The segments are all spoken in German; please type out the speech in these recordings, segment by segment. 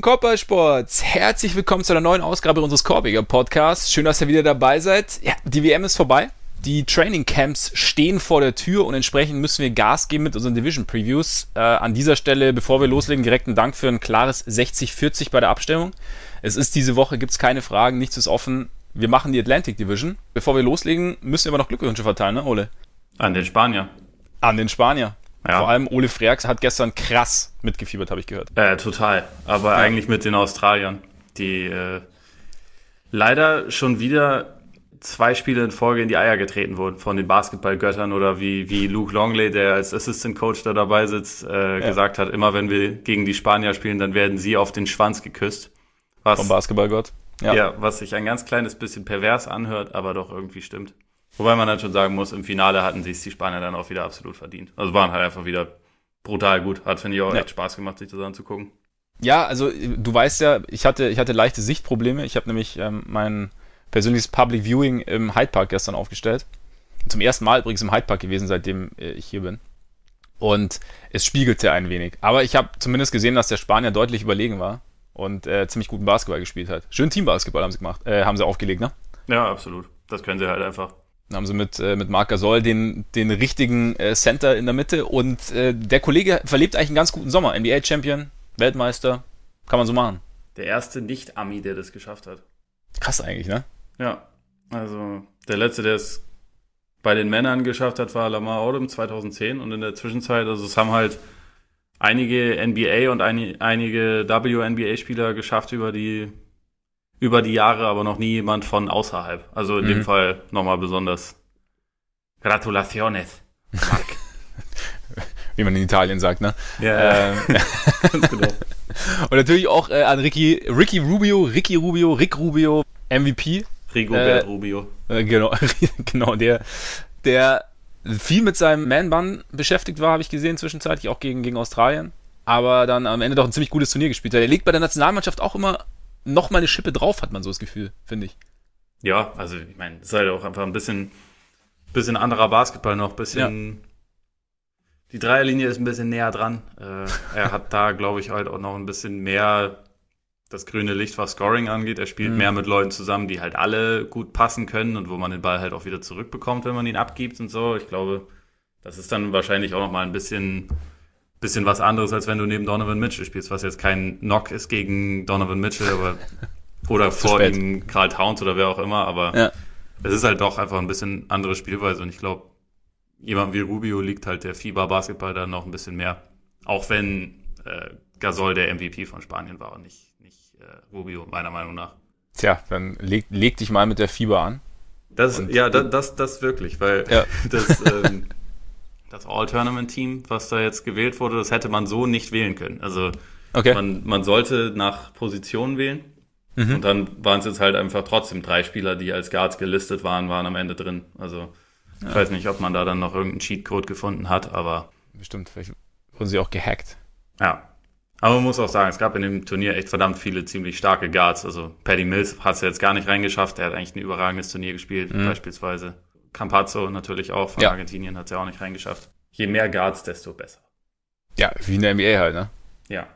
Gepflegten Korbballsports, herzlich willkommen zu einer neuen Ausgabe unseres Korbiger Podcasts. Schön, dass ihr wieder dabei seid. Ja, die WM ist vorbei. Die Training Camps stehen vor der Tür und entsprechend müssen wir Gas geben mit unseren Division Previews. Äh, an dieser Stelle, bevor wir loslegen, direkt einen Dank für ein klares 60-40 bei der Abstimmung. Es ist diese Woche, gibt es keine Fragen, nichts ist offen. Wir machen die Atlantic Division. Bevor wir loslegen, müssen wir aber noch Glückwünsche verteilen, ne, Ole? An den Spanier. An den Spanier. Ja. Vor allem Ole Freaks hat gestern krass mitgefiebert, habe ich gehört. Äh, total. Aber ja. eigentlich mit den Australiern, die äh, leider schon wieder zwei Spiele in Folge in die Eier getreten wurden von den Basketballgöttern oder wie, wie Luke Longley, der als Assistant Coach da dabei sitzt, äh, ja. gesagt hat, immer wenn wir gegen die Spanier spielen, dann werden sie auf den Schwanz geküsst. Was, vom Basketballgott. Ja. ja, was sich ein ganz kleines bisschen pervers anhört, aber doch irgendwie stimmt. Wobei man dann schon sagen muss, im Finale hatten sich die Spanier dann auch wieder absolut verdient. Also waren halt einfach wieder brutal gut. Hat, finde ich, auch ja. echt Spaß gemacht, sich das anzugucken. Ja, also du weißt ja, ich hatte, ich hatte leichte Sichtprobleme. Ich habe nämlich ähm, mein persönliches Public Viewing im Hyde Park gestern aufgestellt. Zum ersten Mal übrigens im Hyde Park gewesen, seitdem äh, ich hier bin. Und es spiegelte ein wenig. Aber ich habe zumindest gesehen, dass der Spanier deutlich überlegen war und äh, ziemlich guten Basketball gespielt hat. Schön Teambasketball haben sie gemacht, äh, haben sie aufgelegt, ne? Ja, absolut. Das können sie halt einfach. Dann haben sie mit, äh, mit Marc Gasol den, den richtigen äh, Center in der Mitte und äh, der Kollege verlebt eigentlich einen ganz guten Sommer. NBA-Champion, Weltmeister, kann man so machen. Der erste Nicht-Ami, der das geschafft hat. Krass eigentlich, ne? Ja, also der letzte, der es bei den Männern geschafft hat, war Lamar Odom 2010 und in der Zwischenzeit, also es haben halt einige NBA und einige WNBA-Spieler geschafft über die über die Jahre, aber noch nie jemand von außerhalb. Also in mhm. dem Fall nochmal besonders. Gratulaciones, Marc. Wie man in Italien sagt, ne? Ja, ähm, ganz genau. Und natürlich auch äh, an Ricky, Ricky Rubio, Ricky Rubio, Rick Rubio, MVP. Rigobert äh, Rubio. Äh, genau, genau, der, der viel mit seinem Man-Bun beschäftigt war, habe ich gesehen, zwischenzeitlich auch gegen, gegen Australien. Aber dann am Ende doch ein ziemlich gutes Turnier gespielt hat. Er legt bei der Nationalmannschaft auch immer noch mal eine Schippe drauf, hat man so das Gefühl, finde ich. Ja, also ich meine, es ist halt auch einfach ein bisschen, bisschen anderer Basketball noch, bisschen. Ja. Die Dreierlinie ist ein bisschen näher dran. Äh, er hat da, glaube ich, halt auch noch ein bisschen mehr das grüne Licht, was Scoring angeht. Er spielt mhm. mehr mit Leuten zusammen, die halt alle gut passen können und wo man den Ball halt auch wieder zurückbekommt, wenn man ihn abgibt und so. Ich glaube, das ist dann wahrscheinlich auch noch mal ein bisschen bisschen was anderes, als wenn du neben Donovan Mitchell spielst, was jetzt kein Knock ist gegen Donovan Mitchell, aber oder vor ihm Karl Towns oder wer auch immer, aber ja. es ist halt doch einfach ein bisschen andere Spielweise und ich glaube, jemand wie Rubio liegt halt der FIBA-Basketball da noch ein bisschen mehr. Auch wenn äh, Gasol der MVP von Spanien war und nicht, nicht äh, Rubio, meiner Meinung nach. Tja, dann leg, leg dich mal mit der FIBA an. Das, ja, das, das, das wirklich, weil ja. das, ähm, das All-Tournament-Team, was da jetzt gewählt wurde, das hätte man so nicht wählen können. Also okay. man, man sollte nach Position wählen. Mhm. Und dann waren es jetzt halt einfach trotzdem drei Spieler, die als Guards gelistet waren, waren am Ende drin. Also ja. ich weiß nicht, ob man da dann noch irgendeinen Cheatcode gefunden hat, aber. Bestimmt, vielleicht wurden sie auch gehackt. Ja. Aber man muss auch sagen, es gab in dem Turnier echt verdammt viele ziemlich starke Guards. Also Paddy Mills hat es jetzt gar nicht reingeschafft. Er hat eigentlich ein überragendes Turnier gespielt, mhm. beispielsweise. Campazzo natürlich auch von ja. Argentinien hat es ja auch nicht reingeschafft. Je mehr Guards, desto besser. Ja, wie in der NBA halt, ne? Ja.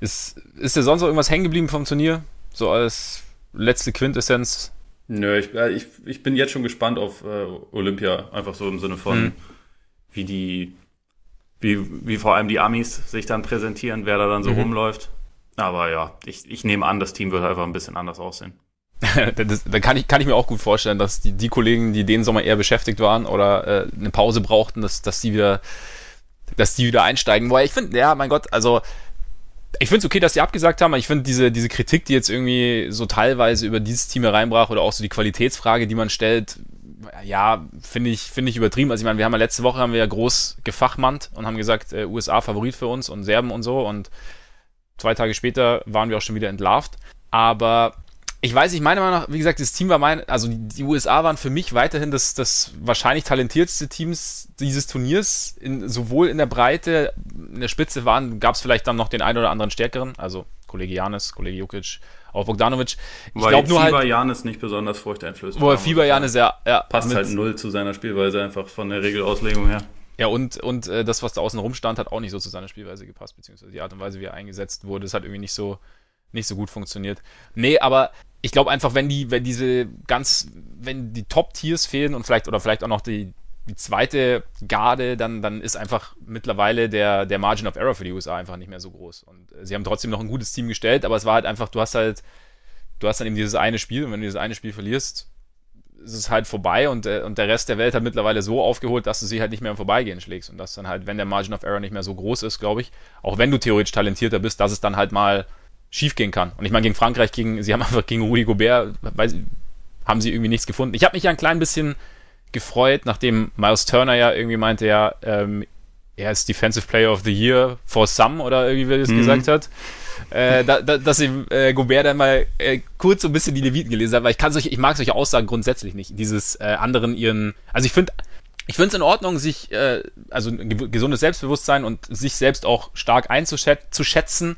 Ist, ist dir sonst noch irgendwas hängen geblieben vom Turnier? So als letzte Quintessenz? Nö, ich, äh, ich, ich bin jetzt schon gespannt auf äh, Olympia. Einfach so im Sinne von, mhm. wie die, wie, wie vor allem die Amis sich dann präsentieren, wer da dann so mhm. rumläuft. Aber ja, ich, ich nehme an, das Team wird einfach ein bisschen anders aussehen. da kann ich, kann ich mir auch gut vorstellen, dass die, die Kollegen, die den Sommer eher beschäftigt waren oder äh, eine Pause brauchten, dass, dass die wieder, dass die wieder einsteigen. Weil ich finde, ja, mein Gott, also ich finde es okay, dass die abgesagt haben, aber ich finde diese, diese Kritik, die jetzt irgendwie so teilweise über dieses Team hereinbrach oder auch so die Qualitätsfrage, die man stellt, ja, finde ich, finde ich übertrieben. Also ich meine, wir haben ja letzte Woche haben wir ja groß gefachmannt und haben gesagt, äh, USA Favorit für uns und Serben und so und zwei Tage später waren wir auch schon wieder entlarvt. Aber ich weiß nicht, meiner Meinung nach, wie gesagt, das Team war mein, also die USA waren für mich weiterhin das, das wahrscheinlich talentiertste Teams dieses Turniers, in, sowohl in der Breite, in der Spitze waren, gab es vielleicht dann noch den einen oder anderen stärkeren, also Kollege Janis, Kollege Jukic, auch Bogdanovic. Ich glaube nur Fieber halt. Janis nicht besonders furchteinflößend. Wo Fieber Janis, ja, ja. Passt halt null zu seiner Spielweise einfach von der Regelauslegung her. Ja, und, und äh, das, was da außen rum stand, hat auch nicht so zu seiner Spielweise gepasst, beziehungsweise die Art und Weise, wie er eingesetzt wurde, das hat irgendwie nicht so, nicht so gut funktioniert. Nee, aber ich glaube einfach, wenn die, wenn diese ganz, wenn die Top-Tiers fehlen und vielleicht, oder vielleicht auch noch die, die zweite Garde, dann, dann ist einfach mittlerweile der, der Margin of Error für die USA einfach nicht mehr so groß. Und äh, sie haben trotzdem noch ein gutes Team gestellt, aber es war halt einfach, du hast halt, du hast dann eben dieses eine Spiel und wenn du dieses eine Spiel verlierst, ist es halt vorbei und, äh, und der Rest der Welt hat mittlerweile so aufgeholt, dass du sie halt nicht mehr im Vorbeigehen schlägst. Und dass dann halt, wenn der Margin of Error nicht mehr so groß ist, glaube ich, auch wenn du theoretisch talentierter bist, dass es dann halt mal schief gehen kann. Und ich meine, gegen Frankreich, gegen, sie haben einfach gegen Rudi Gobert, weiß, haben sie irgendwie nichts gefunden. Ich habe mich ja ein klein bisschen gefreut, nachdem Miles Turner ja irgendwie meinte, ja, ähm, er ist Defensive Player of the Year for some oder irgendwie, wie er es mhm. gesagt hat. Äh, da, da, dass ihm äh, Gobert dann mal äh, kurz so ein bisschen die Leviten gelesen hat, weil ich kann solche, ich mag solche Aussagen grundsätzlich nicht. Dieses äh, anderen ihren, also ich finde, ich finde es in Ordnung, sich, äh, also ein gesundes Selbstbewusstsein und sich selbst auch stark einzuschätzen,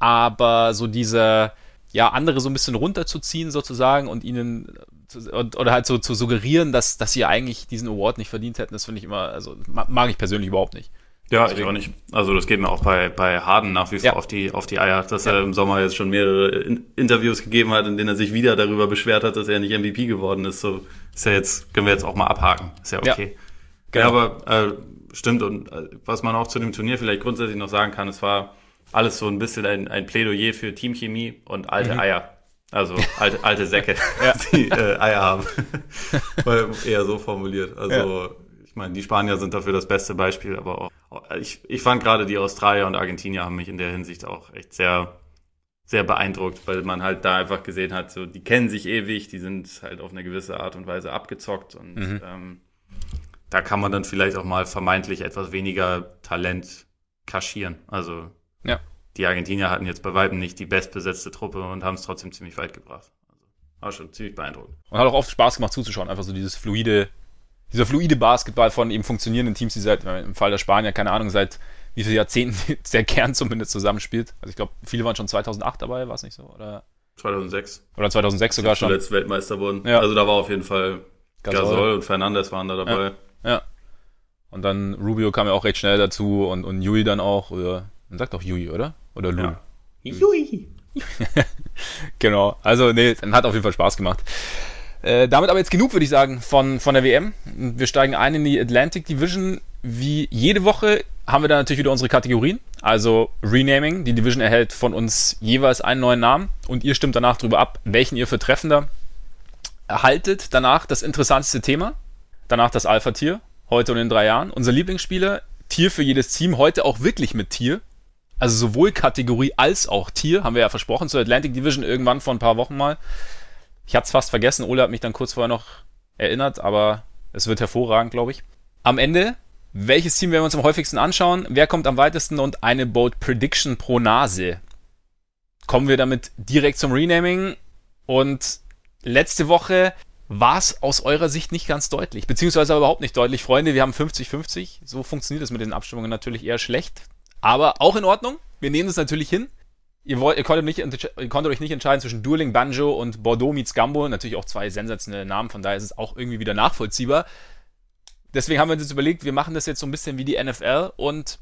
aber so diese, ja, andere so ein bisschen runterzuziehen sozusagen und ihnen oder halt so zu suggerieren, dass, dass sie eigentlich diesen Award nicht verdient hätten, das finde ich immer, also mag ich persönlich überhaupt nicht. Ja, Deswegen. ich auch nicht. Also das geht mir auch bei, bei Harden nach wie vor ja. auf, die, auf die Eier, dass ja. er im Sommer jetzt schon mehrere Interviews gegeben hat, in denen er sich wieder darüber beschwert hat, dass er nicht MVP geworden ist. So ist ja jetzt, können wir jetzt auch mal abhaken. Ist ja okay. Ja, genau. ja aber äh, stimmt. Und äh, was man auch zu dem Turnier vielleicht grundsätzlich noch sagen kann, es war alles so ein bisschen ein, ein Plädoyer für Teamchemie und alte mhm. Eier. Also alte, alte Säcke, ja. die äh, Eier haben. eher so formuliert. Also ja. ich meine, die Spanier sind dafür das beste Beispiel, aber auch, ich, ich fand gerade die Australier und Argentinier haben mich in der Hinsicht auch echt sehr, sehr beeindruckt, weil man halt da einfach gesehen hat, so die kennen sich ewig, die sind halt auf eine gewisse Art und Weise abgezockt und mhm. ähm, da kann man dann vielleicht auch mal vermeintlich etwas weniger Talent kaschieren. Also ja die Argentinier hatten jetzt bei Weitem nicht die bestbesetzte Truppe und haben es trotzdem ziemlich weit gebracht. Also, war schon ziemlich beeindruckend. Und hat auch oft Spaß gemacht zuzuschauen, einfach so dieses fluide, dieser fluide Basketball von eben funktionierenden Teams, die seit, im Fall der Spanier, keine Ahnung, seit wie viele Jahrzehnten der Kern zumindest zusammenspielt. Also ich glaube, viele waren schon 2008 dabei, war es nicht so? Oder 2006. Oder 2006 sogar schon. Zuletzt Weltmeister wurden. Ja. Also da war auf jeden Fall Gasol, Gasol und Fernandes waren da dabei. Ja. ja. Und dann Rubio kam ja auch recht schnell dazu und, und Yui dann auch. Oder, man sagt doch Yui, oder? Oder Lu. Ja. Yui. genau. Also, nee, hat auf jeden Fall Spaß gemacht. Äh, damit aber jetzt genug, würde ich sagen, von, von der WM. Wir steigen ein in die Atlantic Division. Wie jede Woche haben wir da natürlich wieder unsere Kategorien. Also Renaming. Die Division erhält von uns jeweils einen neuen Namen und ihr stimmt danach darüber ab, welchen ihr für treffender erhaltet. Danach das interessanteste Thema. Danach das Alpha-Tier. Heute und in drei Jahren. Unser Lieblingsspieler. Tier für jedes Team. Heute auch wirklich mit Tier. Also sowohl Kategorie als auch Tier, haben wir ja versprochen, zur Atlantic Division irgendwann vor ein paar Wochen mal. Ich hatte es fast vergessen, Ole hat mich dann kurz vorher noch erinnert, aber es wird hervorragend, glaube ich. Am Ende, welches Team werden wir uns am häufigsten anschauen? Wer kommt am weitesten und eine Boat Prediction pro Nase? Kommen wir damit direkt zum Renaming und letzte Woche war es aus eurer Sicht nicht ganz deutlich, beziehungsweise überhaupt nicht deutlich. Freunde, wir haben 50-50. So funktioniert es mit den Abstimmungen natürlich eher schlecht. Aber auch in Ordnung. Wir nehmen es natürlich hin. Ihr, wollt, ihr, konntet nicht, ihr konntet euch nicht entscheiden zwischen Dueling Banjo und Bordeaux meets Gambo. Natürlich auch zwei sensationelle Namen, von daher ist es auch irgendwie wieder nachvollziehbar. Deswegen haben wir uns jetzt überlegt, wir machen das jetzt so ein bisschen wie die NFL und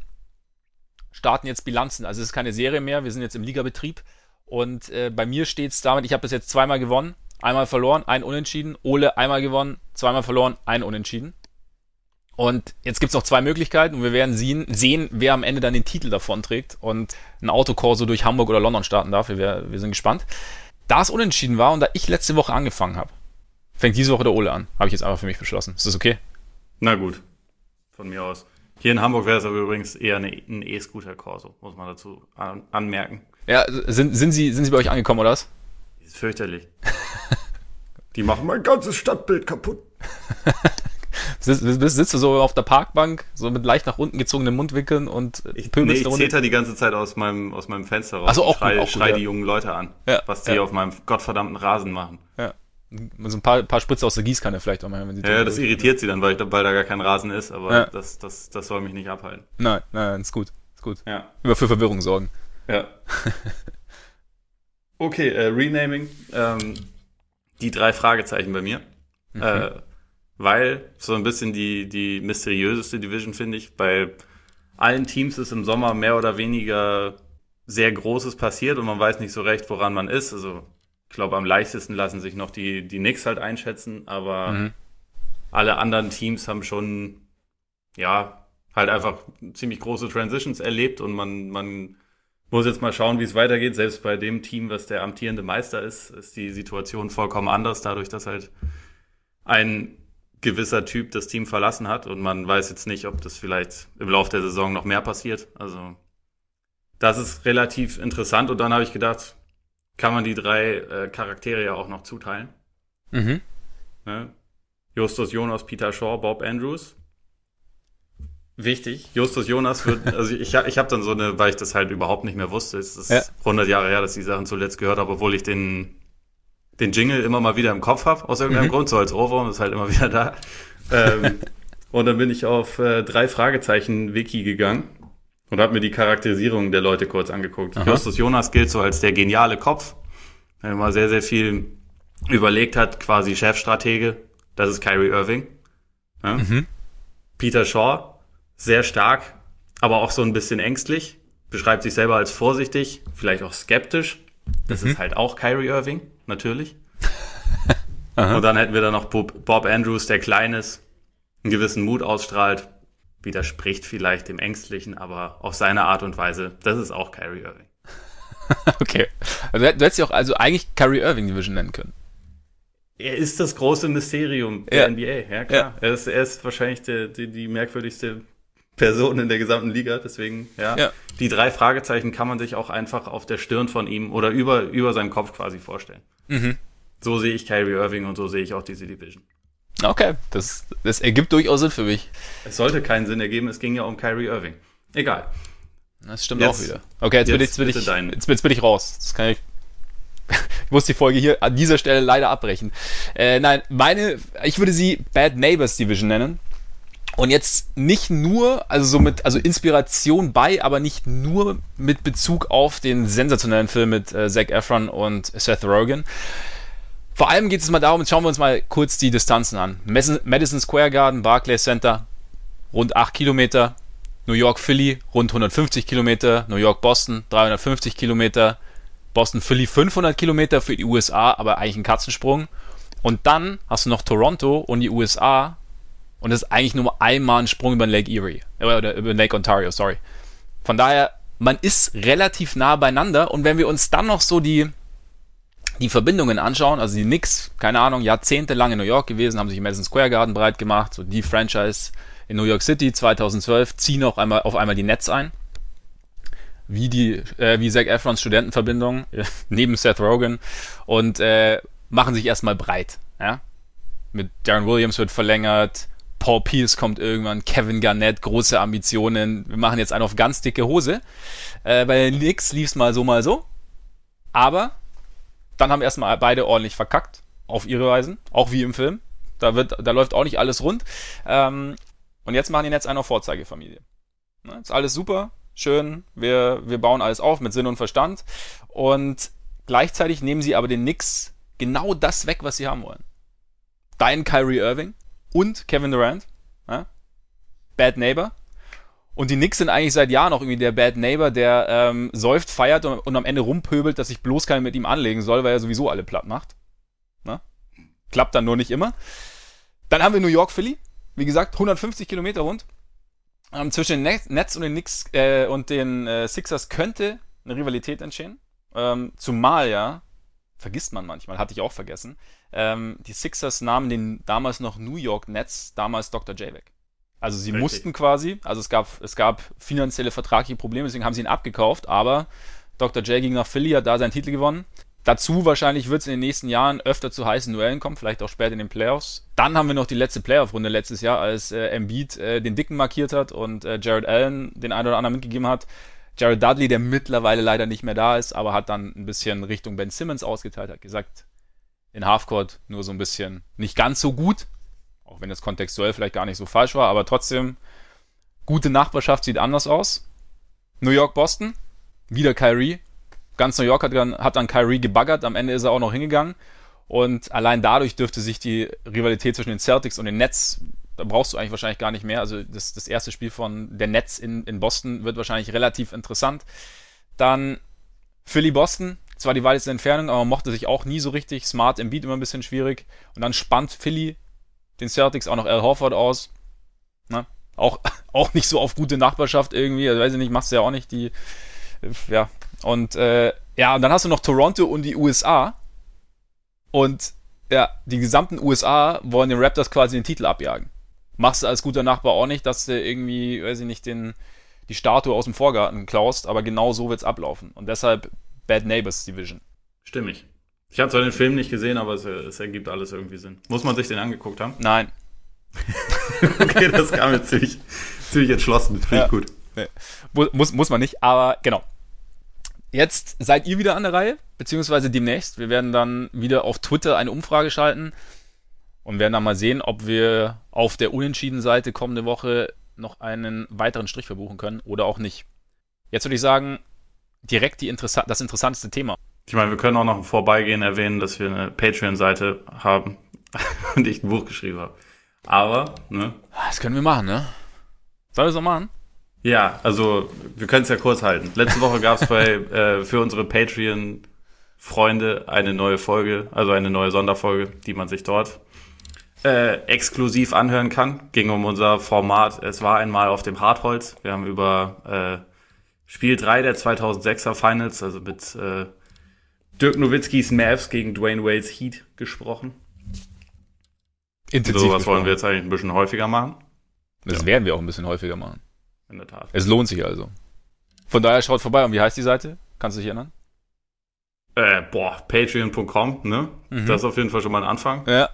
starten jetzt Bilanzen. Also es ist keine Serie mehr, wir sind jetzt im Ligabetrieb. Und äh, bei mir steht es damit, ich habe bis jetzt zweimal gewonnen, einmal verloren, ein Unentschieden. Ole einmal gewonnen, zweimal verloren, ein Unentschieden. Und jetzt gibt's noch zwei Möglichkeiten und wir werden sehen, sehen, wer am Ende dann den Titel davon trägt und ein Autokorso durch Hamburg oder London starten darf. Wir, wir sind gespannt. Da es unentschieden war und da ich letzte Woche angefangen habe, fängt diese Woche der Ole an. Habe ich jetzt einfach für mich beschlossen. Ist das okay? Na gut. Von mir aus. Hier in Hamburg wäre es aber übrigens eher eine, ein E-Scooter Corso, muss man dazu an, anmerken. Ja, sind, sind, Sie, sind Sie bei euch angekommen oder was? ist fürchterlich. Die machen mein ganzes Stadtbild kaputt. Sitzt, sitzt, du so auf der Parkbank, so mit leicht nach unten gezogenen Mundwinkeln und ich, nee, ich zeter die ganze Zeit aus meinem, aus meinem Fenster raus. Also auch schrei, gut, auch schrei gut, die jungen Leute an, ja, was die ja. auf meinem gottverdammten Rasen machen. Ja. So ein paar, paar Spritze aus der Gießkanne vielleicht auch mal, wenn sie Ja, das irritiert sie dann, weil, weil da gar kein Rasen ist, aber ja. das, das, das soll mich nicht abhalten. Nein, nein, ist gut. Ist gut. Ja. Immer für Verwirrung sorgen. Ja. okay, äh, Renaming. Ähm, die drei Fragezeichen bei mir. Mhm. Äh, weil so ein bisschen die, die mysteriöseste Division, finde ich. Bei allen Teams ist im Sommer mehr oder weniger sehr Großes passiert und man weiß nicht so recht, woran man ist. Also ich glaube, am leichtesten lassen sich noch die, die Knicks halt einschätzen, aber mhm. alle anderen Teams haben schon, ja, halt einfach ziemlich große Transitions erlebt und man, man muss jetzt mal schauen, wie es weitergeht. Selbst bei dem Team, was der amtierende Meister ist, ist die Situation vollkommen anders, dadurch, dass halt ein gewisser Typ das Team verlassen hat und man weiß jetzt nicht, ob das vielleicht im Laufe der Saison noch mehr passiert. Also das ist relativ interessant und dann habe ich gedacht, kann man die drei äh, Charaktere ja auch noch zuteilen. Mhm. Ne? Justus Jonas, Peter Shaw, Bob Andrews. Wichtig. Justus Jonas wird, also ich, ich habe dann so eine, weil ich das halt überhaupt nicht mehr wusste, es ist ja. 100 Jahre her, dass ich die Sachen zuletzt gehört habe, obwohl ich den, den Jingle immer mal wieder im Kopf habe, aus irgendeinem mhm. Grund, so als Ohrwurm, ist halt immer wieder da. ähm, und dann bin ich auf äh, drei Fragezeichen Wiki gegangen und habe mir die Charakterisierung der Leute kurz angeguckt. Aha. Justus Jonas gilt so als der geniale Kopf, der immer sehr, sehr viel überlegt hat, quasi Chefstratege. Das ist Kyrie Irving. Ja? Mhm. Peter Shaw, sehr stark, aber auch so ein bisschen ängstlich, beschreibt sich selber als vorsichtig, vielleicht auch skeptisch. Das mhm. ist halt auch Kyrie Irving, natürlich. Und dann hätten wir da noch Bob Andrews, der klein ist, einen gewissen Mut ausstrahlt, widerspricht vielleicht dem Ängstlichen, aber auf seine Art und Weise, das ist auch Kyrie Irving. okay. Also du hättest ja auch also eigentlich Kyrie Irving Division nennen können. Er ist das große Mysterium der ja. NBA, ja klar. Ja. Er, ist, er ist wahrscheinlich die, die, die merkwürdigste Person in der gesamten Liga, deswegen, ja. ja. Die drei Fragezeichen kann man sich auch einfach auf der Stirn von ihm oder über, über seinem Kopf quasi vorstellen. Mhm. So sehe ich Kyrie Irving und so sehe ich auch diese Division. Okay, das, das ergibt durchaus Sinn für mich. Es sollte keinen Sinn ergeben, es ging ja um Kyrie Irving. Egal. Das stimmt jetzt, auch wieder. Okay, jetzt, jetzt bin ich, jetzt bin ich, jetzt, jetzt bin ich raus. Das kann ich, ich muss die Folge hier an dieser Stelle leider abbrechen. Äh, nein, meine, ich würde sie Bad Neighbors Division nennen. Und jetzt nicht nur, also so mit, also Inspiration bei, aber nicht nur mit Bezug auf den sensationellen Film mit äh, Zac Efron und Seth Rogen. Vor allem geht es mal darum, jetzt schauen wir uns mal kurz die Distanzen an. Madison Square Garden, Barclays Center, rund 8 Kilometer. New York Philly, rund 150 Kilometer. New York Boston, 350 Kilometer. Boston Philly, 500 Kilometer für die USA, aber eigentlich ein Katzensprung. Und dann hast du noch Toronto und die USA, und das ist eigentlich nur einmal ein Sprung über den Lake Erie. Äh, oder über den Lake Ontario, sorry. Von daher, man ist relativ nah beieinander. Und wenn wir uns dann noch so die, die Verbindungen anschauen, also die Knicks, keine Ahnung, jahrzehntelang in New York gewesen, haben sich im Madison Square Garden breit gemacht, so die Franchise in New York City 2012, ziehen auch einmal auf einmal die Nets ein. Wie die, äh, wie Zac Efrons Studentenverbindung, äh, neben Seth Rogen und äh, machen sich erstmal breit. Ja? Mit Darren Williams wird verlängert, Paul Pierce kommt irgendwann, Kevin Garnett, große Ambitionen. Wir machen jetzt einen auf ganz dicke Hose. Äh, bei den Knicks lief es mal so, mal so. Aber dann haben erstmal beide ordentlich verkackt. Auf ihre Weisen. Auch wie im Film. Da, wird, da läuft auch nicht alles rund. Ähm, und jetzt machen die Nets eine Vorzeigefamilie. Ne, ist alles super, schön. Wir, wir bauen alles auf mit Sinn und Verstand. Und gleichzeitig nehmen sie aber den Knicks genau das weg, was sie haben wollen. Dein Kyrie Irving, und Kevin Durant. Ja? Bad Neighbor. Und die Knicks sind eigentlich seit Jahren auch irgendwie der Bad Neighbor, der ähm, säuft, feiert und, und, am Ende rumpöbelt, dass sich bloß keiner mit ihm anlegen soll, weil er sowieso alle platt macht. Na? Klappt dann nur nicht immer. Dann haben wir New York Philly. Wie gesagt, 150 Kilometer rund. Ähm, zwischen den Nets und den Knicks äh, und den äh, Sixers könnte eine Rivalität entstehen. Ähm, zumal ja, vergisst man manchmal, hatte ich auch vergessen, ähm, die Sixers nahmen den damals noch New York Nets, damals Dr. J weg. Also sie Richtig. mussten quasi, also es gab, es gab finanzielle vertragliche Probleme, deswegen haben sie ihn abgekauft, aber Dr. J ging nach Philly, hat da seinen Titel gewonnen. Dazu wahrscheinlich wird es in den nächsten Jahren öfter zu heißen Duellen kommen, vielleicht auch später in den Playoffs. Dann haben wir noch die letzte Playoff-Runde letztes Jahr, als äh, Embiid äh, den Dicken markiert hat und äh, Jared Allen den einen oder anderen mitgegeben hat. Jared Dudley, der mittlerweile leider nicht mehr da ist, aber hat dann ein bisschen Richtung Ben Simmons ausgeteilt, hat gesagt, in Halfcourt nur so ein bisschen nicht ganz so gut, auch wenn das kontextuell vielleicht gar nicht so falsch war, aber trotzdem gute Nachbarschaft sieht anders aus. New York Boston, wieder Kyrie. Ganz New York hat dann, hat dann Kyrie gebaggert, am Ende ist er auch noch hingegangen. Und allein dadurch dürfte sich die Rivalität zwischen den Celtics und den Nets, da brauchst du eigentlich wahrscheinlich gar nicht mehr. Also das, das erste Spiel von der Nets in, in Boston wird wahrscheinlich relativ interessant. Dann Philly Boston, zwar die weiteste Entfernung, aber mochte sich auch nie so richtig. Smart im Beat immer ein bisschen schwierig. Und dann spannt Philly den Celtics auch noch Al Horford aus. Na, auch, auch nicht so auf gute Nachbarschaft irgendwie. Also weiß ich nicht, machst du ja auch nicht die. Ja. Und äh, ja, und dann hast du noch Toronto und die USA. Und ja, die gesamten USA wollen den Raptors quasi den Titel abjagen. Machst du als guter Nachbar auch nicht, dass du irgendwie, weiß ich nicht, den, die Statue aus dem Vorgarten klaust, aber genau so wird's ablaufen. Und deshalb Bad Neighbors Division. Stimmig. Ich habe zwar den Film nicht gesehen, aber es, es, ergibt alles irgendwie Sinn. Muss man sich den angeguckt haben? Nein. okay, das kam jetzt ziemlich, ziemlich entschlossen. Finde ja. ich gut. Nee. Muss, muss man nicht, aber genau. Jetzt seid ihr wieder an der Reihe, beziehungsweise demnächst. Wir werden dann wieder auf Twitter eine Umfrage schalten und werden dann mal sehen, ob wir auf der unentschieden Seite kommende Woche noch einen weiteren Strich verbuchen können oder auch nicht. Jetzt würde ich sagen, direkt Interessa das interessanteste Thema. Ich meine, wir können auch noch im Vorbeigehen erwähnen, dass wir eine Patreon-Seite haben und ich ein Buch geschrieben habe. Aber, ne? Das können wir machen, ne? Sollen wir es noch machen? Ja, also wir können es ja kurz halten. Letzte Woche gab es bei äh, für unsere Patreon-Freunde eine neue Folge, also eine neue Sonderfolge, die man sich dort äh, exklusiv anhören kann. Ging um unser Format. Es war einmal auf dem Hartholz. Wir haben über äh, Spiel 3 der 2006er Finals, also mit äh, Dirk Nowitzkis Mavs gegen Dwayne Wades Heat gesprochen. Intensiv. So was wollen wir jetzt eigentlich ein bisschen häufiger machen. Das ja. werden wir auch ein bisschen häufiger machen. In der Tat. Es lohnt sich also. Von daher schaut vorbei. Und wie heißt die Seite? Kannst du dich erinnern? Äh, boah, patreon.com, ne? Mhm. Das ist auf jeden Fall schon mal ein Anfang. Ja, ja,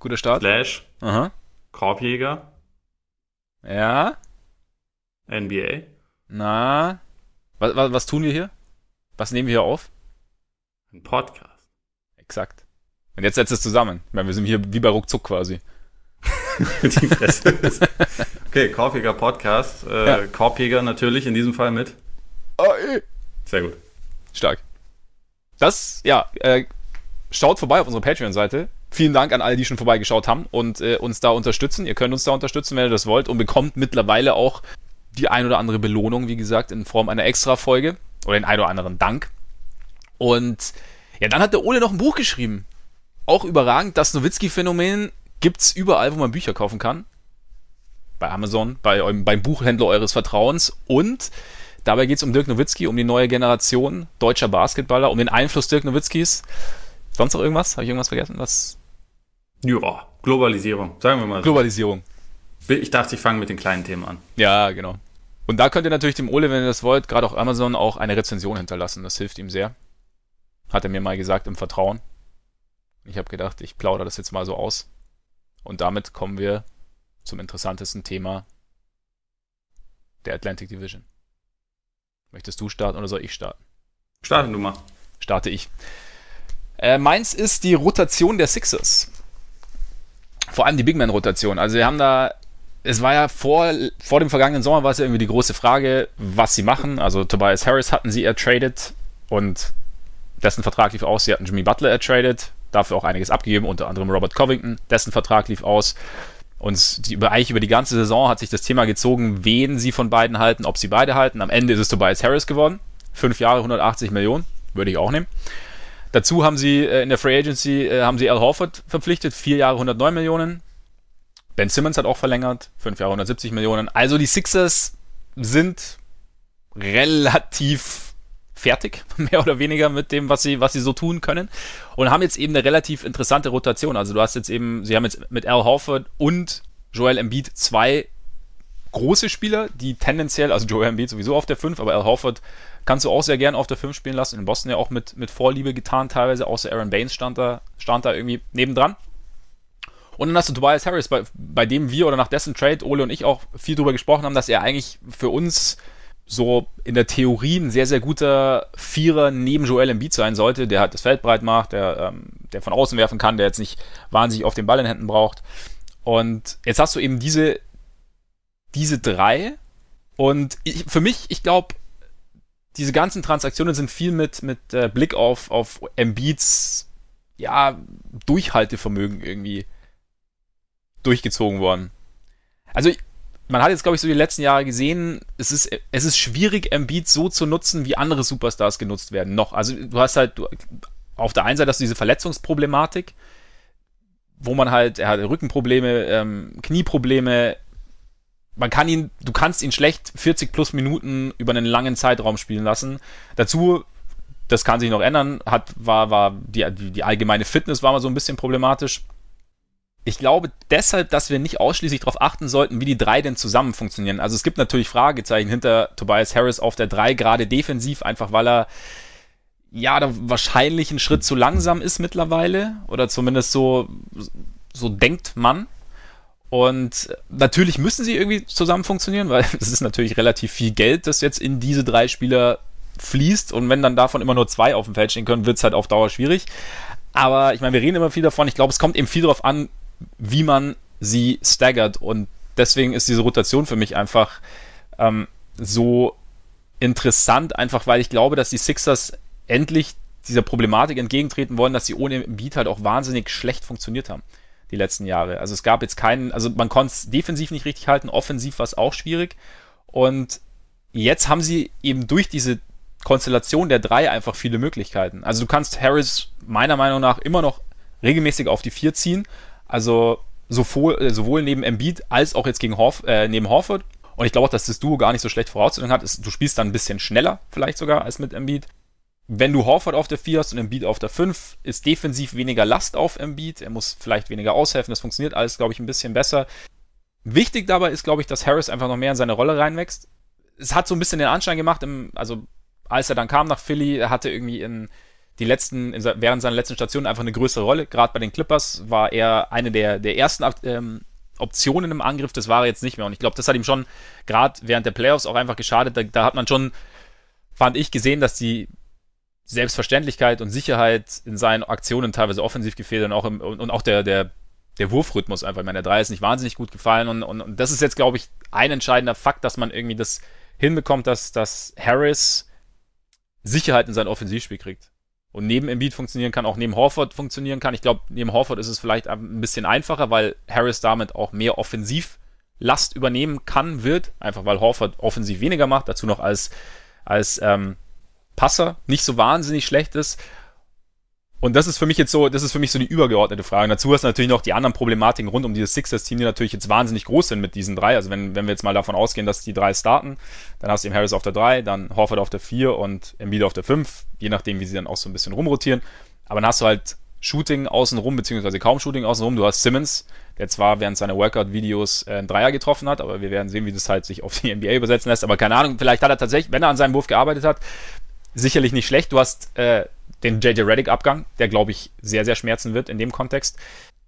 guter Start. Slash. Aha. Korbjäger. Ja. NBA. Na. Was, was, was tun wir hier? Was nehmen wir hier auf? Ein Podcast. Exakt. Und jetzt setzt es zusammen. Ich meine, wir sind hier wie bei Ruckzuck quasi. Die Fresse. okay, Korbjäger Podcast. Äh, ja. Korbjäger natürlich in diesem Fall mit. Oh, ey. Sehr gut. Stark. Das, ja, äh, schaut vorbei auf unserer Patreon-Seite. Vielen Dank an alle, die schon vorbeigeschaut haben und äh, uns da unterstützen. Ihr könnt uns da unterstützen, wenn ihr das wollt und bekommt mittlerweile auch die ein oder andere Belohnung, wie gesagt, in Form einer Extra-Folge oder den ein oder anderen Dank. Und ja, dann hat der Ole noch ein Buch geschrieben. Auch überragend. Das Nowitzki-Phänomen gibt's überall, wo man Bücher kaufen kann. Bei Amazon, bei eurem, beim Buchhändler eures Vertrauens. Und dabei geht's um Dirk Nowitzki, um die neue Generation deutscher Basketballer, um den Einfluss Dirk Nowitzkis. Sonst noch irgendwas? Habe ich irgendwas vergessen? Was? Ja, Globalisierung, sagen wir mal. So. Globalisierung. Ich dachte, ich fange mit den kleinen Themen an. Ja, genau. Und da könnt ihr natürlich dem Ole, wenn ihr das wollt, gerade auch Amazon auch eine Rezension hinterlassen. Das hilft ihm sehr. Hat er mir mal gesagt im Vertrauen. Ich habe gedacht, ich plaudere das jetzt mal so aus. Und damit kommen wir zum interessantesten Thema der Atlantic Division. Möchtest du starten oder soll ich starten? Starte du mal. Starte ich. Äh, meins ist die Rotation der Sixers. Vor allem die Big Man-Rotation. Also wir haben da, es war ja vor, vor dem vergangenen Sommer war es ja irgendwie die große Frage, was sie machen. Also Tobias Harris hatten sie ertradet und dessen Vertrag lief aus. Sie hatten Jimmy Butler ertradet, dafür auch einiges abgegeben, unter anderem Robert Covington, dessen Vertrag lief aus. Und die, eigentlich über die ganze Saison hat sich das Thema gezogen, wen sie von beiden halten, ob sie beide halten. Am Ende ist es Tobias Harris geworden. Fünf Jahre, 180 Millionen, würde ich auch nehmen. Dazu haben sie äh, in der Free Agency äh, haben sie Al Horford verpflichtet, vier Jahre 109 Millionen. Ben Simmons hat auch verlängert, fünf Jahre 170 Millionen. Also die Sixers sind relativ fertig, mehr oder weniger mit dem, was sie, was sie so tun können. Und haben jetzt eben eine relativ interessante Rotation. Also du hast jetzt eben, sie haben jetzt mit Al Horford und Joel Embiid zwei große Spieler, die tendenziell, also Joel Embiid sowieso auf der 5, aber Al Horford kannst du auch sehr gern auf der 5 spielen lassen. In Boston ja auch mit, mit Vorliebe getan teilweise, außer Aaron Baines stand da, stand da irgendwie nebendran. Und dann hast du Tobias Harris, bei, bei dem wir oder nach dessen Trade, Ole und ich auch viel drüber gesprochen haben, dass er eigentlich für uns so in der Theorie ein sehr, sehr guter Vierer neben Joel Embiid sein sollte, der halt das Feld breit macht, der, ähm, der von außen werfen kann, der jetzt nicht wahnsinnig auf den Ball in Händen braucht. Und jetzt hast du eben diese, diese drei. Und ich, für mich, ich glaube, diese ganzen Transaktionen sind viel mit, mit äh, Blick auf, auf Embiids ja, Durchhaltevermögen irgendwie durchgezogen worden. Also man hat jetzt, glaube ich, so die letzten Jahre gesehen, es ist, es ist schwierig, Embiid so zu nutzen, wie andere Superstars genutzt werden. Noch. Also du hast halt, du, auf der einen Seite hast du diese Verletzungsproblematik, wo man halt, er hat Rückenprobleme, ähm, Knieprobleme, man kann ihn, du kannst ihn schlecht 40 plus Minuten über einen langen Zeitraum spielen lassen. Dazu, das kann sich noch ändern, hat, war, war die, die, allgemeine Fitness war mal so ein bisschen problematisch ich glaube deshalb, dass wir nicht ausschließlich darauf achten sollten, wie die drei denn zusammen funktionieren. Also es gibt natürlich Fragezeichen hinter Tobias Harris auf der drei, gerade defensiv, einfach weil er ja da wahrscheinlich einen Schritt zu langsam ist mittlerweile oder zumindest so so denkt man. Und natürlich müssen sie irgendwie zusammen funktionieren, weil es ist natürlich relativ viel Geld, das jetzt in diese drei Spieler fließt. Und wenn dann davon immer nur zwei auf dem Feld stehen können, wird es halt auf Dauer schwierig. Aber ich meine, wir reden immer viel davon. Ich glaube, es kommt eben viel darauf an, wie man sie staggert. Und deswegen ist diese Rotation für mich einfach ähm, so interessant, einfach weil ich glaube, dass die Sixers endlich dieser Problematik entgegentreten wollen, dass sie ohne Beat halt auch wahnsinnig schlecht funktioniert haben die letzten Jahre. Also es gab jetzt keinen, also man konnte es defensiv nicht richtig halten, offensiv war es auch schwierig. Und jetzt haben sie eben durch diese Konstellation der drei einfach viele Möglichkeiten. Also du kannst Harris meiner Meinung nach immer noch regelmäßig auf die vier ziehen also sowohl, äh, sowohl neben Embiid als auch jetzt gegen Horf, äh, neben Horford. Und ich glaube auch, dass das Duo gar nicht so schlecht Voraussetzungen hat. Du spielst dann ein bisschen schneller, vielleicht sogar, als mit Embiid. Wenn du Horford auf der 4 hast und Embiid auf der 5, ist defensiv weniger Last auf Embiid. Er muss vielleicht weniger aushelfen. Das funktioniert alles, glaube ich, ein bisschen besser. Wichtig dabei ist, glaube ich, dass Harris einfach noch mehr in seine Rolle reinwächst. Es hat so ein bisschen den Anschein gemacht, im, also als er dann kam nach Philly, er hatte irgendwie in, die letzten, während seiner letzten Station einfach eine größere Rolle. Gerade bei den Clippers war er eine der, der ersten ähm, Optionen im Angriff, das war er jetzt nicht mehr. Und ich glaube, das hat ihm schon gerade während der Playoffs auch einfach geschadet. Da, da hat man schon, fand ich, gesehen, dass die Selbstverständlichkeit und Sicherheit in seinen Aktionen teilweise offensiv gefehlt und auch, im, und, auch der, der, der Wurfrhythmus einfach. Ich meine, der Dreier ist nicht wahnsinnig gut gefallen und, und, und das ist jetzt, glaube ich, ein entscheidender Fakt, dass man irgendwie das hinbekommt, dass, dass Harris Sicherheit in sein Offensivspiel kriegt und neben Embiid funktionieren kann, auch neben Horford funktionieren kann. Ich glaube, neben Horford ist es vielleicht ein bisschen einfacher, weil Harris damit auch mehr Offensivlast übernehmen kann, wird. Einfach weil Horford offensiv weniger macht, dazu noch als, als ähm, Passer nicht so wahnsinnig schlecht ist. Und das ist für mich jetzt so, das ist für mich so die übergeordnete Frage. Dazu hast du natürlich noch die anderen Problematiken rund um dieses Sixers-Team, die natürlich jetzt wahnsinnig groß sind mit diesen drei. Also wenn, wenn wir jetzt mal davon ausgehen, dass die drei starten, dann hast du eben Harris auf der drei, dann Horford auf der vier und Embiid auf der fünf, je nachdem, wie sie dann auch so ein bisschen rumrotieren. Aber dann hast du halt Shooting außenrum, beziehungsweise kaum Shooting außenrum. Du hast Simmons, der zwar während seiner Workout-Videos äh, einen Dreier getroffen hat, aber wir werden sehen, wie das halt sich auf die NBA übersetzen lässt. Aber keine Ahnung, vielleicht hat er tatsächlich, wenn er an seinem Wurf gearbeitet hat, sicherlich nicht schlecht. Du hast äh, den JJ Reddick-Abgang, der, glaube ich, sehr, sehr schmerzen wird in dem Kontext.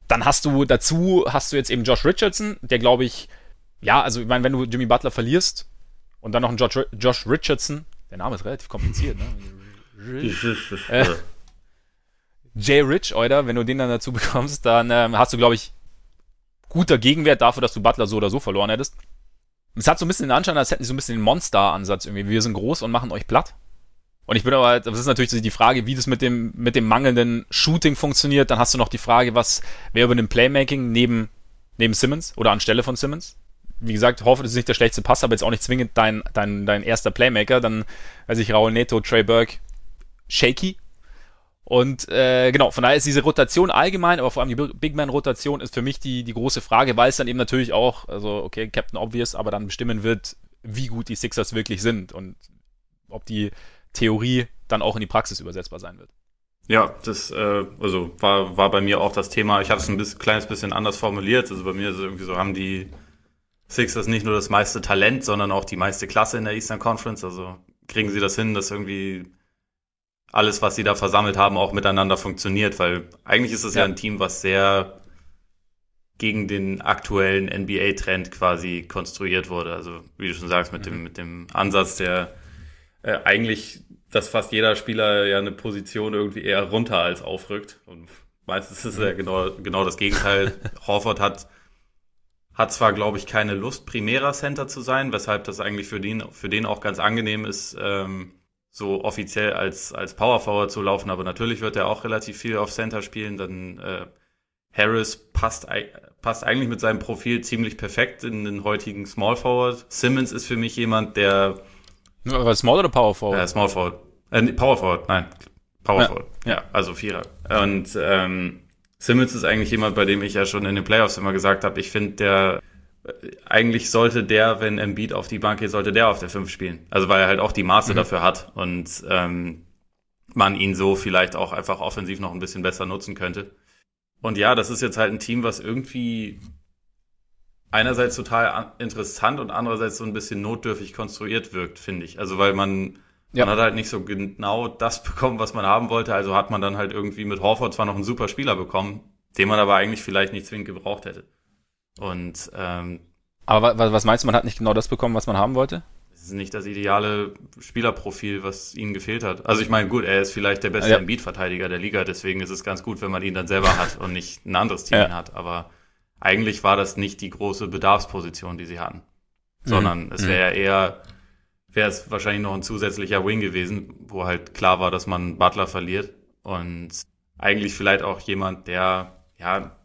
Dann hast du dazu, hast du jetzt eben Josh Richardson, der, glaube ich, ja, also ich meine, wenn du Jimmy Butler verlierst und dann noch einen Josh, Josh Richardson, der Name ist relativ kompliziert, ne? äh, Jay Rich, oder, wenn du den dann dazu bekommst, dann ähm, hast du, glaube ich, guter Gegenwert dafür, dass du Butler so oder so verloren hättest. Es hat so ein bisschen den Anschein, als hätten sie so ein bisschen den Monster-Ansatz irgendwie. Wir sind groß und machen euch platt. Und ich bin aber halt, das ist natürlich die Frage, wie das mit dem, mit dem mangelnden Shooting funktioniert. Dann hast du noch die Frage, was, wer dem Playmaking neben, neben Simmons oder anstelle von Simmons? Wie gesagt, hoffe, das ist nicht der schlechteste Pass, aber jetzt auch nicht zwingend dein, dein, dein erster Playmaker. Dann, weiß ich, Raul Neto, Trey Burke, shaky. Und äh, genau, von daher ist diese Rotation allgemein, aber vor allem die Big Man-Rotation ist für mich die, die große Frage, weil es dann eben natürlich auch, also okay, Captain Obvious, aber dann bestimmen wird, wie gut die Sixers wirklich sind und ob die Theorie dann auch in die Praxis übersetzbar sein wird. Ja, das äh, also war, war bei mir auch das Thema. Ich habe es ein bisschen, kleines bisschen anders formuliert. Also bei mir ist irgendwie so, haben die Sixers nicht nur das meiste Talent, sondern auch die meiste Klasse in der Eastern Conference. Also kriegen sie das hin, dass irgendwie alles, was sie da versammelt haben, auch miteinander funktioniert, weil eigentlich ist es ja. ja ein Team, was sehr gegen den aktuellen NBA-Trend quasi konstruiert wurde. Also wie du schon sagst, mit mhm. dem mit dem Ansatz der äh, eigentlich, dass fast jeder Spieler ja eine Position irgendwie eher runter als aufrückt. Und meistens ist es ja genau, genau das Gegenteil. Horford hat, hat zwar, glaube ich, keine Lust, primärer Center zu sein, weshalb das eigentlich für den, für den auch ganz angenehm ist, ähm, so offiziell als, als Power Forward zu laufen, aber natürlich wird er auch relativ viel auf Center spielen. Dann äh, Harris passt, passt eigentlich mit seinem Profil ziemlich perfekt in den heutigen Small Forward. Simmons ist für mich jemand, der. Aber Small oder Power Forward? Äh, Small Forward. Äh, Power Forward, nein. Power ja. Forward. Ja, also Vierer. Und ähm, Simmons ist eigentlich jemand, bei dem ich ja schon in den Playoffs immer gesagt habe, ich finde, der eigentlich sollte der, wenn Embiid auf die Bank geht, sollte der auf der 5 spielen. Also weil er halt auch die Maße mhm. dafür hat und ähm, man ihn so vielleicht auch einfach offensiv noch ein bisschen besser nutzen könnte. Und ja, das ist jetzt halt ein Team, was irgendwie einerseits total interessant und andererseits so ein bisschen notdürfig konstruiert wirkt, finde ich. Also weil man, ja. man hat halt nicht so genau das bekommen, was man haben wollte. Also hat man dann halt irgendwie mit Horford zwar noch einen super Spieler bekommen, den man aber eigentlich vielleicht nicht zwingend gebraucht hätte. Und ähm, aber was meinst du, man hat nicht genau das bekommen, was man haben wollte? Es ist nicht das ideale Spielerprofil, was ihnen gefehlt hat. Also ich meine, gut, er ist vielleicht der beste ja. Embiid-Verteidiger der Liga, deswegen ist es ganz gut, wenn man ihn dann selber hat und nicht ein anderes Team ja. hat. Aber eigentlich war das nicht die große Bedarfsposition, die sie hatten. Sondern mhm. es wäre mhm. eher, wäre es wahrscheinlich noch ein zusätzlicher Wing gewesen, wo halt klar war, dass man Butler verliert. Und eigentlich vielleicht auch jemand, der, ja,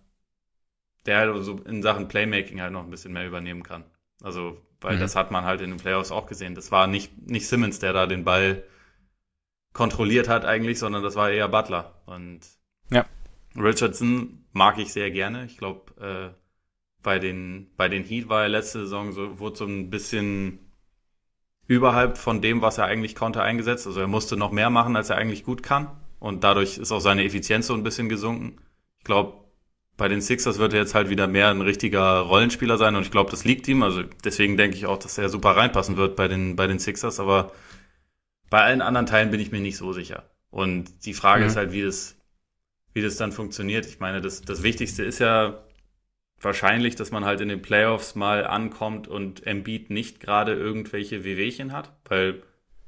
der halt so in Sachen Playmaking halt noch ein bisschen mehr übernehmen kann. Also, weil mhm. das hat man halt in den Playoffs auch gesehen. Das war nicht, nicht Simmons, der da den Ball kontrolliert hat eigentlich, sondern das war eher Butler. Und ja. Richardson mag ich sehr gerne. Ich glaube, äh, bei den, bei den Heat war er letzte Saison so, wurde so ein bisschen überhalb von dem, was er eigentlich konnte, eingesetzt. Also er musste noch mehr machen, als er eigentlich gut kann. Und dadurch ist auch seine Effizienz so ein bisschen gesunken. Ich glaube, bei den Sixers wird er jetzt halt wieder mehr ein richtiger Rollenspieler sein und ich glaube, das liegt ihm. Also deswegen denke ich auch, dass er super reinpassen wird bei den, bei den Sixers, aber bei allen anderen Teilen bin ich mir nicht so sicher. Und die Frage mhm. ist halt, wie das, wie das dann funktioniert. Ich meine, das, das Wichtigste ist ja wahrscheinlich, dass man halt in den Playoffs mal ankommt und Embiid nicht gerade irgendwelche Wehwehchen hat, weil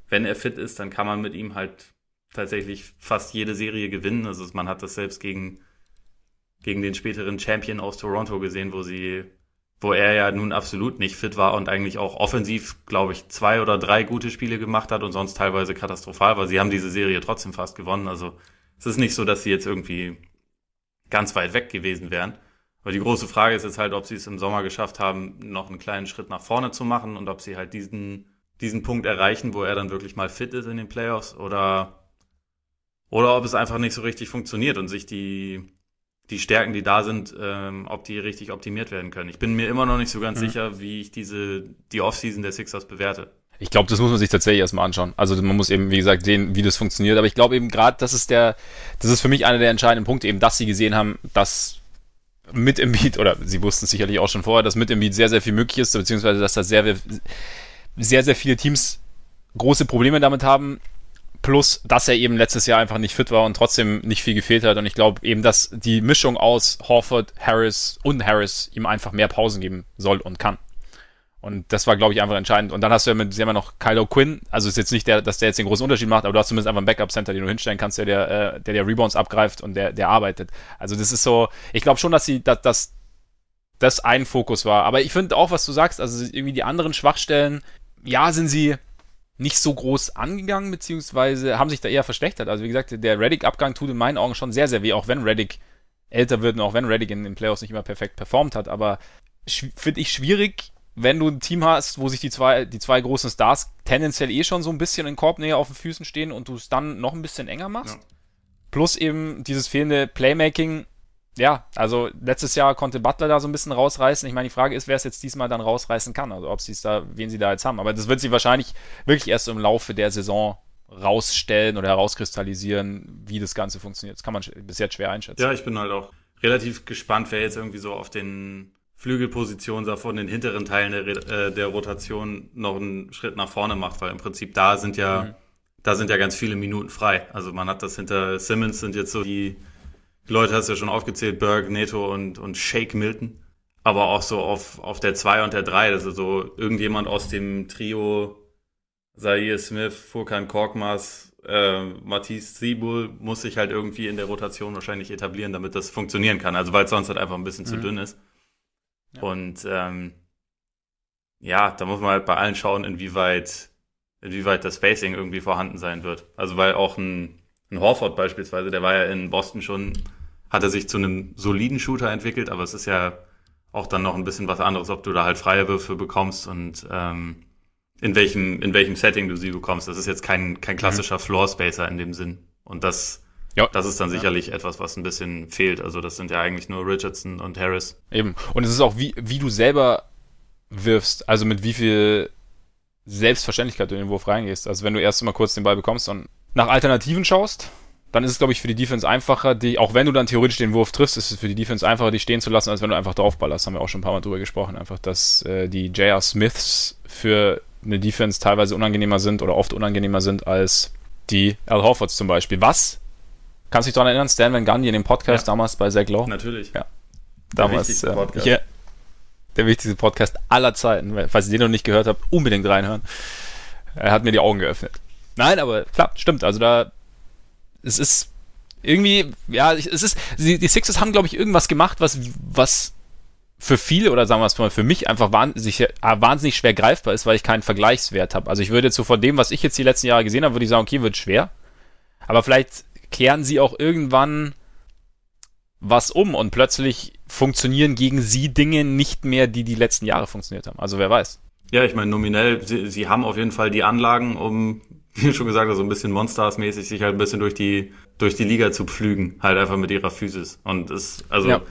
wenn er fit ist, dann kann man mit ihm halt tatsächlich fast jede Serie gewinnen. Also man hat das selbst gegen gegen den späteren Champion aus Toronto gesehen, wo sie, wo er ja nun absolut nicht fit war und eigentlich auch offensiv, glaube ich, zwei oder drei gute Spiele gemacht hat und sonst teilweise katastrophal war. Sie haben diese Serie trotzdem fast gewonnen. Also es ist nicht so, dass sie jetzt irgendwie ganz weit weg gewesen wären. Aber die große Frage ist jetzt halt, ob sie es im Sommer geschafft haben, noch einen kleinen Schritt nach vorne zu machen und ob sie halt diesen, diesen Punkt erreichen, wo er dann wirklich mal fit ist in den Playoffs oder, oder ob es einfach nicht so richtig funktioniert und sich die, die Stärken, die da sind, ähm, ob die richtig optimiert werden können. Ich bin mir immer noch nicht so ganz mhm. sicher, wie ich diese die Offseason der Sixers bewerte. Ich glaube, das muss man sich tatsächlich erstmal anschauen. Also man muss eben, wie gesagt, sehen, wie das funktioniert. Aber ich glaube eben gerade, das ist der, das ist für mich einer der entscheidenden Punkte, eben, dass sie gesehen haben, dass mit Beat, oder sie wussten es sicherlich auch schon vorher, dass mit Beat sehr, sehr viel möglich ist, beziehungsweise dass da sehr, sehr, sehr viele Teams große Probleme damit haben, Plus, dass er eben letztes Jahr einfach nicht fit war und trotzdem nicht viel gefehlt hat. Und ich glaube eben, dass die Mischung aus Horford, Harris und Harris ihm einfach mehr Pausen geben soll und kann. Und das war, glaube ich, einfach entscheidend. Und dann hast du ja mit, sie haben ja noch Kylo Quinn. Also ist jetzt nicht der, dass der jetzt den großen Unterschied macht, aber du hast zumindest einfach einen Backup-Center, den du hinstellen kannst, der der, äh, der, der Rebounds abgreift und der, der arbeitet. Also das ist so, ich glaube schon, dass sie, dass, dass das ein Fokus war. Aber ich finde auch, was du sagst, also irgendwie die anderen Schwachstellen, ja, sind sie, nicht so groß angegangen, beziehungsweise haben sich da eher verschlechtert. Also wie gesagt, der Reddick-Abgang tut in meinen Augen schon sehr, sehr weh, auch wenn Reddick älter wird und auch wenn Reddick in den Playoffs nicht immer perfekt performt hat. Aber finde ich schwierig, wenn du ein Team hast, wo sich die zwei, die zwei großen Stars tendenziell eh schon so ein bisschen in Korbnähe auf den Füßen stehen und du es dann noch ein bisschen enger machst. Ja. Plus eben dieses fehlende Playmaking ja, also letztes Jahr konnte Butler da so ein bisschen rausreißen. Ich meine, die Frage ist, wer es jetzt diesmal dann rausreißen kann. Also ob sie es da, wen sie da jetzt haben. Aber das wird sie wahrscheinlich wirklich erst im Laufe der Saison rausstellen oder herauskristallisieren, wie das Ganze funktioniert. Das kann man bis jetzt schwer einschätzen. Ja, ich bin halt auch relativ gespannt, wer jetzt irgendwie so auf den Flügelpositionen da von den hinteren Teilen der, äh, der Rotation noch einen Schritt nach vorne macht, weil im Prinzip da sind ja, mhm. da sind ja ganz viele Minuten frei. Also man hat das hinter Simmons sind jetzt so die Leute hast du ja schon aufgezählt, Berg, Neto und, und Shake Milton. Aber auch so auf, auf der 2 und der 3, also so irgendjemand aus dem Trio Zaire Smith, Furkan Korkmaz, äh, Matisse Sibul muss sich halt irgendwie in der Rotation wahrscheinlich etablieren, damit das funktionieren kann. Also weil es sonst halt einfach ein bisschen mhm. zu dünn ist. Und ähm, ja, da muss man halt bei allen schauen, inwieweit inwieweit das Spacing irgendwie vorhanden sein wird. Also weil auch ein, ein Horford beispielsweise, der war ja in Boston schon, hat er sich zu einem soliden Shooter entwickelt, aber es ist ja auch dann noch ein bisschen was anderes, ob du da halt freie Würfe bekommst und ähm, in welchem, in welchem Setting du sie bekommst. Das ist jetzt kein, kein klassischer mhm. Floor Spacer in dem Sinn. Und das, ja. das ist dann sicherlich ja. etwas, was ein bisschen fehlt. Also das sind ja eigentlich nur Richardson und Harris. Eben. Und es ist auch, wie, wie du selber wirfst, also mit wie viel Selbstverständlichkeit du in den Wurf reingehst. Also wenn du erst mal kurz den Ball bekommst und nach Alternativen schaust, dann ist es, glaube ich, für die Defense einfacher, die, auch wenn du dann theoretisch den Wurf triffst, ist es für die Defense einfacher, die stehen zu lassen, als wenn du einfach draufballerst. Haben wir auch schon ein paar Mal drüber gesprochen. Einfach, dass äh, die J.R. Smiths für eine Defense teilweise unangenehmer sind oder oft unangenehmer sind als die Al Horfords zum Beispiel. Was? Kannst du dich daran erinnern, Stan Van Gundy in dem Podcast ja. damals bei Zach Lowe? Natürlich. Ja. Damals. Der wichtigste, äh, der wichtigste Podcast aller Zeiten. Falls ihr den noch nicht gehört habt, unbedingt reinhören. Er hat mir die Augen geöffnet. Nein, aber klar, stimmt. Also da, es ist irgendwie, ja, es ist, die, die Sixers haben, glaube ich, irgendwas gemacht, was, was für viele oder sagen wir es mal für mich einfach wahnsinnig, wahnsinnig schwer greifbar ist, weil ich keinen Vergleichswert habe. Also ich würde jetzt so von dem, was ich jetzt die letzten Jahre gesehen habe, würde ich sagen, okay, wird schwer. Aber vielleicht kehren sie auch irgendwann was um und plötzlich funktionieren gegen sie Dinge nicht mehr, die die letzten Jahre funktioniert haben. Also wer weiß. Ja, ich meine, nominell, sie, sie haben auf jeden Fall die Anlagen, um, wie schon gesagt, so ein bisschen Monsters-mäßig sich halt ein bisschen durch die, durch die Liga zu pflügen, halt einfach mit ihrer Physis. Und es, also, ja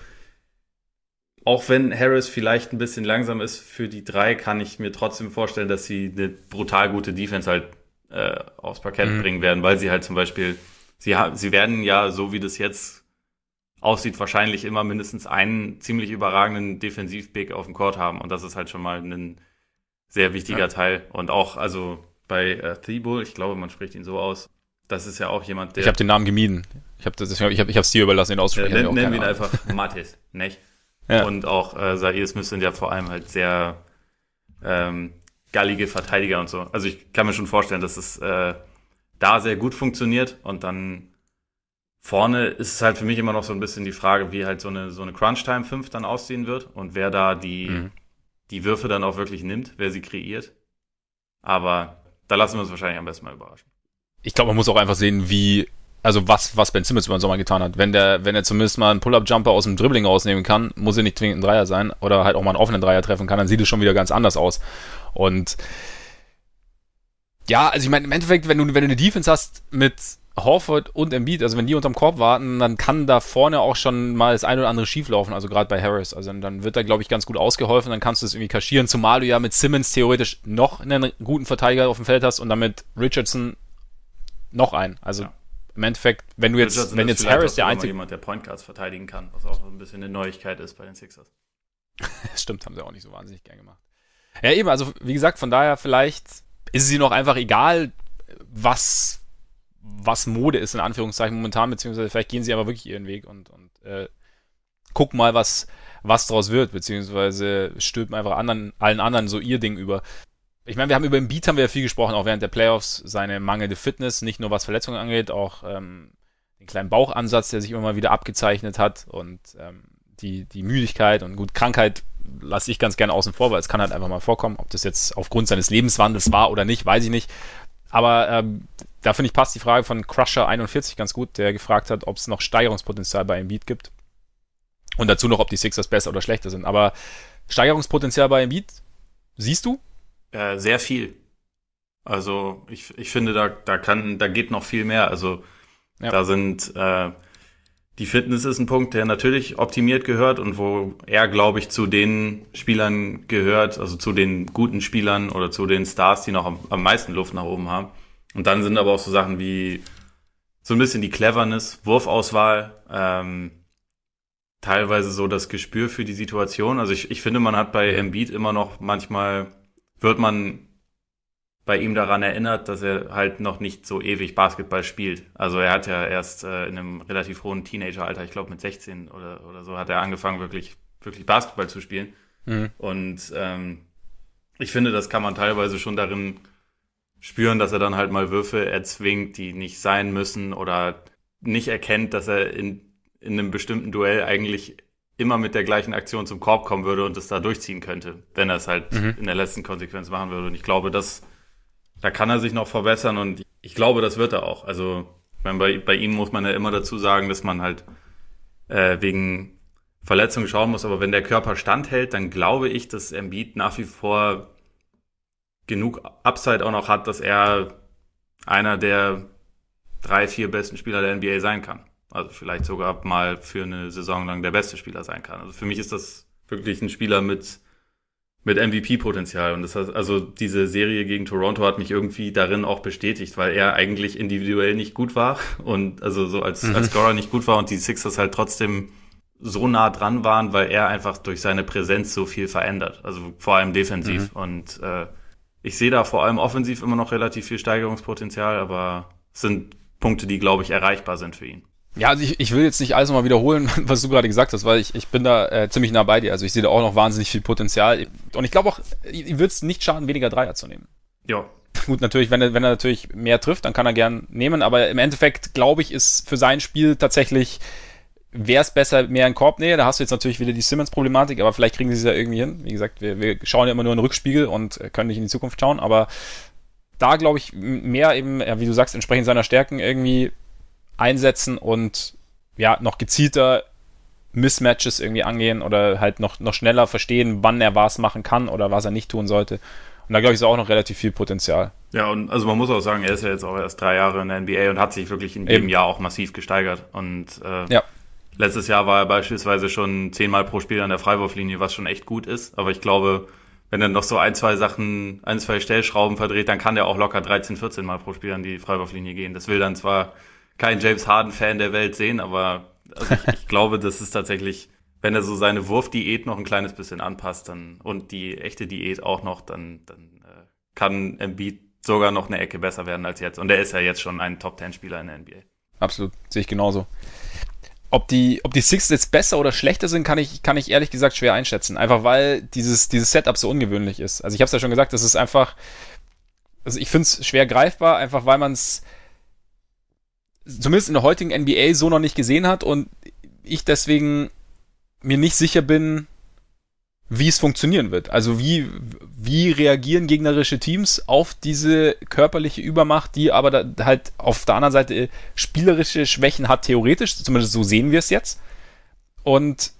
auch wenn Harris vielleicht ein bisschen langsam ist für die drei, kann ich mir trotzdem vorstellen, dass sie eine brutal gute Defense halt äh, aufs Parkett mhm. bringen werden, weil sie halt zum Beispiel, sie, sie werden ja, so wie das jetzt aussieht, wahrscheinlich immer mindestens einen ziemlich überragenden Defensivpick auf dem Court haben. Und das ist halt schon mal ein sehr wichtiger ja. Teil. Und auch, also bei äh, Thibault, ich glaube, man spricht ihn so aus, das ist ja auch jemand, der. Ich habe den Namen gemieden. Ich habe ich habe, ich habe es dir überlassen, ihn auszusprechen. Äh, nennen wir ihn einfach Matis, nicht? Ja. Und auch äh, Zaire Smith sind ja vor allem halt sehr ähm, gallige Verteidiger und so. Also ich kann mir schon vorstellen, dass es äh, da sehr gut funktioniert und dann vorne ist es halt für mich immer noch so ein bisschen die Frage, wie halt so eine, so eine Crunch-Time 5 dann aussehen wird und wer da die, mhm. die Würfe dann auch wirklich nimmt, wer sie kreiert. Aber da lassen wir uns wahrscheinlich am besten mal überraschen. Ich glaube, man muss auch einfach sehen, wie also was, was Ben Simmons über den Sommer getan hat. Wenn der, wenn er zumindest mal einen Pull-Up-Jumper aus dem Dribbling rausnehmen kann, muss er nicht zwingend ein Dreier sein oder halt auch mal einen offenen Dreier treffen kann, dann sieht es schon wieder ganz anders aus. Und ja, also ich meine, im Endeffekt, wenn du, wenn du eine Defense hast mit Horford und Embiid, also wenn die unterm Korb warten, dann kann da vorne auch schon mal das eine oder andere schieflaufen, also gerade bei Harris. Also dann wird da, glaube ich, ganz gut ausgeholfen, dann kannst du es irgendwie kaschieren, zumal du ja mit Simmons theoretisch noch einen guten Verteidiger auf dem Feld hast und damit Richardson noch einen. Also ja im Endeffekt, wenn du jetzt, wenn jetzt Harris der einzige. jemand, der Point Guards verteidigen kann, was auch ein bisschen eine Neuigkeit ist bei den Sixers. Stimmt, haben sie auch nicht so wahnsinnig gern gemacht. Ja, eben, also wie gesagt, von daher vielleicht ist es ihnen auch einfach egal, was, was Mode ist, in Anführungszeichen momentan, beziehungsweise vielleicht gehen sie aber wirklich ihren Weg und, und äh, gucken mal, was, was draus wird, beziehungsweise stülpen einfach anderen, allen anderen so ihr Ding über. Ich meine, wir haben über den Beat haben wir ja viel gesprochen, auch während der Playoffs, seine mangelnde Fitness, nicht nur was Verletzungen angeht, auch ähm, den kleinen Bauchansatz, der sich immer mal wieder abgezeichnet hat und ähm, die, die Müdigkeit und gut, Krankheit lasse ich ganz gerne außen vor, weil es kann halt einfach mal vorkommen, ob das jetzt aufgrund seines Lebenswandels war oder nicht, weiß ich nicht. Aber ähm, da finde ich passt die Frage von Crusher41 ganz gut, der gefragt hat, ob es noch Steigerungspotenzial bei Embiid gibt. Und dazu noch, ob die Sixers besser oder schlechter sind. Aber Steigerungspotenzial bei Embiid siehst du? Äh, sehr viel. Also ich, ich finde, da, da kann, da geht noch viel mehr. Also ja. da sind äh, die Fitness ist ein Punkt, der natürlich optimiert gehört und wo er, glaube ich, zu den Spielern gehört, also zu den guten Spielern oder zu den Stars, die noch am, am meisten Luft nach oben haben. Und dann sind aber auch so Sachen wie so ein bisschen die Cleverness, Wurfauswahl, ähm, teilweise so das Gespür für die Situation. Also ich, ich finde, man hat bei Embiid immer noch manchmal wird man bei ihm daran erinnert, dass er halt noch nicht so ewig Basketball spielt. Also er hat ja erst äh, in einem relativ hohen Teenageralter, ich glaube mit 16 oder, oder so, hat er angefangen, wirklich, wirklich Basketball zu spielen. Mhm. Und ähm, ich finde, das kann man teilweise schon darin spüren, dass er dann halt mal Würfe erzwingt, die nicht sein müssen oder nicht erkennt, dass er in, in einem bestimmten Duell eigentlich immer mit der gleichen Aktion zum Korb kommen würde und es da durchziehen könnte, wenn er es halt mhm. in der letzten Konsequenz machen würde. Und ich glaube, das, da kann er sich noch verbessern und ich glaube, das wird er auch. Also bei, bei ihm muss man ja immer dazu sagen, dass man halt äh, wegen Verletzungen schauen muss, aber wenn der Körper standhält, dann glaube ich, dass Embiid nach wie vor genug Upside auch noch hat, dass er einer der drei, vier besten Spieler der NBA sein kann. Also vielleicht sogar mal für eine Saison lang der beste Spieler sein kann. Also für mich ist das wirklich ein Spieler mit mit MVP-Potenzial. Und das heißt, also diese Serie gegen Toronto hat mich irgendwie darin auch bestätigt, weil er eigentlich individuell nicht gut war und also so als, mhm. als Scorer nicht gut war und die Sixers halt trotzdem so nah dran waren, weil er einfach durch seine Präsenz so viel verändert. Also vor allem defensiv. Mhm. Und äh, ich sehe da vor allem offensiv immer noch relativ viel Steigerungspotenzial, aber es sind Punkte, die, glaube ich, erreichbar sind für ihn. Ja, also ich, ich will jetzt nicht alles nochmal wiederholen, was du gerade gesagt hast, weil ich, ich bin da äh, ziemlich nah bei dir. Also ich sehe da auch noch wahnsinnig viel Potenzial. Und ich glaube auch, ihm wird es nicht schaden, weniger Dreier zu nehmen. Ja. Gut, natürlich, wenn er, wenn er natürlich mehr trifft, dann kann er gern nehmen. Aber im Endeffekt, glaube ich, ist für sein Spiel tatsächlich, wäre es besser, mehr in Korbnähe. Da hast du jetzt natürlich wieder die Simmons-Problematik, aber vielleicht kriegen sie es ja irgendwie hin. Wie gesagt, wir, wir schauen ja immer nur in den Rückspiegel und können nicht in die Zukunft schauen. Aber da glaube ich mehr eben, ja, wie du sagst, entsprechend seiner Stärken irgendwie einsetzen und ja, noch gezielter Mismatches irgendwie angehen oder halt noch, noch schneller verstehen, wann er was machen kann oder was er nicht tun sollte. Und da glaube ich, ist auch noch relativ viel Potenzial. Ja, und also man muss auch sagen, er ist ja jetzt auch erst drei Jahre in der NBA und hat sich wirklich in jedem Jahr auch massiv gesteigert. Und äh, ja. letztes Jahr war er beispielsweise schon zehnmal pro Spiel an der Freiwurflinie, was schon echt gut ist. Aber ich glaube, wenn er noch so ein, zwei Sachen, ein, zwei Stellschrauben verdreht, dann kann der auch locker 13, 14 Mal pro Spiel an die Freiwurflinie gehen. Das will dann zwar kein James Harden-Fan der Welt sehen, aber also ich, ich glaube, das ist tatsächlich, wenn er so seine Wurfdiät noch ein kleines bisschen anpasst dann und die echte Diät auch noch, dann, dann äh, kann Embiid sogar noch eine Ecke besser werden als jetzt. Und er ist ja jetzt schon ein Top-10-Spieler in der NBA. Absolut, sehe ich genauso. Ob die, ob die Six jetzt besser oder schlechter sind, kann ich, kann ich ehrlich gesagt schwer einschätzen. Einfach weil dieses, dieses Setup so ungewöhnlich ist. Also ich habe es ja schon gesagt, das ist einfach, also ich finde es schwer greifbar, einfach weil man es zumindest in der heutigen NBA so noch nicht gesehen hat und ich deswegen mir nicht sicher bin, wie es funktionieren wird. Also wie, wie reagieren gegnerische Teams auf diese körperliche Übermacht, die aber da halt auf der anderen Seite spielerische Schwächen hat, theoretisch, zumindest so sehen wir es jetzt. Und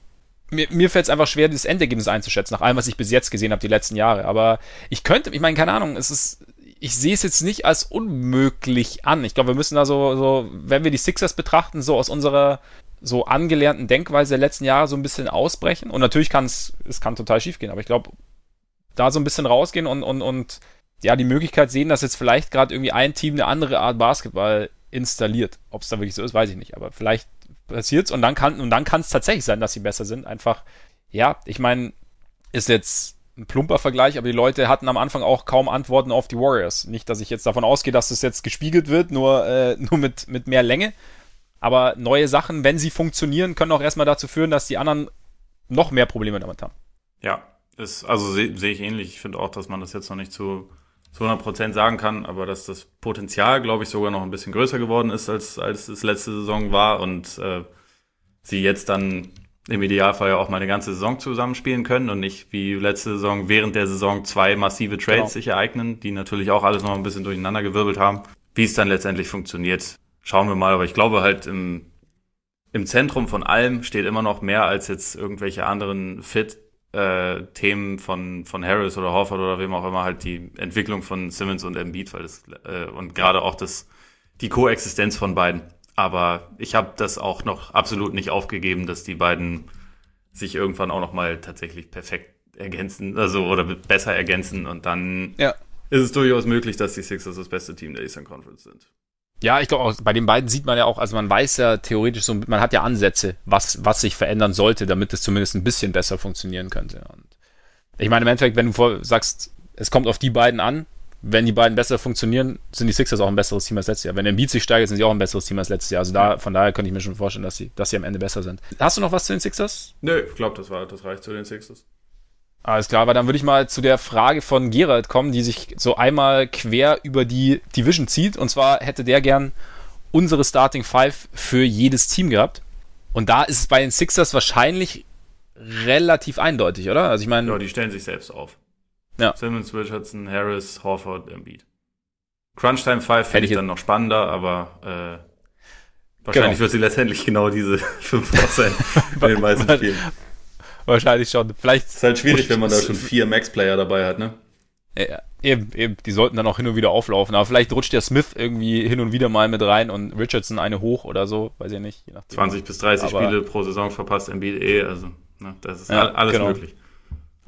mir, mir fällt es einfach schwer, das Endergebnis einzuschätzen, nach allem, was ich bis jetzt gesehen habe, die letzten Jahre. Aber ich könnte, ich meine, keine Ahnung, es ist, ich sehe es jetzt nicht als unmöglich an. Ich glaube, wir müssen da so, so, wenn wir die Sixers betrachten, so aus unserer so angelernten Denkweise der letzten Jahre so ein bisschen ausbrechen. Und natürlich kann es, es kann total schief gehen, aber ich glaube, da so ein bisschen rausgehen und, und, und ja, die Möglichkeit sehen, dass jetzt vielleicht gerade irgendwie ein Team eine andere Art Basketball installiert. Ob es da wirklich so ist, weiß ich nicht. Aber vielleicht passiert's und dann kann und dann kann es tatsächlich sein, dass sie besser sind. Einfach, ja, ich meine, ist jetzt ein plumper Vergleich, aber die Leute hatten am Anfang auch kaum Antworten auf die Warriors. Nicht, dass ich jetzt davon ausgehe, dass das jetzt gespiegelt wird, nur, äh, nur mit, mit mehr Länge. Aber neue Sachen, wenn sie funktionieren, können auch erstmal dazu führen, dass die anderen noch mehr Probleme damit haben. Ja, ist, also sehe seh ich ähnlich. Ich finde auch, dass man das jetzt noch nicht zu, zu 100 Prozent sagen kann, aber dass das Potenzial, glaube ich, sogar noch ein bisschen größer geworden ist, als, als es letzte Saison war und äh, sie jetzt dann im Idealfall ja auch mal eine ganze Saison zusammenspielen können und nicht wie letzte Saison während der Saison zwei massive Trades genau. sich ereignen, die natürlich auch alles noch ein bisschen durcheinander gewirbelt haben. Wie es dann letztendlich funktioniert, schauen wir mal. Aber ich glaube halt im, im Zentrum von allem steht immer noch mehr als jetzt irgendwelche anderen Fit äh, Themen von von Harris oder Horford oder wem auch immer halt die Entwicklung von Simmons und Embiid, weil das äh, und gerade auch das die Koexistenz von beiden. Aber ich habe das auch noch absolut nicht aufgegeben, dass die beiden sich irgendwann auch noch mal tatsächlich perfekt ergänzen, also oder besser ergänzen und dann ja. ist es durchaus möglich, dass die Sixers das beste Team der Eastern Conference sind. Ja, ich glaube, bei den beiden sieht man ja auch, also man weiß ja theoretisch so, man hat ja Ansätze, was, was sich verändern sollte, damit es zumindest ein bisschen besser funktionieren könnte. Und ich meine, im Endeffekt, wenn du vor, sagst, es kommt auf die beiden an, wenn die beiden besser funktionieren, sind die Sixers auch ein besseres Team als letztes Jahr. Wenn der Beat sich steigert, sind sie auch ein besseres Team als letztes Jahr. Also da, von daher könnte ich mir schon vorstellen, dass sie, dass sie am Ende besser sind. Hast du noch was zu den Sixers? Nö, ich glaube, das war, das reicht zu den Sixers. Alles klar, aber dann würde ich mal zu der Frage von Gerald kommen, die sich so einmal quer über die Division zieht. Und zwar hätte der gern unsere Starting Five für jedes Team gehabt. Und da ist es bei den Sixers wahrscheinlich relativ eindeutig, oder? Also ich meine. Ja, die stellen sich selbst auf. Ja. Simmons, Richardson, Harris, Horford, Embiid. Crunch Time 5 finde ich, ich dann noch spannender, aber äh, wahrscheinlich Genau. wird sie letztendlich genau diese 5 raus sein in den meisten Spielen. Wahrscheinlich schon. Vielleicht Ist halt schwierig, wenn man da schon vier Max-Player dabei hat, ne? Ja, eben, eben. Die sollten dann auch hin und wieder auflaufen. Aber vielleicht rutscht der Smith irgendwie hin und wieder mal mit rein und Richardson eine hoch oder so. Weiß ich nicht. Je nachdem. 20 bis 30 Aber- Spiele pro Saison verpasst Embiid eh, also ne, das ist Ja, all- alles genau. möglich.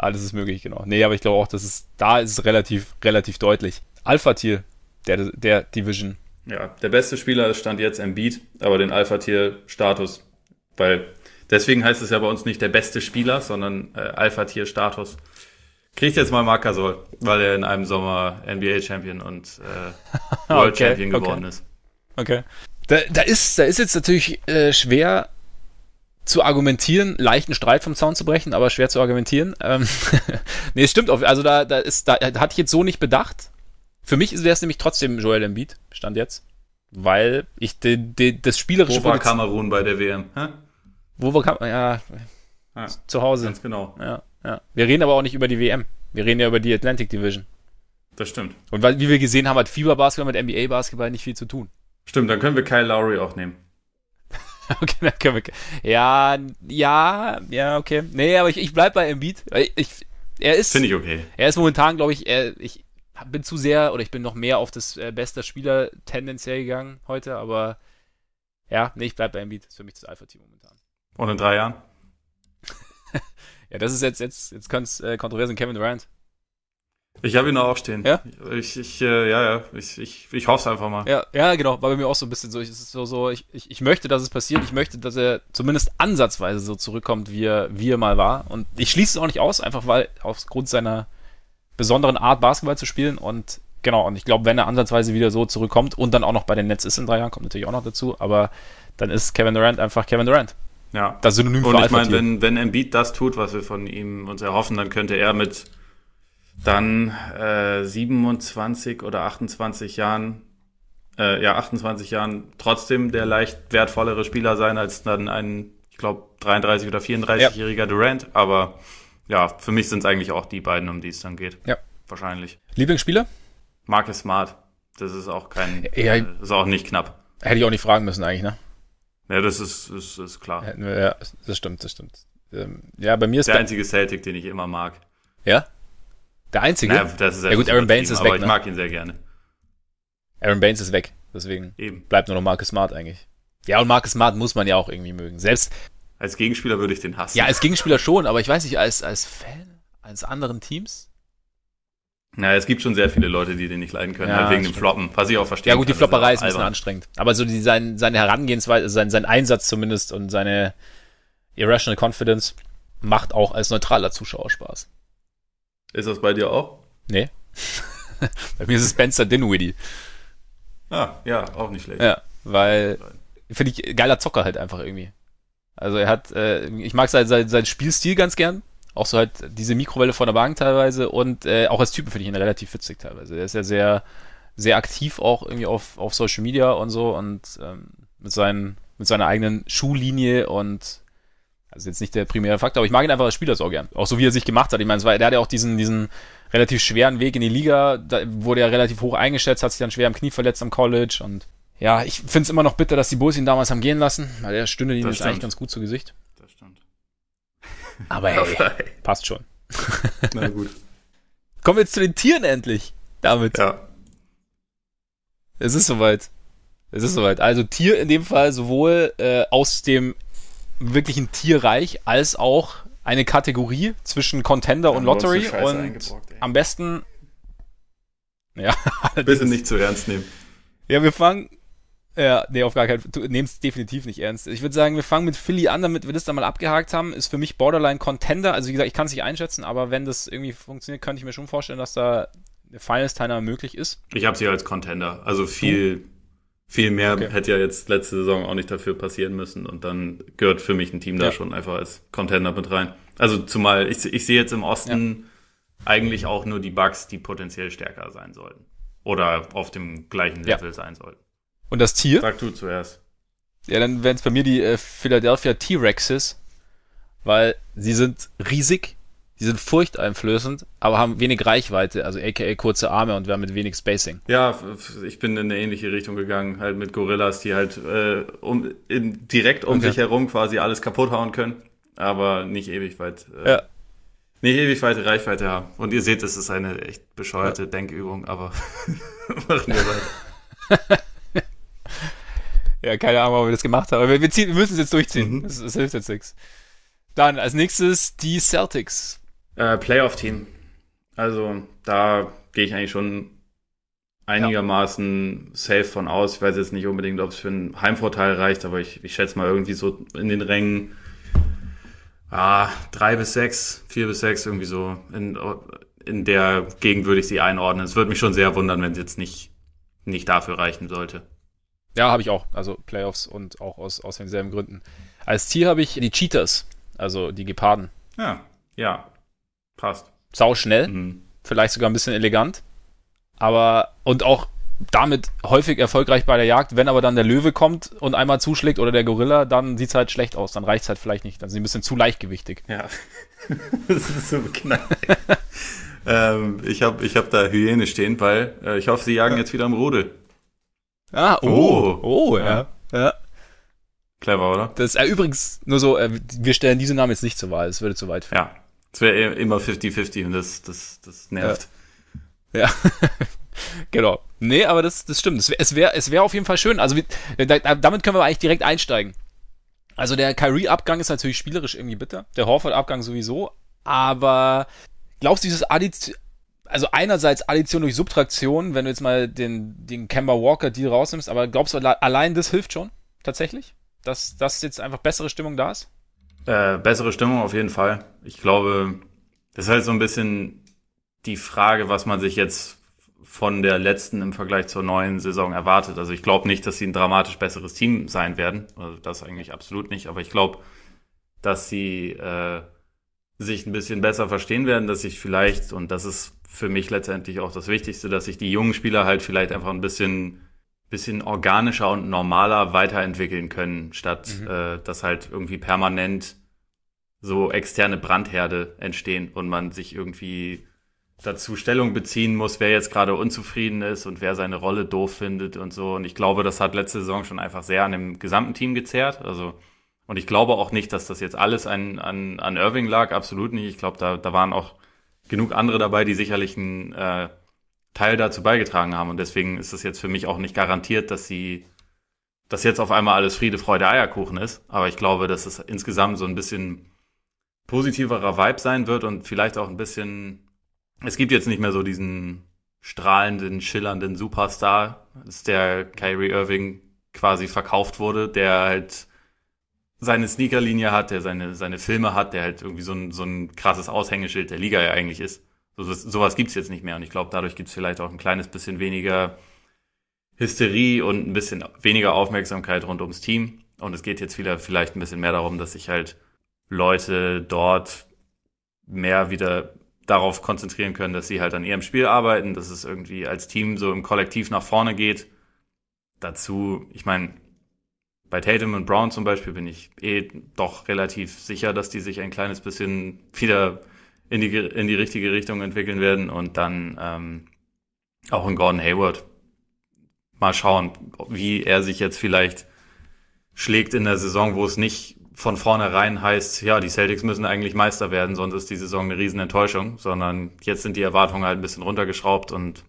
Alles ist möglich, genau. Nee, aber ich glaube auch, dass es, da ist es relativ, relativ deutlich. Alpha-Tier der, der Division. Ja, der beste Spieler ist Stand jetzt Embiid, aber den Alpha-Tier-Status, weil deswegen heißt es ja bei uns nicht der beste Spieler, sondern äh, Alpha-Tier-Status. Kriegt jetzt mal Marc Gasol, weil er in einem Sommer NBA-Champion und äh, World Okay, Champion okay. geworden ist. Okay. Da, da, ist, da ist jetzt natürlich äh, schwer zu argumentieren, leichten Streit vom Zaun zu brechen, aber schwer zu argumentieren. Ähm, nee, es stimmt. Auf, also da, da ist, da hatte ich jetzt so nicht bedacht. Für mich wäre es nämlich trotzdem Joel Embiid, stand jetzt. Weil ich de, de, das spielerische Wo war Kamerun bei der WM? Hä? Wo war Kam ja, Ja, zu Hause. ganz genau. Ja, ja. Wir reden aber auch nicht über die WM. Wir reden ja über die Atlantic Division. Das stimmt. Und weil, wie wir gesehen haben, hat Fieberbasketball mit NBA-Basketball nicht viel zu tun. Stimmt, dann können wir Kyle Lowry auch nehmen. Okay, dann können wir. Ja, ja, ja, okay. Nee, aber ich, ich bleib bei Embiid. Ich, er ist, Finde ich okay. er ist momentan, glaube ich, er, ich bin zu sehr oder ich bin noch mehr auf das äh, beste Spieler tendenziell gegangen heute, aber ja, nee, ich bleib bei Embiid. Das ist für mich das Alpha-Team momentan. Und in drei Jahren? Ja, das ist jetzt, jetzt, jetzt könnte es äh, kontrovers Kevin Durant. Ich habe ihn auch stehen. Ja? Ich, ich äh, ja, ja, ich, ich, ich hoffe es einfach mal. Ja, ja, genau, war bei mir auch so ein bisschen so. Ich, so, so ich, ich, ich möchte, dass es passiert. Ich möchte, dass er zumindest ansatzweise so zurückkommt, wie er, wie er mal war. Und ich schließe es auch nicht aus, einfach weil aufgrund seiner besonderen Art, Basketball zu spielen. Und genau, und ich glaube, wenn er ansatzweise wieder so zurückkommt und dann auch noch bei den Nets ist in drei Jahren, kommt natürlich auch noch dazu, aber dann ist Kevin Durant einfach Kevin Durant. Ja. Das Synonym Und für ich meine, wenn, wenn Embiid das tut, was wir von ihm uns erhoffen, dann könnte er mit dann äh, 27 oder 28 Jahren, äh, ja, 28 Jahren trotzdem der leicht wertvollere Spieler sein als dann ein, ich glaube, 33 oder 34-jähriger Durant. Aber ja, für mich sind es eigentlich auch die beiden, um die es dann geht. Ja. Wahrscheinlich. Lieblingsspieler? Marcus Smart. Das ist auch kein, Ja. äh, ist auch nicht knapp. Hätte ich auch nicht fragen müssen eigentlich, ne? Ja, das ist, ist, ist klar. Ja, das stimmt, das stimmt. Ähm, Ja, bei mir ist Der einzige Celtic, den ich immer mag. ja der einzige. Naja, das ist Ja gut, Aaron Baines ist aber weg, ich ne? mag ihn sehr gerne. Aaron Baines ist weg, deswegen Eben. bleibt nur noch Marcus Smart eigentlich. Ja, und Marcus Smart muss man ja auch irgendwie mögen. Selbst, Als Gegenspieler würde ich den hassen. ja, als Gegenspieler schon, aber ich weiß nicht, als, als Fan, als anderen Teams? naja, es gibt schon sehr viele Leute, die den nicht leiden können, Ja, halt wegen dem. Floppen, was ich auch verstehe. Ja gut, die Flopperei ist ein bisschen anstrengend. Aber so die, sein, seine Herangehensweise, sein, sein Einsatz zumindest und seine Irrational Confidence macht auch als neutraler Zuschauer Spaß. Ist das bei dir auch? Nee. Bei mir ist es Spencer Dinwiddie. Ah, ja, auch nicht schlecht. Ja, weil finde ich geiler Zocker halt einfach irgendwie. Also er hat, äh, ich mag sein, sein, sein Spielstil ganz gern. Auch so halt diese Mikrowelle von der Bank teilweise und äh, auch als Typen finde ich ihn relativ witzig teilweise. Er ist ja sehr, sehr aktiv auch irgendwie auf, auf Social Media und so und ähm, mit, seinen, mit seiner eigenen Schuhlinie und also jetzt nicht der primäre Faktor, aber ich mag ihn einfach als Spieler so gern. Auch so wie er sich gemacht hat. Ich meine, es war, der hat ja auch diesen, diesen relativ schweren Weg in die Liga, da wurde er relativ hoch eingeschätzt, hat sich dann schwer am Knie verletzt am College und ja, ich finde es immer noch bitter, dass die Bulls ihn damals haben gehen lassen, weil der stünde Das jetzt stimmt. eigentlich ganz gut zu Gesicht. Das stimmt. Aber hey, passt schon. Na gut. Kommen wir jetzt zu den Tieren endlich. Damit. Ja. Es ist soweit. Es ist soweit. Also Tier in dem Fall sowohl äh, aus dem wirklichen Tierreich als auch eine Kategorie zwischen Contender und Lottery und am besten ja, Bitte nicht zu ernst nehmen. ja, wir fangen ja, nee, auf gar keinen Fall. Du nehmst definitiv nicht ernst. Ich würde sagen, wir fangen mit Philly an, damit wir das dann mal abgehakt haben. Ist für mich Borderline Contender. Also wie gesagt, ich kann es nicht einschätzen, aber wenn das irgendwie funktioniert, könnte ich mir schon vorstellen, dass da eine Finals-Teilnahme möglich ist. Ich habe sie als Contender. Also viel, viel mehr Okay. hätte ja jetzt letzte Saison auch nicht dafür passieren müssen. Und dann gehört für mich ein Team da Ja. schon einfach als Contender mit rein. Also zumal ich, ich sehe jetzt im Osten eigentlich auch nur die Bucks, die potenziell stärker sein sollten. Oder auf dem gleichen Ja. Level sein sollten. Und das Tier? Sag du zuerst. Ja, dann wären es bei mir die äh, Philadelphia T-Rexes, weil sie sind riesig, die sind furchteinflößend, aber haben wenig Reichweite, also aka kurze Arme und wir haben mit wenig Spacing. Ja, ich bin in eine ähnliche Richtung gegangen, halt mit Gorillas, die halt äh, um, in, direkt um okay. sich herum quasi alles kaputt hauen können, aber nicht ewig weit. Äh, ja. Nicht ewig weite Reichweite haben. Und ihr seht, es ist eine echt bescheuerte ja. Denkübung, aber machen wir weiter. ja, keine Ahnung, ob wir das gemacht haben. Aber wir, ziehen, wir müssen es jetzt durchziehen. Mhm. Das, das hilft jetzt nichts. Dann als nächstes die Celtics. Äh, Playoff-Team. Also da gehe ich eigentlich schon einigermaßen ja. safe von aus. Ich weiß jetzt nicht unbedingt, ob es für einen Heimvorteil reicht, aber ich, ich schätze mal irgendwie so in den Rängen ah, drei bis sechs, vier bis sechs, irgendwie so. In, in der Gegend würde ich sie einordnen. Es würde mich schon sehr wundern, wenn es jetzt nicht, nicht dafür reichen sollte. Ja, habe ich auch. Also Playoffs und auch aus, aus denselben Gründen. Als Ziel habe ich die Cheaters, also die Geparden. Ja, ja. Passt. Sau schnell, mhm. vielleicht sogar ein bisschen elegant, aber und auch damit häufig erfolgreich bei der Jagd. Wenn aber dann der Löwe kommt und einmal zuschlägt oder der Gorilla, dann sieht es halt schlecht aus. Dann reicht es halt vielleicht nicht. Dann sind sie ein bisschen zu leichtgewichtig. Ja, das ist so knall. ähm, ich habe ich hab da Hyäne stehen, weil äh, ich hoffe, sie jagen jetzt wieder am Rudel. Ah, oh, oh, oh ja. ja. ja. Clever, oder? Das ist äh, übrigens nur so, äh, wir stellen diese Namen jetzt nicht zur Wahl, es würde zu weit führen. Ja, es wäre immer 50-50 und das, das, das nervt. Ja. ja. genau. Nee, aber das, das stimmt. Es wäre es wär auf jeden Fall schön. Also da, damit können wir eigentlich direkt einsteigen. Also der Kyrie-Abgang ist natürlich spielerisch irgendwie bitter. Der Horford-Abgang sowieso. Aber glaubst du, dieses Addition, also einerseits Addition durch Subtraktion, wenn du jetzt mal den, den Kemba Walker-Deal rausnimmst, aber glaubst du, allein das hilft schon? Tatsächlich? Dass, dass jetzt einfach bessere Stimmung da ist? Äh, bessere Stimmung auf jeden Fall. Ich glaube, das ist halt so ein bisschen die Frage, was man sich jetzt von der letzten im Vergleich zur neuen Saison erwartet. Also ich glaube nicht, dass sie ein dramatisch besseres Team sein werden. Also das eigentlich absolut nicht. Aber ich glaube, dass sie äh, sich ein bisschen besser verstehen werden, dass sich vielleicht, und das ist für mich letztendlich auch das Wichtigste, dass sich die jungen Spieler halt vielleicht einfach ein bisschen bisschen organischer und normaler weiterentwickeln können, statt mhm. äh, dass halt irgendwie permanent so externe Brandherde entstehen und man sich irgendwie dazu Stellung beziehen muss, wer jetzt gerade unzufrieden ist und wer seine Rolle doof findet und so. Und ich glaube, das hat letzte Saison schon einfach sehr an dem gesamten Team gezerrt. Also, und ich glaube auch nicht, dass das jetzt alles an, an, an Irving lag, absolut nicht. Ich glaube, da, da waren auch genug andere dabei, die sicherlich ein äh, Teil dazu beigetragen haben. Und deswegen ist es jetzt für mich auch nicht garantiert, dass sie, dass jetzt auf einmal alles Friede, Freude, Eierkuchen ist. Aber ich glaube, dass es insgesamt so ein bisschen positiverer Vibe sein wird und vielleicht auch ein bisschen, es gibt jetzt nicht mehr so diesen strahlenden, schillernden Superstar, ist der Kyrie Irving quasi verkauft wurde, der halt seine Sneakerlinie hat, der seine, seine Filme hat, der halt irgendwie so ein, so ein krasses Aushängeschild der Liga ja eigentlich ist. So, sowas gibt's jetzt nicht mehr und ich glaube, dadurch gibt's vielleicht auch ein kleines bisschen weniger Hysterie und ein bisschen weniger Aufmerksamkeit rund ums Team. Und es geht jetzt wieder vielleicht ein bisschen mehr darum, dass sich halt Leute dort mehr wieder darauf konzentrieren können, dass sie halt an ihrem Spiel arbeiten, dass es irgendwie als Team so im Kollektiv nach vorne geht. Dazu, ich meine, bei Tatum und Brown zum Beispiel bin ich eh doch relativ sicher, dass die sich ein kleines bisschen wieder in die, in die richtige Richtung entwickeln werden und dann ähm, auch in Gordon Hayward mal schauen, wie er sich jetzt vielleicht schlägt in der Saison, wo es nicht von vornherein heißt, ja, die Celtics müssen eigentlich Meister werden, sonst ist die Saison eine Riesenenttäuschung, sondern jetzt sind die Erwartungen halt ein bisschen runtergeschraubt und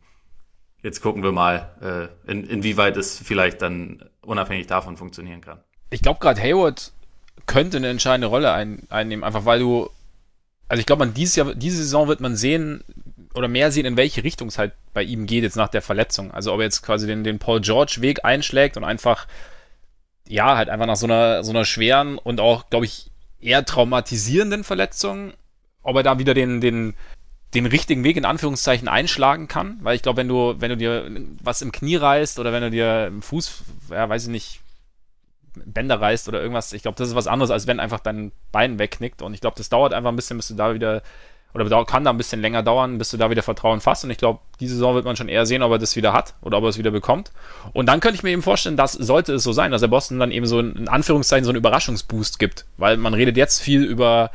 jetzt gucken wir mal, äh, in, inwieweit es vielleicht dann unabhängig davon funktionieren kann. Ich glaube gerade Hayward könnte eine entscheidende Rolle ein, einnehmen, einfach weil du also ich glaube, man dieses Jahr, diese Saison wird man sehen oder mehr sehen, in welche Richtung es halt bei ihm geht jetzt nach der Verletzung. Also ob er jetzt quasi den, den Paul George Weg einschlägt und einfach, ja, halt einfach nach so einer, so einer schweren und auch, glaube ich, eher traumatisierenden Verletzung, ob er da wieder den, den, den richtigen Weg in Anführungszeichen einschlagen kann, weil ich glaube, wenn du, wenn du dir was im Knie reißt oder wenn du dir im Fuß, ja, weiß ich nicht, Bänder reißt oder irgendwas. Ich glaube, das ist was anderes, als wenn einfach dein Bein wegknickt. Und ich glaube, das dauert einfach ein bisschen, bis du da wieder, oder kann da ein bisschen länger dauern, bis du da wieder Vertrauen fasst. Und ich glaube, diese Saison wird man schon eher sehen, ob er das wieder hat oder ob er es wieder bekommt. Und dann könnte ich mir eben vorstellen, dass sollte es so sein, dass der Boston dann eben so in Anführungszeichen so einen Überraschungsboost gibt. Weil man redet jetzt viel über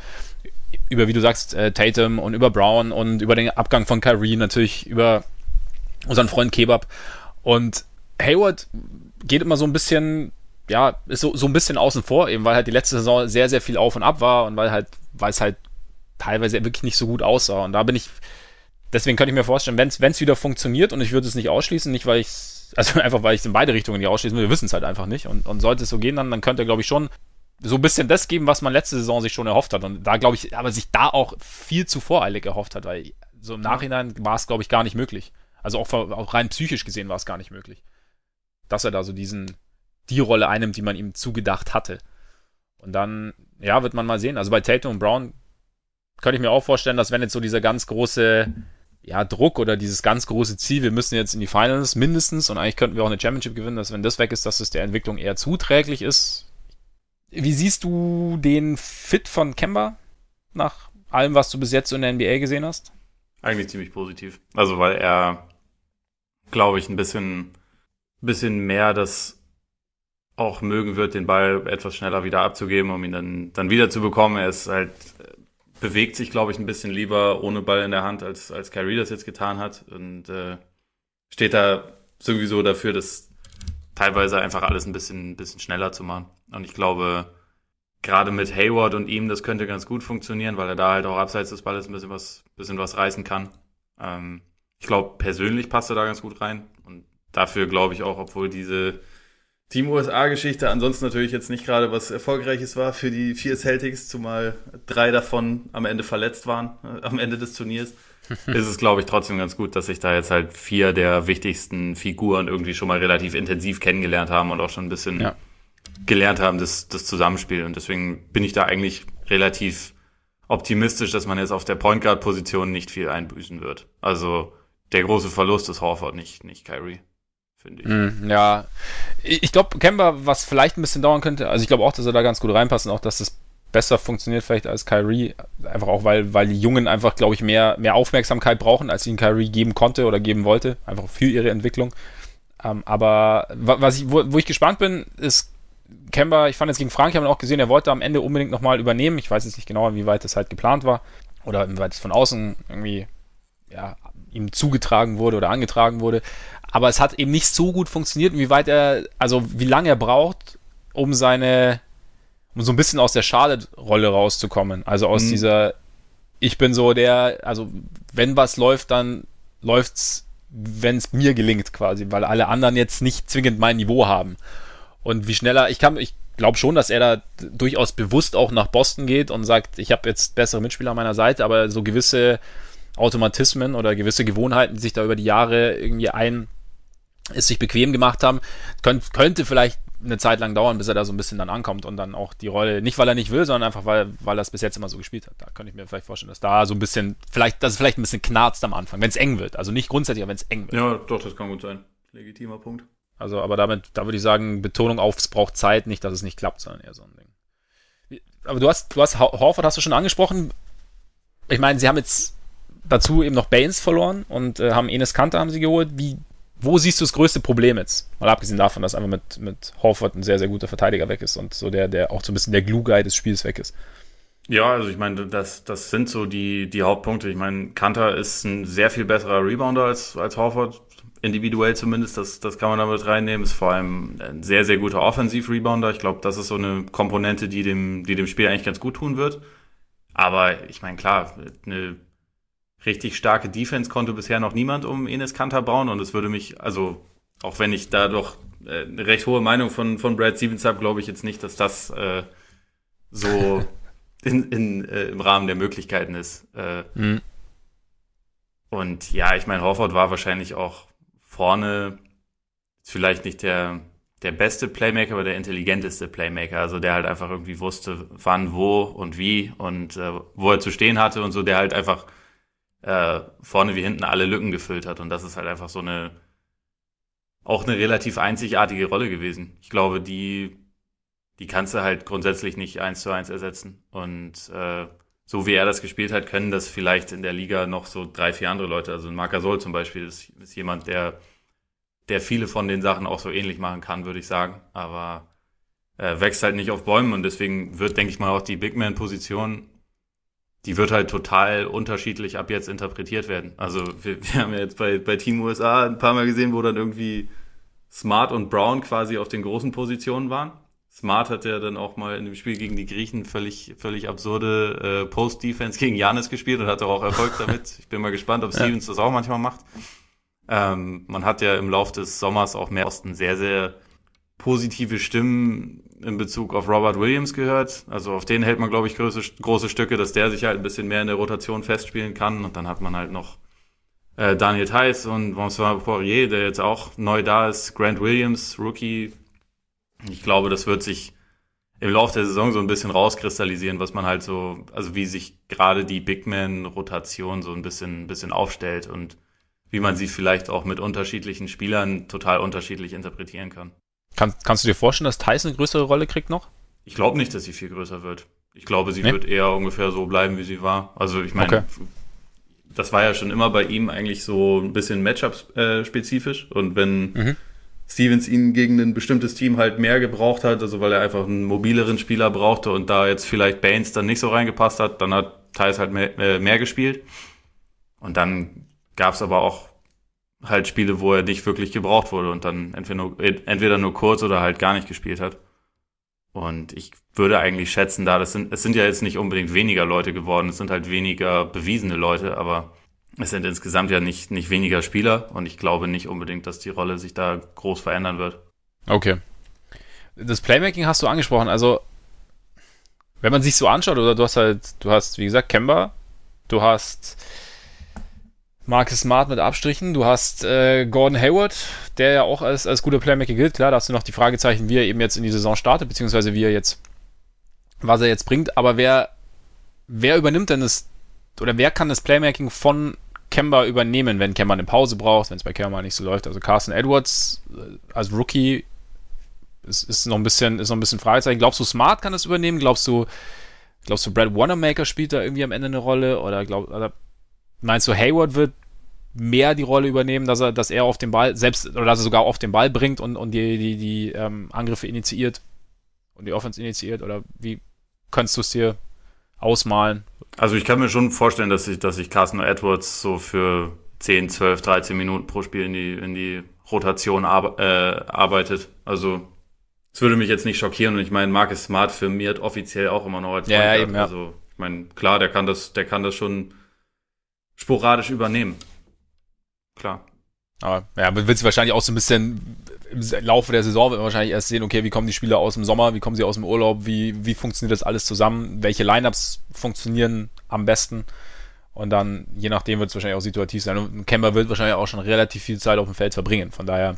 über, wie du sagst, äh, Tatum und über Brown und über den Abgang von Kyrie, natürlich über unseren Freund Kebab. Und Hayward geht immer so ein bisschen, ja, ist so, so ein bisschen außen vor, eben weil halt die letzte Saison sehr, sehr viel auf und ab war und weil halt, weil es halt teilweise wirklich nicht so gut aussah. Und da bin ich, deswegen könnte ich mir vorstellen, wenn es wieder funktioniert und ich würde es nicht ausschließen, nicht weil ich also einfach weil ich es in beide Richtungen nicht ausschließen will, wir wissen es halt einfach nicht. Und, und sollte es so gehen, dann, dann könnte er, glaube ich, schon so ein bisschen das geben, was man letzte Saison sich schon erhofft hat. Und da glaube ich, aber sich da auch viel zu voreilig erhofft hat, weil so im Nachhinein war es, glaube ich, gar nicht möglich. Also auch, auch rein psychisch gesehen war es gar nicht möglich. Dass er da so diesen, die Rolle einnimmt, die man ihm zugedacht hatte. Und dann, ja, wird man mal sehen. Also bei Tatum und Brown könnte ich mir auch vorstellen, dass wenn jetzt so dieser ganz große ja, Druck oder dieses ganz große Ziel, wir müssen jetzt in die Finals mindestens und eigentlich könnten wir auch eine Championship gewinnen, dass wenn das weg ist, dass es der Entwicklung eher zuträglich ist. Wie siehst du den Fit von Kemba nach allem, was du bis jetzt in der NBA gesehen hast? Eigentlich ziemlich positiv. Also weil er, glaube ich, ein bisschen, bisschen mehr das auch mögen wird, den Ball etwas schneller wieder abzugeben, um ihn dann, dann wieder zu bekommen. Er ist halt bewegt sich, glaube ich, ein bisschen lieber ohne Ball in der Hand, als, als Kyrie das jetzt getan hat. Und äh, steht da sowieso dafür, das teilweise einfach alles ein bisschen, ein bisschen schneller zu machen. Und ich glaube, gerade mit Hayward und ihm, das könnte ganz gut funktionieren, weil er da halt auch abseits des Balles ein bisschen was, bisschen was reißen kann. Ähm, ich glaube, persönlich passt er da ganz gut rein. Und dafür glaube ich auch, obwohl diese Team USA-Geschichte ansonsten natürlich jetzt nicht gerade was Erfolgreiches war für die vier Celtics, zumal drei davon am Ende verletzt waren, äh, am Ende des Turniers. ist es, glaube ich, trotzdem ganz gut, dass sich da jetzt halt vier der wichtigsten Figuren irgendwie schon mal relativ intensiv kennengelernt haben und auch schon ein bisschen ja. gelernt haben, das, das Zusammenspiel. Und deswegen bin ich da eigentlich relativ optimistisch, dass man jetzt auf der Point Guard Position nicht viel einbüßen wird. Also der große Verlust ist Horford, nicht, nicht Kyrie finde ich. Mm, ja, ich glaube, Kemba, was vielleicht ein bisschen dauern könnte, also ich glaube auch, dass er da ganz gut reinpasst und auch, dass das besser funktioniert vielleicht als Kyrie, einfach auch, weil, weil die Jungen einfach, glaube ich, mehr, mehr Aufmerksamkeit brauchen, als ihnen Kyrie geben konnte oder geben wollte, einfach für ihre Entwicklung. Ähm, aber was ich, wo, wo ich gespannt bin, ist Kemba, ich fand jetzt gegen Frank, haben wir auch gesehen, er wollte am Ende unbedingt nochmal übernehmen. Ich weiß jetzt nicht genau, wie weit das halt geplant war oder wie weit es von außen irgendwie ja, ihm zugetragen wurde oder angetragen wurde aber es hat eben nicht so gut funktioniert, wie weit er, also wie lange er braucht, um seine, um so ein bisschen aus der Charlotte-Rolle rauszukommen. Also aus mhm. dieser, ich bin so der, also wenn was läuft, dann läuft's, wenn es mir gelingt quasi, weil alle anderen jetzt nicht zwingend mein Niveau haben. Und wie schneller, ich kann, ich glaube schon, dass er da durchaus bewusst auch nach Boston geht und sagt, ich habe jetzt bessere Mitspieler an meiner Seite, aber so gewisse Automatismen oder gewisse Gewohnheiten, die sich da über die Jahre irgendwie ein es sich bequem gemacht haben. Könnt, könnte vielleicht eine Zeit lang dauern, bis er da so ein bisschen dann ankommt und dann auch die Rolle, nicht weil er nicht will, sondern einfach weil, weil er es bis jetzt immer so gespielt hat. Da könnte ich mir vielleicht vorstellen, dass da so ein bisschen, vielleicht, dass es vielleicht ein bisschen knarzt am Anfang, wenn es eng wird. Also nicht grundsätzlich, aber wenn es eng wird. Ja, doch, das kann gut sein. Legitimer Punkt. Also, aber damit, da würde ich sagen, Betonung auf, es braucht Zeit, nicht, dass es nicht klappt, sondern eher so ein Ding. Aber du hast, du hast, Horford hast du schon angesprochen. Ich meine, sie haben jetzt dazu eben noch Baines verloren und äh, haben Enes Kanter haben sie geholt. Wie, wo siehst du das größte Problem jetzt? Mal abgesehen davon, dass einfach mit, mit Horford ein sehr, sehr guter Verteidiger weg ist und so der, der auch so ein bisschen der Glue-Guy des Spiels weg ist. Ja, also ich meine, das, das sind so die, die Hauptpunkte. Ich meine, Kanter ist ein sehr viel besserer Rebounder als, als Horford, individuell zumindest, das, das kann man damit reinnehmen. Ist vor allem ein sehr, sehr guter Offensiv-Rebounder. Ich glaube, das ist so eine Komponente, die dem, die dem Spiel eigentlich ganz gut tun wird. Aber ich meine, klar, eine richtig starke Defense konnte bisher noch niemand um Enes Kanter bauen und es würde mich, also auch wenn ich da doch äh, eine recht hohe Meinung von, von Brad Stevens habe, glaube ich jetzt nicht, dass das äh, so in, in, äh, im Rahmen der Möglichkeiten ist. Äh, mhm. Und ja, ich meine, Horford war wahrscheinlich auch vorne vielleicht nicht der, der beste Playmaker, aber der intelligenteste Playmaker. Also der halt einfach irgendwie wusste, wann, wo und wie und äh, wo er zu stehen hatte und so, der halt einfach äh, vorne wie hinten alle Lücken gefüllt hat. Und das ist halt einfach so eine, auch eine relativ einzigartige Rolle gewesen. Ich glaube, die, die kannst du halt grundsätzlich nicht eins zu eins ersetzen. Und äh, so wie er das gespielt hat, können das vielleicht in der Liga noch so drei, vier andere Leute. Also ein Marc zum Beispiel ist, ist jemand, der, der viele von den Sachen auch so ähnlich machen kann, würde ich sagen. Aber äh, wächst halt nicht auf Bäumen und deswegen wird, denke ich mal, auch die Big Man-Position die wird halt total unterschiedlich ab jetzt interpretiert werden. Also wir, wir haben ja jetzt bei, bei Team USA ein paar Mal gesehen, wo dann irgendwie Smart und Brown quasi auf den großen Positionen waren. Smart hat ja dann auch mal in dem Spiel gegen die Griechen völlig, völlig absurde äh, Post-Defense gegen Janis gespielt und hat auch Erfolg damit. Ich bin mal gespannt, ob Stevens ja. das auch manchmal macht. Ähm, man hat ja im Lauf des Sommers auch mehr Osten sehr, sehr positive Stimmen in Bezug auf Robert Williams gehört. Also auf den hält man, glaube ich, große, große Stücke, dass der sich halt ein bisschen mehr in der Rotation festspielen kann. Und dann hat man halt noch äh, Daniel Theiss und François Poirier, der jetzt auch neu da ist. Grant Williams, Rookie. Ich glaube, das wird sich im Laufe der Saison so ein bisschen rauskristallisieren, was man halt so, also wie sich gerade die Big Man-Rotation so ein bisschen, ein bisschen aufstellt und wie man sie vielleicht auch mit unterschiedlichen Spielern total unterschiedlich interpretieren kann. Kann, kannst du dir vorstellen, dass Tyson eine größere Rolle kriegt noch? Ich glaube nicht, dass sie viel größer wird. Ich glaube, sie nee? wird eher ungefähr so bleiben, wie sie war. Also ich meine, okay. das war ja schon immer bei ihm eigentlich so ein bisschen Matchup-spezifisch. Und wenn mhm. Stevens ihn gegen ein bestimmtes Team halt mehr gebraucht hat, also weil er einfach einen mobileren Spieler brauchte und da jetzt vielleicht Baines dann nicht so reingepasst hat, dann hat Thais halt mehr, äh, mehr gespielt. Und dann gab es aber auch halt Spiele, wo er nicht wirklich gebraucht wurde und dann entweder nur, entweder nur kurz oder halt gar nicht gespielt hat. Und ich würde eigentlich schätzen, da das sind, es sind ja jetzt nicht unbedingt weniger Leute geworden, es sind halt weniger bewiesene Leute, aber es sind insgesamt ja nicht, nicht weniger Spieler und ich glaube nicht unbedingt, dass die Rolle sich da groß verändern wird. Okay. Das Playmaking hast du angesprochen, also wenn man sich so anschaut, oder du hast halt, du hast, wie gesagt, Kemba, du hast Marcus Smart mit Abstrichen. Du hast äh, Gordon Hayward, der ja auch als, als guter Playmaker gilt. Klar, da hast du noch die Fragezeichen, wie er eben jetzt in die Saison startet, beziehungsweise wie er jetzt, was er jetzt bringt. Aber wer, wer übernimmt denn das, oder wer kann das Playmaking von Kemba übernehmen, wenn Kemba eine Pause braucht, wenn es bei Kemba nicht so läuft? Also Carson Edwards äh, als Rookie ist, ist noch ein bisschen, ist noch ein bisschen Fragezeichen. Glaubst du, Smart kann das übernehmen? Glaubst du, glaubst du, Brad Wanamaker spielt da irgendwie am Ende eine Rolle? Oder glaub, oder Meinst du, Hayward wird mehr die Rolle übernehmen, dass er, dass er auf den Ball, selbst, oder dass er sogar auf den Ball bringt und, und die, die, die ähm, Angriffe initiiert und die Offense initiiert? Oder wie könntest du es dir ausmalen? Also ich kann mir schon vorstellen, dass ich, dass ich Carson Edwards so für 10, 12, 13 Minuten pro Spiel in die, in die Rotation ar äh, arbeitet. Also es würde mich jetzt nicht schockieren und ich meine, Marcus Smart firmiert offiziell auch immer noch als ja, ja, eben, ja. Also ich meine, klar, der kann das, der kann das schon sporadisch übernehmen. Klar. Aber ja, man wird sie wahrscheinlich auch so ein bisschen im Laufe der Saison wird man wahrscheinlich erst sehen, okay, wie kommen die Spieler aus dem Sommer, wie kommen sie aus dem Urlaub, wie, wie funktioniert das alles zusammen, welche Lineups funktionieren am besten. Und dann, je nachdem, wird es wahrscheinlich auch situativ sein. Und Kemba wird wahrscheinlich auch schon relativ viel Zeit auf dem Feld verbringen. Von daher.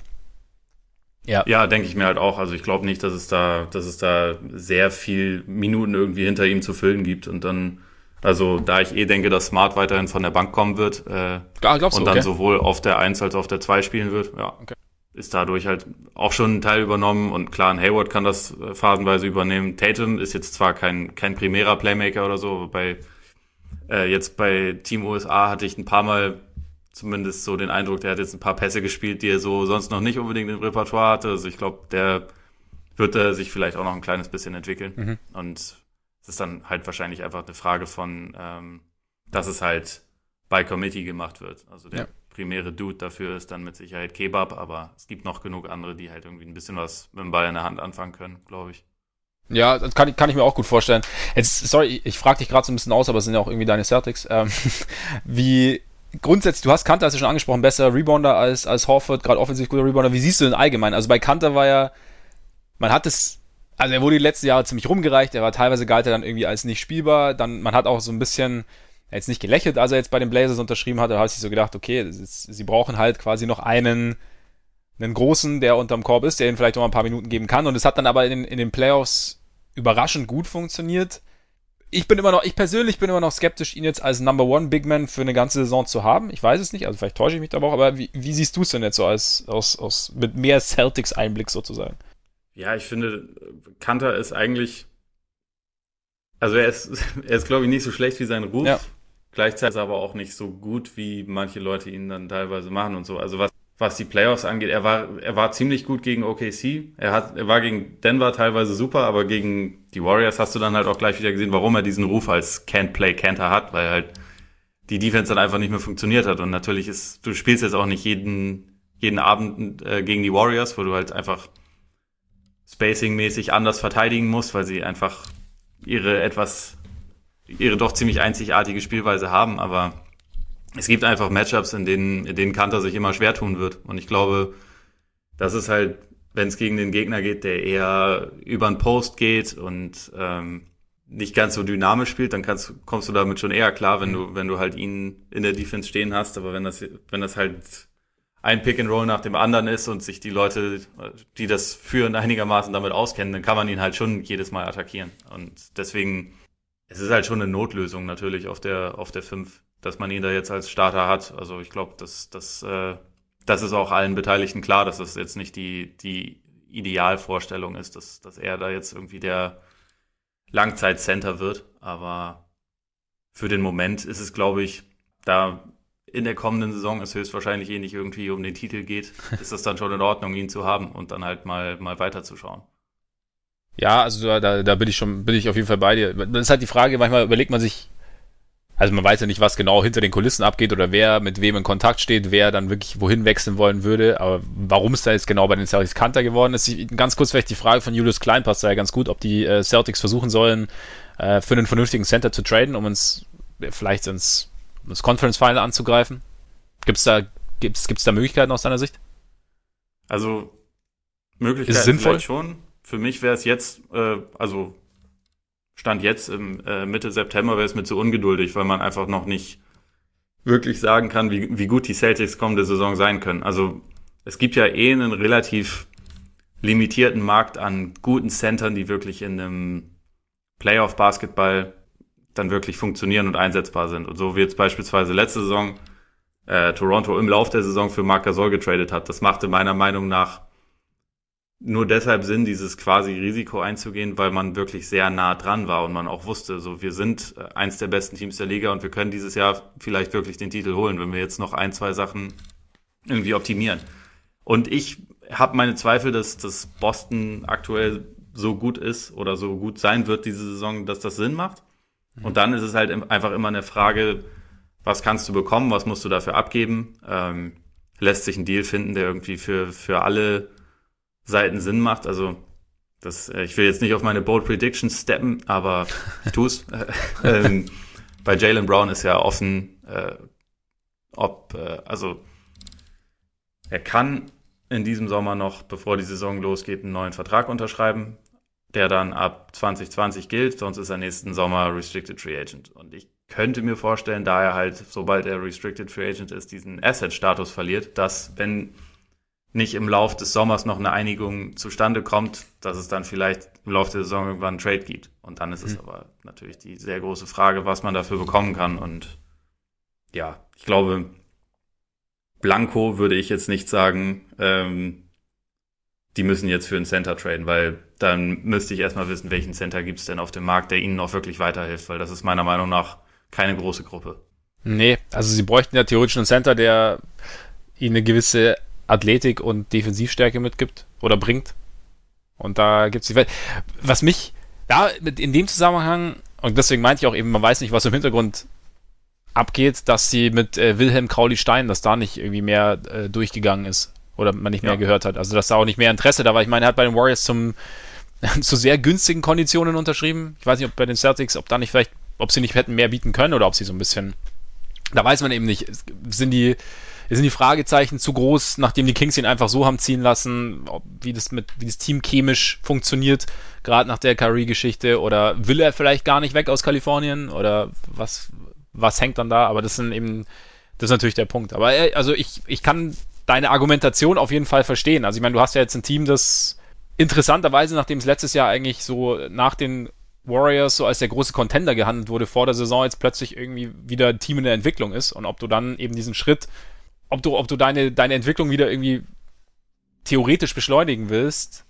Ja, ja denke ich mir halt auch. Also ich glaube nicht, dass es da, dass es da sehr viel Minuten irgendwie hinter ihm zu füllen gibt. Und dann also da ich eh denke, dass Smart weiterhin von der Bank kommen wird äh, ah, und dann okay. sowohl auf der 1 als auch auf der 2 spielen wird, ja, okay. ist dadurch halt auch schon ein Teil übernommen und klar, ein Hayward kann das äh, phasenweise übernehmen. Tatum ist jetzt zwar kein, kein primärer Playmaker oder so, wobei äh, jetzt bei Team USA hatte ich ein paar Mal zumindest so den Eindruck, der hat jetzt ein paar Pässe gespielt, die er so sonst noch nicht unbedingt im Repertoire hatte. Also ich glaube, der wird äh, sich vielleicht auch noch ein kleines bisschen entwickeln. Mhm. Und es ist dann halt wahrscheinlich einfach eine Frage von, ähm, dass es halt bei Committee gemacht wird. Also der ja. primäre Dude dafür ist dann mit Sicherheit Kebab, aber es gibt noch genug andere, die halt irgendwie ein bisschen was mit dem Ball in der Hand anfangen können, glaube ich. Ja, das kann, kann ich mir auch gut vorstellen. Jetzt, sorry, ich frage dich gerade so ein bisschen aus, aber es sind ja auch irgendwie deine Celtics. Ähm, wie grundsätzlich, du hast Kanter, hast du schon angesprochen, besser Rebounder als, als Horford, gerade offensiv guter Rebounder. Wie siehst du denn allgemein? Also bei Kanter war ja, man hat es also er wurde die letzten Jahre ziemlich rumgereicht, er war teilweise galt er dann irgendwie als nicht spielbar, dann, man hat auch so ein bisschen, jetzt nicht gelächelt, als er jetzt bei den Blazers unterschrieben hat, da hat sich so gedacht, okay, ist, sie brauchen halt quasi noch einen, einen großen, der unterm Korb ist, der ihnen vielleicht noch ein paar Minuten geben kann und es hat dann aber in, in den Playoffs überraschend gut funktioniert. Ich bin immer noch, ich persönlich bin immer noch skeptisch, ihn jetzt als Number One Big Man für eine ganze Saison zu haben. Ich weiß es nicht, also vielleicht täusche ich mich da auch, aber wie, wie siehst du es denn jetzt so als, aus, aus, mit mehr Celtics Einblick sozusagen? Ja, ich finde, Kanter ist eigentlich, also er ist, er ist glaube ich nicht so schlecht wie sein Ruf. Ja. Gleichzeitig ist er aber auch nicht so gut, wie manche Leute ihn dann teilweise machen und so. Also was, was die Playoffs angeht. Er war, er war ziemlich gut gegen OKC. Er hat, er war gegen Denver teilweise super, aber gegen die Warriors hast du dann halt auch gleich wieder gesehen, warum er diesen Ruf als Can't Play Canter hat, weil halt die Defense dann einfach nicht mehr funktioniert hat. Und natürlich ist, du spielst jetzt auch nicht jeden, jeden Abend äh, gegen die Warriors, wo du halt einfach spacing-mäßig anders verteidigen musst, weil sie einfach ihre etwas, ihre doch ziemlich einzigartige Spielweise haben, aber es gibt einfach Matchups, in denen, in denen Kanter sich immer schwer tun wird. Und ich glaube, das ist halt, wenn es gegen den Gegner geht, der eher über den Post geht und ähm, nicht ganz so dynamisch spielt, dann kannst, kommst du damit schon eher klar, wenn du, wenn du halt ihn in der Defense stehen hast. Aber wenn das, wenn das halt ein Pick and Roll nach dem anderen ist und sich die Leute, die das führen, einigermaßen damit auskennen, dann kann man ihn halt schon jedes Mal attackieren. Und deswegen, es ist halt schon eine Notlösung natürlich auf der, auf der 5 dass man ihn da jetzt als Starter hat. Also ich glaube, dass das, äh, das ist auch allen Beteiligten klar, dass das jetzt nicht die, die Idealvorstellung ist, dass, dass er da jetzt irgendwie der Langzeitcenter wird. Aber für den Moment ist es, glaube ich, da in der kommenden Saison es höchstwahrscheinlich eh nicht irgendwie um den Titel geht, ist das dann schon in Ordnung, ihn zu haben und dann halt mal, mal weiterzuschauen. Ja, also da, da bin ich schon, bin ich auf jeden Fall bei dir. Das ist halt die Frage, manchmal überlegt man sich, also man weiß ja nicht, was genau hinter den Kulissen abgeht oder wer mit wem in Kontakt steht, wer dann wirklich wohin wechseln wollen würde. Aber warum es da jetzt genau bei den Celtics Kanter geworden ist, ganz kurz vielleicht die Frage von Julius Klein passt da ja ganz gut, ob die äh, Celtics versuchen sollen, äh, für einen vernünftigen Center zu traden, um uns vielleicht ins, das Conference Final anzugreifen. Gibt's da, gibt's, gibt's da Möglichkeiten aus deiner Sicht? Also Möglichkeiten ist sinnvoll? schon. Für mich wäre es jetzt, äh, also Stand jetzt im äh, Mitte September wäre es mir zu ungeduldig, weil man einfach noch nicht wirklich sagen kann, wie, wie gut die Celtics kommende Saison sein können. Also es gibt ja eh einen relativ limitierten Markt an guten Centern, die wirklich in einem Playoff-Basketball dann wirklich funktionieren und einsetzbar sind. Und so wie jetzt beispielsweise letzte Saison äh, Toronto im Lauf der Saison für Marc Gasol getradet hat. Das machte meiner Meinung nach nur deshalb Sinn, dieses quasi Risiko einzugehen, weil man wirklich sehr nah dran war und man auch wusste, so wir sind äh, eins der besten Teams der Liga und wir können dieses Jahr vielleicht wirklich den Titel holen, wenn wir jetzt noch ein, zwei Sachen irgendwie optimieren. Und ich habe meine Zweifel, dass, dass Boston aktuell so gut ist oder so gut sein wird diese Saison, dass das Sinn macht. Mhm. Und dann ist es halt einfach immer eine Frage, was kannst du bekommen, was musst du dafür abgeben? Ähm, lässt sich ein Deal finden, der irgendwie für, für alle Seiten Sinn macht. Also das, äh, ich will jetzt nicht auf meine Bold Predictions steppen, aber ich tue es. ähm, bei Jalen Brown ist ja offen, äh, ob, äh, also er kann in diesem Sommer noch, bevor die Saison losgeht, einen neuen Vertrag unterschreiben, der dann ab 2020 gilt, sonst ist er nächsten Sommer Restricted Free Agent. Und ich könnte mir vorstellen, da er halt, sobald er Restricted Free Agent ist, diesen Asset-Status verliert, dass wenn nicht im Lauf des Sommers noch eine Einigung zustande kommt, dass es dann vielleicht im Laufe der Saison irgendwann einen Trade gibt. Und dann ist es mhm. aber natürlich die sehr große Frage, was man dafür bekommen kann. Und ja, ich glaube, Blanco würde ich jetzt nicht sagen, ähm, die müssen jetzt für einen Center traden, weil dann müsste ich erstmal wissen, welchen Center gibt es denn auf dem Markt, der ihnen noch wirklich weiterhilft, weil das ist meiner Meinung nach keine große Gruppe. Nee, also sie bräuchten ja theoretisch einen Center, der ihnen eine gewisse Athletik und Defensivstärke mitgibt oder bringt. Und da gibt's die Was mich da in dem Zusammenhang, und deswegen meinte ich auch eben, man weiß nicht, was im Hintergrund abgeht, dass sie mit äh, Wilhelm Krauli-Stein, dass da nicht irgendwie mehr äh, durchgegangen ist oder man nicht mehr ja. gehört hat. Also dass da auch nicht mehr Interesse da war. Ich meine, er hat bei den Warriors zum zu sehr günstigen Konditionen unterschrieben. Ich weiß nicht, ob bei den Celtics, ob da nicht vielleicht, ob sie nicht hätten mehr bieten können oder ob sie so ein bisschen, da weiß man eben nicht. Sind die sind die Fragezeichen zu groß, nachdem die Kings ihn einfach so haben ziehen lassen, ob, wie das mit, wie das Team chemisch funktioniert, gerade nach der Curry-Geschichte, oder will er vielleicht gar nicht weg aus Kalifornien, oder was, was hängt dann da? Aber das sind eben, das ist natürlich der Punkt. Aber äh, also ich, ich kann deine Argumentation auf jeden Fall verstehen. Also ich meine, du hast ja jetzt ein Team, das interessanterweise, nachdem es letztes Jahr eigentlich so nach den Warriors so als der große Contender gehandelt wurde vor der Saison, jetzt plötzlich irgendwie wieder ein Team in der Entwicklung ist und ob du dann eben diesen Schritt ob du, ob du deine, deine Entwicklung wieder irgendwie theoretisch beschleunigen willst,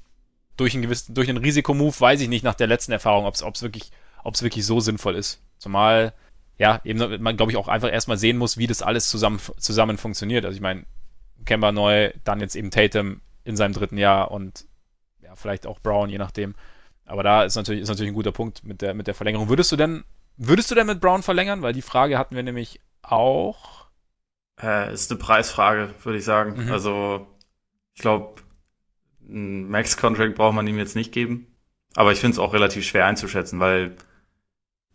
durch einen gewissen, durch einen Risikomove, weiß ich nicht nach der letzten Erfahrung, ob es wirklich, ob es wirklich so sinnvoll ist. Zumal, ja, eben man, glaube ich, auch einfach erstmal sehen muss, wie das alles zusammen, zusammen funktioniert. Also ich meine, Kemba neu, dann jetzt eben Tatum in seinem dritten Jahr und ja, vielleicht auch Brown, je nachdem. Aber da ist natürlich, ist natürlich ein guter Punkt mit der, mit der Verlängerung. Würdest du denn, würdest du denn mit Brown verlängern? Weil die Frage hatten wir nämlich auch. Äh, ist eine Preisfrage, würde ich sagen. Mhm. Also, ich glaube, ein Max-Contract braucht man ihm jetzt nicht geben. Aber ich finde es auch relativ schwer einzuschätzen, weil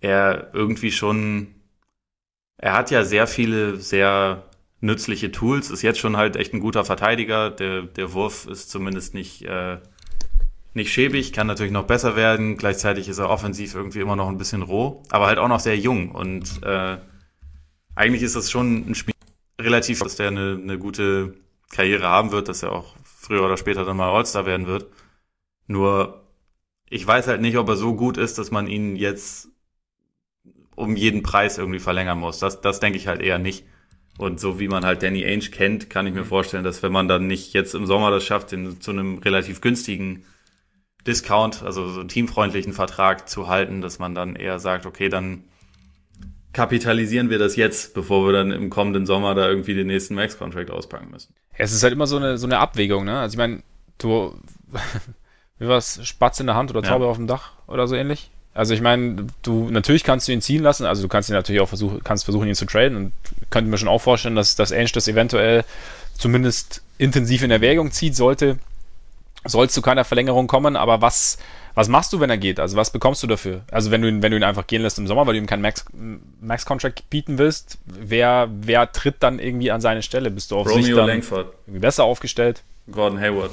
er irgendwie schon, er hat ja sehr viele sehr nützliche Tools, ist jetzt schon halt echt ein guter Verteidiger. Der, der Wurf ist zumindest nicht, äh, nicht schäbig, kann natürlich noch besser werden. Gleichzeitig ist er offensiv irgendwie immer noch ein bisschen roh, aber halt auch noch sehr jung. Und äh, eigentlich ist das schon ein Spiel relativ, dass der eine, eine gute Karriere haben wird, dass er auch früher oder später dann mal All-Star werden wird. Nur ich weiß halt nicht, ob er so gut ist, dass man ihn jetzt um jeden Preis irgendwie verlängern muss. Das, das denke ich halt eher nicht. Und so wie man halt Danny Ainge kennt, kann ich mir vorstellen, dass wenn man dann nicht jetzt im Sommer das schafft, den zu einem relativ günstigen Discount, also so einen teamfreundlichen Vertrag zu halten, dass man dann eher sagt, okay, dann kapitalisieren wir das jetzt, bevor wir dann im kommenden Sommer da irgendwie den nächsten Max-Contract auspacken müssen. Es ist halt immer so eine, so eine Abwägung, ne? Also ich meine, du, wie war's, Spatz in der Hand oder Taube ja. auf dem Dach oder so ähnlich? Also ich meine, du natürlich kannst du ihn ziehen lassen, also du kannst ihn natürlich auch versuchen, kannst versuchen, ihn zu traden und könnte mir schon auch vorstellen, dass das Ainge das eventuell zumindest intensiv in Erwägung zieht, sollte, soll es zu keiner Verlängerung kommen, aber was, was machst du, wenn er geht? Also was bekommst du dafür? Also wenn du ihn, wenn du ihn einfach gehen lässt im Sommer, weil du ihm keinen Max, Max-Contract bieten willst, wer, wer tritt dann irgendwie an seine Stelle? Bist du auf Romeo Sicht dann Langford. irgendwie besser aufgestellt? Gordon Hayward.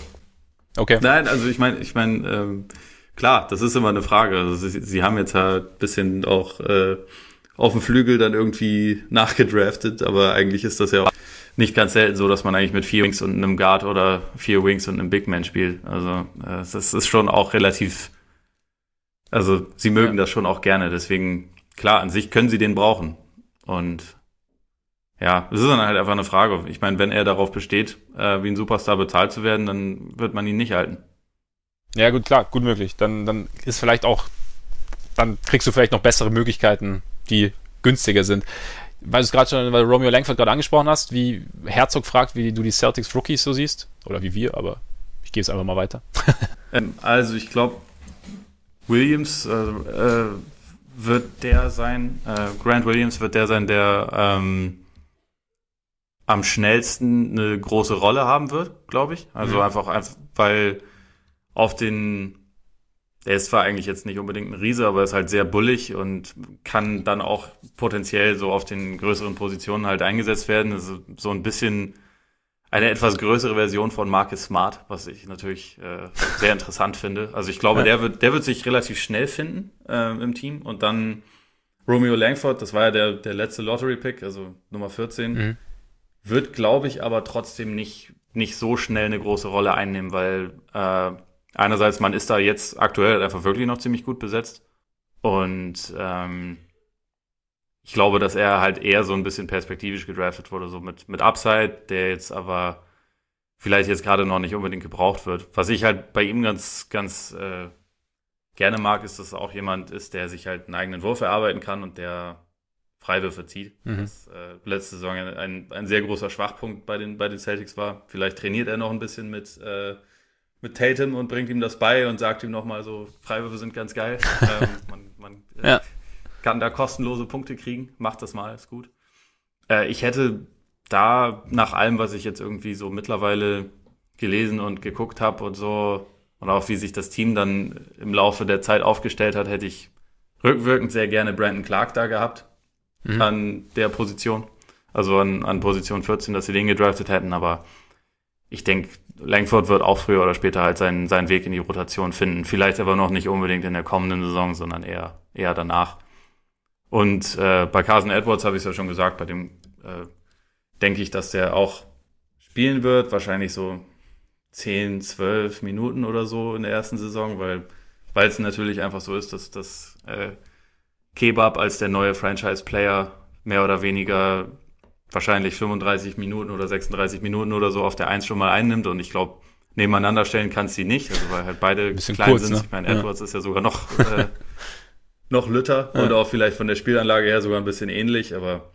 Okay. Nein, also ich meine, ich meine, ähm, klar, das ist immer eine Frage. Also sie, sie haben jetzt halt bisschen auch äh, auf dem Flügel dann irgendwie nachgedraftet, aber eigentlich ist das ja auch nicht ganz selten so, dass man eigentlich mit vier Wings und einem Guard oder vier Wings und einem Big Man spielt. Also äh, das ist schon auch relativ, also sie mögen ja. das schon auch gerne. Deswegen, klar, an sich können sie den brauchen. Und ja, es ist dann halt einfach eine Frage. Ich meine, wenn er darauf besteht, äh, wie ein Superstar bezahlt zu werden, dann wird man ihn nicht halten. Ja, gut, klar, gut möglich. Dann, dann ist vielleicht auch, dann kriegst du vielleicht noch bessere Möglichkeiten, die günstiger sind. Weil du es gerade schon, weil Romeo Langford gerade angesprochen hast, wie Herzog fragt, wie du die Celtics Rookies so siehst. Oder wie wir, aber ich gebe es einfach mal weiter. ähm, also ich glaube, Williams äh, äh, wird der sein, äh, Grant Williams wird der sein, der ähm, am schnellsten eine große Rolle haben wird, glaube ich. Also mhm. einfach, einfach, weil auf den, der ist zwar eigentlich jetzt nicht unbedingt ein Riese, aber ist halt sehr bullig und kann dann auch potenziell so auf den größeren Positionen halt eingesetzt werden. Also so ein bisschen eine etwas größere Version von Marcus Smart, was ich natürlich äh, sehr interessant finde. Also ich glaube, ja. der wird, der wird sich relativ schnell finden äh, im Team und dann Romeo Langford, das war ja der, der letzte Lottery-Pick, also Nummer 14. Mhm wird, glaube ich, aber trotzdem nicht, nicht so schnell eine große Rolle einnehmen, weil äh, einerseits man ist da jetzt aktuell einfach wirklich noch ziemlich gut besetzt und ähm, ich glaube, dass er halt eher so ein bisschen perspektivisch gedraftet wurde, so mit, mit Upside, der jetzt aber vielleicht jetzt gerade noch nicht unbedingt gebraucht wird. Was ich halt bei ihm ganz, ganz äh, gerne mag, ist, dass er auch jemand ist, der sich halt einen eigenen Wurf erarbeiten kann und der Freiwürfe zieht. Mhm. Das äh, letzte Saison ein, ein sehr großer Schwachpunkt bei den, bei den Celtics war. Vielleicht trainiert er noch ein bisschen mit, äh, mit Tatum und bringt ihm das bei und sagt ihm nochmal so, Freiwürfe sind ganz geil. ähm, man man äh, ja. kann da kostenlose Punkte kriegen. Macht das mal, ist gut. Äh, ich hätte da nach allem, was ich jetzt irgendwie so mittlerweile gelesen und geguckt habe und so, und auch wie sich das Team dann im Laufe der Zeit aufgestellt hat, hätte ich rückwirkend sehr gerne Brandon Clark da gehabt mhm. an der Position. Also an, an Position 14, dass sie den gedraftet hätten, aber ich denke, Langford wird auch früher oder später halt seinen, seinen Weg in die Rotation finden. Vielleicht aber noch nicht unbedingt in der kommenden Saison, sondern eher, eher danach. Und äh, bei Carson Edwards habe ich es ja schon gesagt, bei dem äh, denke ich, dass der auch spielen wird, wahrscheinlich so 10, 12 Minuten oder so in der ersten Saison, weil weil es natürlich einfach so ist, dass das äh, Kebab als der neue Franchise-Player mehr oder weniger wahrscheinlich 35 Minuten oder 36 Minuten oder so auf der Eins schon mal einnimmt und ich glaube, nebeneinander stellen kannst sie nicht, also weil halt beide klein kurz, sind. Ne? Ich meine, Edwards ja. ist ja sogar noch, äh, noch Lütter ja. und auch vielleicht von der Spielanlage her sogar ein bisschen ähnlich, aber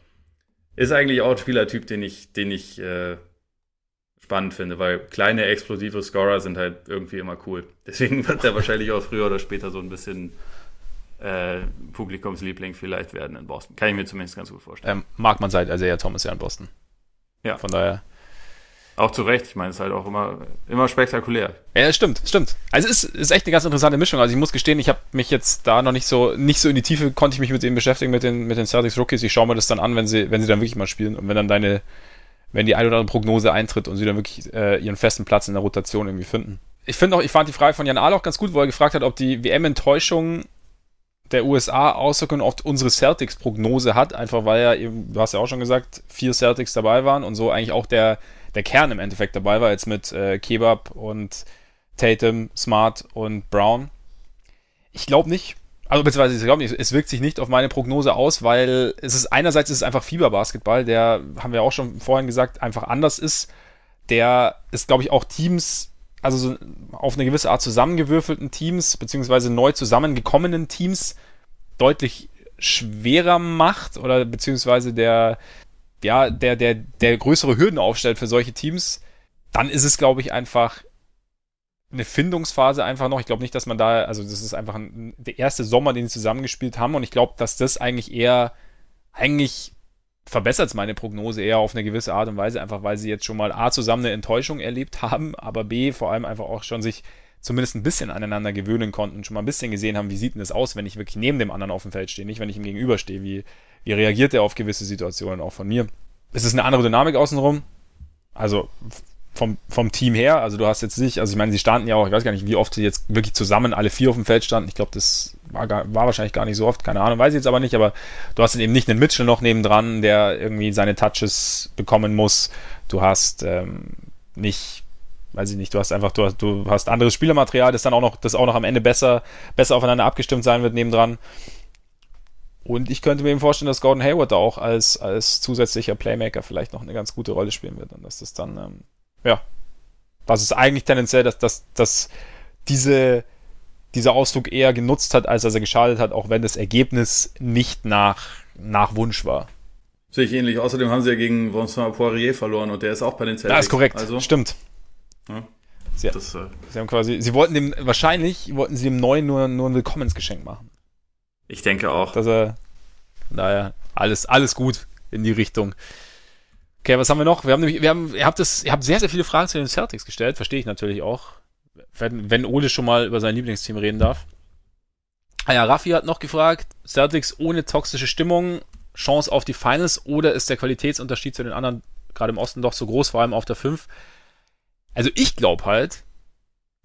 ist eigentlich auch ein Spielertyp, den ich, den ich äh, spannend finde, weil kleine explosive Scorer sind halt irgendwie immer cool. Deswegen wird er wahrscheinlich auch früher oder später so ein bisschen äh, Publikumsliebling vielleicht werden in Boston. Kann ich mir zumindest ganz gut vorstellen. Ähm, mag man seit Isaiah Thomas ja in Boston. Ja. Von daher. Auch zu Recht. Ich meine, es ist halt auch immer, immer spektakulär. Ja, stimmt, stimmt. Also es ist, ist echt eine ganz interessante Mischung. Also ich muss gestehen, ich habe mich jetzt da noch nicht so, nicht so in die Tiefe, konnte ich mich mit denen beschäftigen, mit den, mit den Celtics Rookies. Ich schaue mir das dann an, wenn sie, wenn sie dann wirklich mal spielen und wenn dann deine, wenn die ein oder andere Prognose eintritt und sie dann wirklich äh, ihren festen Platz in der Rotation irgendwie finden. Ich finde auch, ich fand die Frage von Jan Ahl auch ganz gut, wo er gefragt hat, ob die WM-Enttäuschung der USA Auswirkungen auf unsere Celtics-Prognose hat, einfach weil ja eben, du hast ja auch schon gesagt, vier Celtics dabei waren und so eigentlich auch der, der Kern im Endeffekt dabei war, jetzt mit äh, Kebab und Tatum, Smart und Brown. Ich glaube nicht. Also beziehungsweise ich glaube nicht, es wirkt sich nicht auf meine Prognose aus, weil es ist einerseits ist es einfach Fieberbasketball, der, haben wir auch schon vorhin gesagt, einfach anders ist. Der ist, glaube ich, auch Teams, also so auf eine gewisse Art zusammengewürfelten Teams, beziehungsweise neu zusammengekommenen Teams deutlich schwerer macht oder beziehungsweise der, ja, der, der, der größere Hürden aufstellt für solche Teams, dann ist es, glaube ich, einfach eine Findungsphase einfach noch. Ich glaube nicht, dass man da, also das ist einfach ein, der erste Sommer, den sie zusammengespielt haben und ich glaube, dass das eigentlich eher, eigentlich verbessert es meine Prognose eher auf eine gewisse Art und Weise, einfach weil sie jetzt schon mal A zusammen eine Enttäuschung erlebt haben, aber B vor allem einfach auch schon sich zumindest ein bisschen aneinander gewöhnen konnten schon mal ein bisschen gesehen haben, wie sieht denn das aus, wenn ich wirklich neben dem anderen auf dem Feld stehe, nicht wenn ich ihm gegenüberstehe, wie, wie reagiert er auf gewisse Situationen, auch von mir. Es ist eine andere Dynamik außenrum, also vom, vom Team her, also du hast jetzt nicht, also ich meine, sie standen ja auch, ich weiß gar nicht, wie oft sie jetzt wirklich zusammen alle vier auf dem Feld standen. Ich glaube, das war, gar, war wahrscheinlich gar nicht so oft, keine Ahnung, weiß ich jetzt aber nicht, aber du hast eben nicht einen Mitchell noch nebendran, der irgendwie seine Touches bekommen muss. Du hast ähm, nicht, weiß ich nicht, du hast einfach, du hast, du hast anderes Spielermaterial, das dann auch noch, das auch noch am Ende besser, besser aufeinander abgestimmt sein wird nebendran. Und ich könnte mir eben vorstellen, dass Gordon Hayward da auch als, als zusätzlicher Playmaker vielleicht noch eine ganz gute Rolle spielen wird und dass das dann ähm, ja, das ist eigentlich tendenziell, dass, dass, dass diese, dieser Ausflug eher genutzt hat, als dass er geschadet hat, auch wenn das Ergebnis nicht nach, nach Wunsch war. Sehe ich ähnlich. Außerdem haben sie ja gegen Vincent Poirier verloren und der ist auch bei den Celtics. Das ist korrekt. Also, Stimmt. Ja, sie, das, äh, sie haben quasi, sie wollten dem, wahrscheinlich wollten sie dem Neuen nur, nur ein Willkommensgeschenk machen. Ich denke auch. Dass er, naja, alles, alles gut in die Richtung. Okay, was haben wir noch? Wir haben nämlich, wir haben, ihr habt das, ihr habt sehr, sehr viele Fragen zu den Celtics gestellt, verstehe ich natürlich auch. Wenn, wenn Ole schon mal über sein Lieblingsteam reden darf. Ah ja, Raffi hat noch gefragt, Celtics ohne toxische Stimmung, Chance auf die Finals oder ist der Qualitätsunterschied zu den anderen, gerade im Osten, doch so groß, vor allem auf der 5? Also ich glaube halt,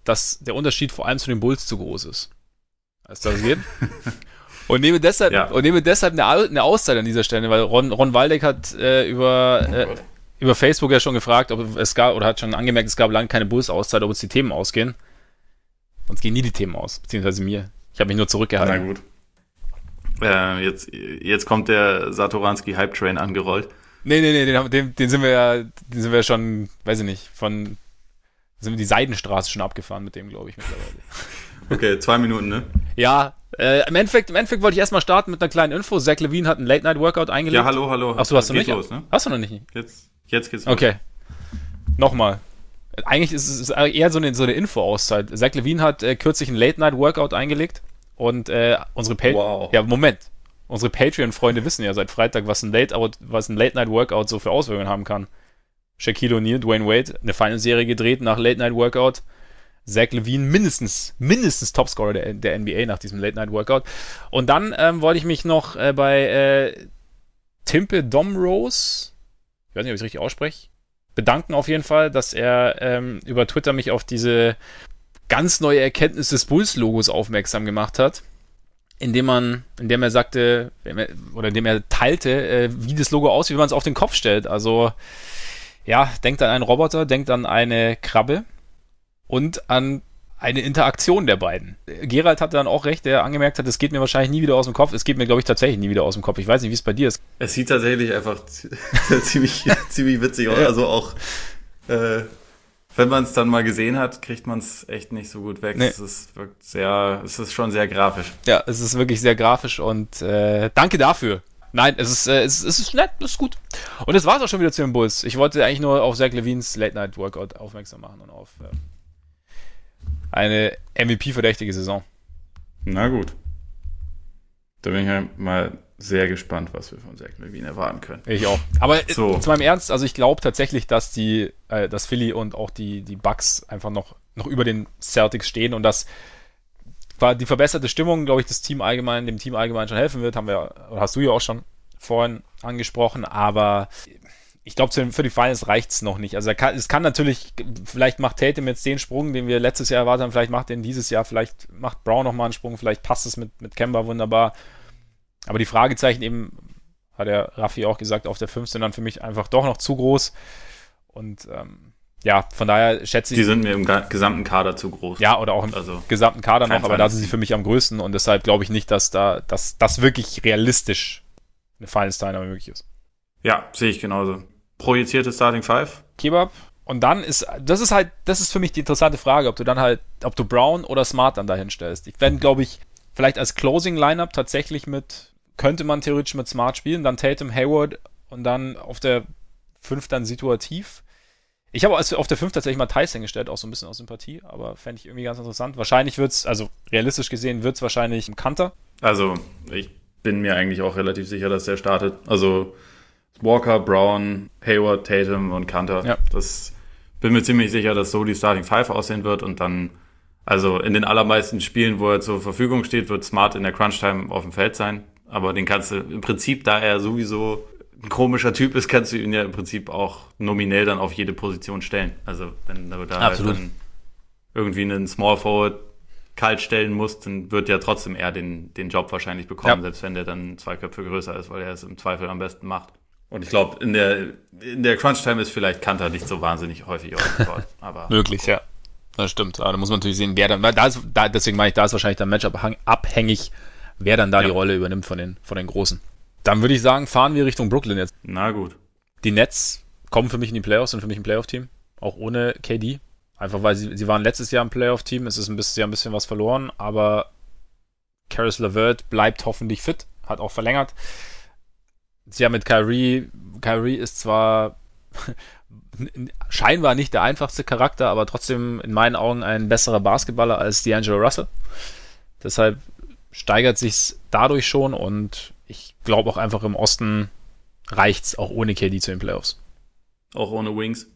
dass der Unterschied vor allem zu den Bulls zu groß ist. Als das geht. Und nehme deshalb, ja. und nehme deshalb eine, eine Auszeit an dieser Stelle, weil Ron, Ron Waldeck hat äh, über, äh, über Facebook ja schon gefragt, ob es gab, oder hat schon angemerkt, es gab lange keine Bulls-Auszeit, ob uns die Themen ausgehen. Uns gehen nie die Themen aus, beziehungsweise mir. Ich habe mich nur zurückgehalten. Na gut. Äh, jetzt, jetzt kommt der Satoranski Hype Train angerollt. Nee, nee, nee, den, den, den sind wir ja, den sind wir schon, weiß ich nicht, von sind wir die Seidenstraße schon abgefahren mit dem, glaube ich, mittlerweile. Okay, zwei Minuten, ne? Ja, äh, im, Endeffekt, Im Endeffekt wollte ich erstmal starten mit einer kleinen Info. Zach Levine hat ein Late-Night-Workout eingelegt. Ja, hallo, hallo. Achso, hast du nicht? Los, ne? Hast du noch nicht? Jetzt, jetzt geht's los. Okay. Nochmal. Eigentlich ist es eher so eine, so eine Info-Auszeit. Zach Levine hat äh, kürzlich ein Late-Night-Workout eingelegt und äh, unsere pa wow. Ja, Moment. Unsere Patreon-Freunde wissen ja seit Freitag, was ein Late-Night-Workout so für Auswirkungen haben kann. Shaquille O'Neal, Dwayne Wade, eine Final-Serie gedreht nach Late-Night-Workout Zach Levine mindestens, mindestens Topscorer der, der NBA nach diesem Late-Night-Workout. Und dann ähm, wollte ich mich noch äh, bei äh, Timpe Domrose, ich weiß nicht, ob ich es richtig ausspreche, bedanken auf jeden Fall, dass er ähm, über Twitter mich auf diese ganz neue Erkenntnis des Bulls-Logos aufmerksam gemacht hat, indem man, indem er sagte, oder indem er teilte, äh, wie das Logo aussieht, wie man es auf den Kopf stellt. Also, ja, denkt an einen Roboter, denkt an eine Krabbe und an eine Interaktion der beiden. Gerald hatte dann auch recht, der angemerkt hat, es geht mir wahrscheinlich nie wieder aus dem Kopf. Es geht mir, glaube ich, tatsächlich nie wieder aus dem Kopf. Ich weiß nicht, wie es bei dir ist. Es sieht tatsächlich einfach ziemlich, ziemlich witzig aus. Also auch, äh, wenn man es dann mal gesehen hat, kriegt man es echt nicht so gut weg. Nee. Es ist wirkt sehr, es ist schon sehr grafisch. Ja, es ist wirklich sehr grafisch und äh, danke dafür. Nein, es ist, äh, es, ist, es ist nett, es ist gut. Und das war's auch schon wieder zu den Bulls. Ich wollte eigentlich nur auf Zach Levines Late Night Workout aufmerksam machen und auf äh, eine MVP-verdächtige Saison. Na gut. Da bin ich ja mal sehr gespannt, was wir von Zach Levine erwarten können. Ich auch. Aber äh, so. zu meinem Ernst, also ich glaube tatsächlich, dass die, äh, dass Philly und auch die, die Bucks einfach noch, noch über den Celtics stehen und dass war die verbesserte Stimmung, glaube ich, das Team allgemein, dem Team allgemein schon helfen wird, haben wir, hast du ja auch schon vorhin angesprochen, aber ich glaube, für die Finals reicht's noch nicht. Also kann, es kann natürlich, vielleicht macht Tatum jetzt den Sprung, den wir letztes Jahr erwartet haben, vielleicht macht er dieses Jahr, vielleicht macht Brown nochmal einen Sprung, vielleicht passt es mit, mit Kemba wunderbar. Aber die Fragezeichen eben, hat der Raffi auch gesagt, auf der 5 sind dann für mich einfach doch noch zu groß. Und ähm, ja, von daher schätze ich. Die sind mir im gesamten Kader zu groß. Ja, oder auch im also, gesamten Kader noch, aber da sind sie für mich am größten und deshalb glaube ich nicht, dass da, dass das wirklich realistisch eine Finals-Teilnahme möglich ist. Ja, sehe ich genauso. Projizierte Starting Five? Kebab. Und dann ist, das ist halt, das ist für mich die interessante Frage, ob du dann halt, ob du Brown oder Smart dann dahin stellst. Ich werde, glaube ich, vielleicht als Closing Lineup tatsächlich mit, könnte man theoretisch mit Smart spielen, dann Tatum, Hayward und dann auf der 5 dann situativ. Ich habe auf der 5 tatsächlich mal Thais hingestellt, auch so ein bisschen aus Sympathie, aber fände ich irgendwie ganz interessant. Wahrscheinlich wird's, also realistisch gesehen, wird's wahrscheinlich ein Kanter. Also, ich bin mir eigentlich auch relativ sicher, dass der startet. Also, Walker, Brown, Hayward, Tatum und Kanter. Ja. Das bin mir ziemlich sicher, dass so die Starting Five aussehen wird und dann, also in den allermeisten Spielen, wo er zur Verfügung steht, wird Smart in der Crunch-Time auf dem Feld sein. Aber den kannst du im Prinzip, da er sowieso ein komischer Typ ist, kannst du ihn ja im Prinzip auch nominell dann auf jede Position stellen. Also wenn du da halt dann irgendwie einen Small Forward kalt stellen musst, dann wird ja trotzdem er den, den Job wahrscheinlich bekommen, ja. selbst wenn der dann zwei Köpfe größer ist, weil er es im Zweifel am besten macht. Und ich glaube, in der, in der Crunch-Time ist vielleicht Kanter nicht so wahnsinnig häufig auf aber Möglich, ja. Das stimmt. Aber da muss man natürlich sehen, wer dann, da ist, da, deswegen meine ich, da ist wahrscheinlich der Matchup abhängig, wer dann da ja. die Rolle übernimmt von den, von den Großen. Dann würde ich sagen, fahren wir Richtung Brooklyn jetzt. Na gut. Die Nets kommen für mich in die Playoffs, sind für mich ein Playoff-Team. Auch ohne KD. Einfach weil sie, sie waren letztes Jahr ein Playoff-Team. Es ist ein bisschen, sie haben ein bisschen was verloren, aber Caris LeVert bleibt hoffentlich fit, hat auch verlängert. Sie haben mit Kyrie, Kyrie ist zwar scheinbar nicht der einfachste Charakter, aber trotzdem in meinen Augen ein besserer Basketballer als D'Angelo Russell. Deshalb steigert sich's dadurch schon und ich glaube auch einfach im Osten reicht's auch ohne KD zu den Playoffs. Auch ohne Wings?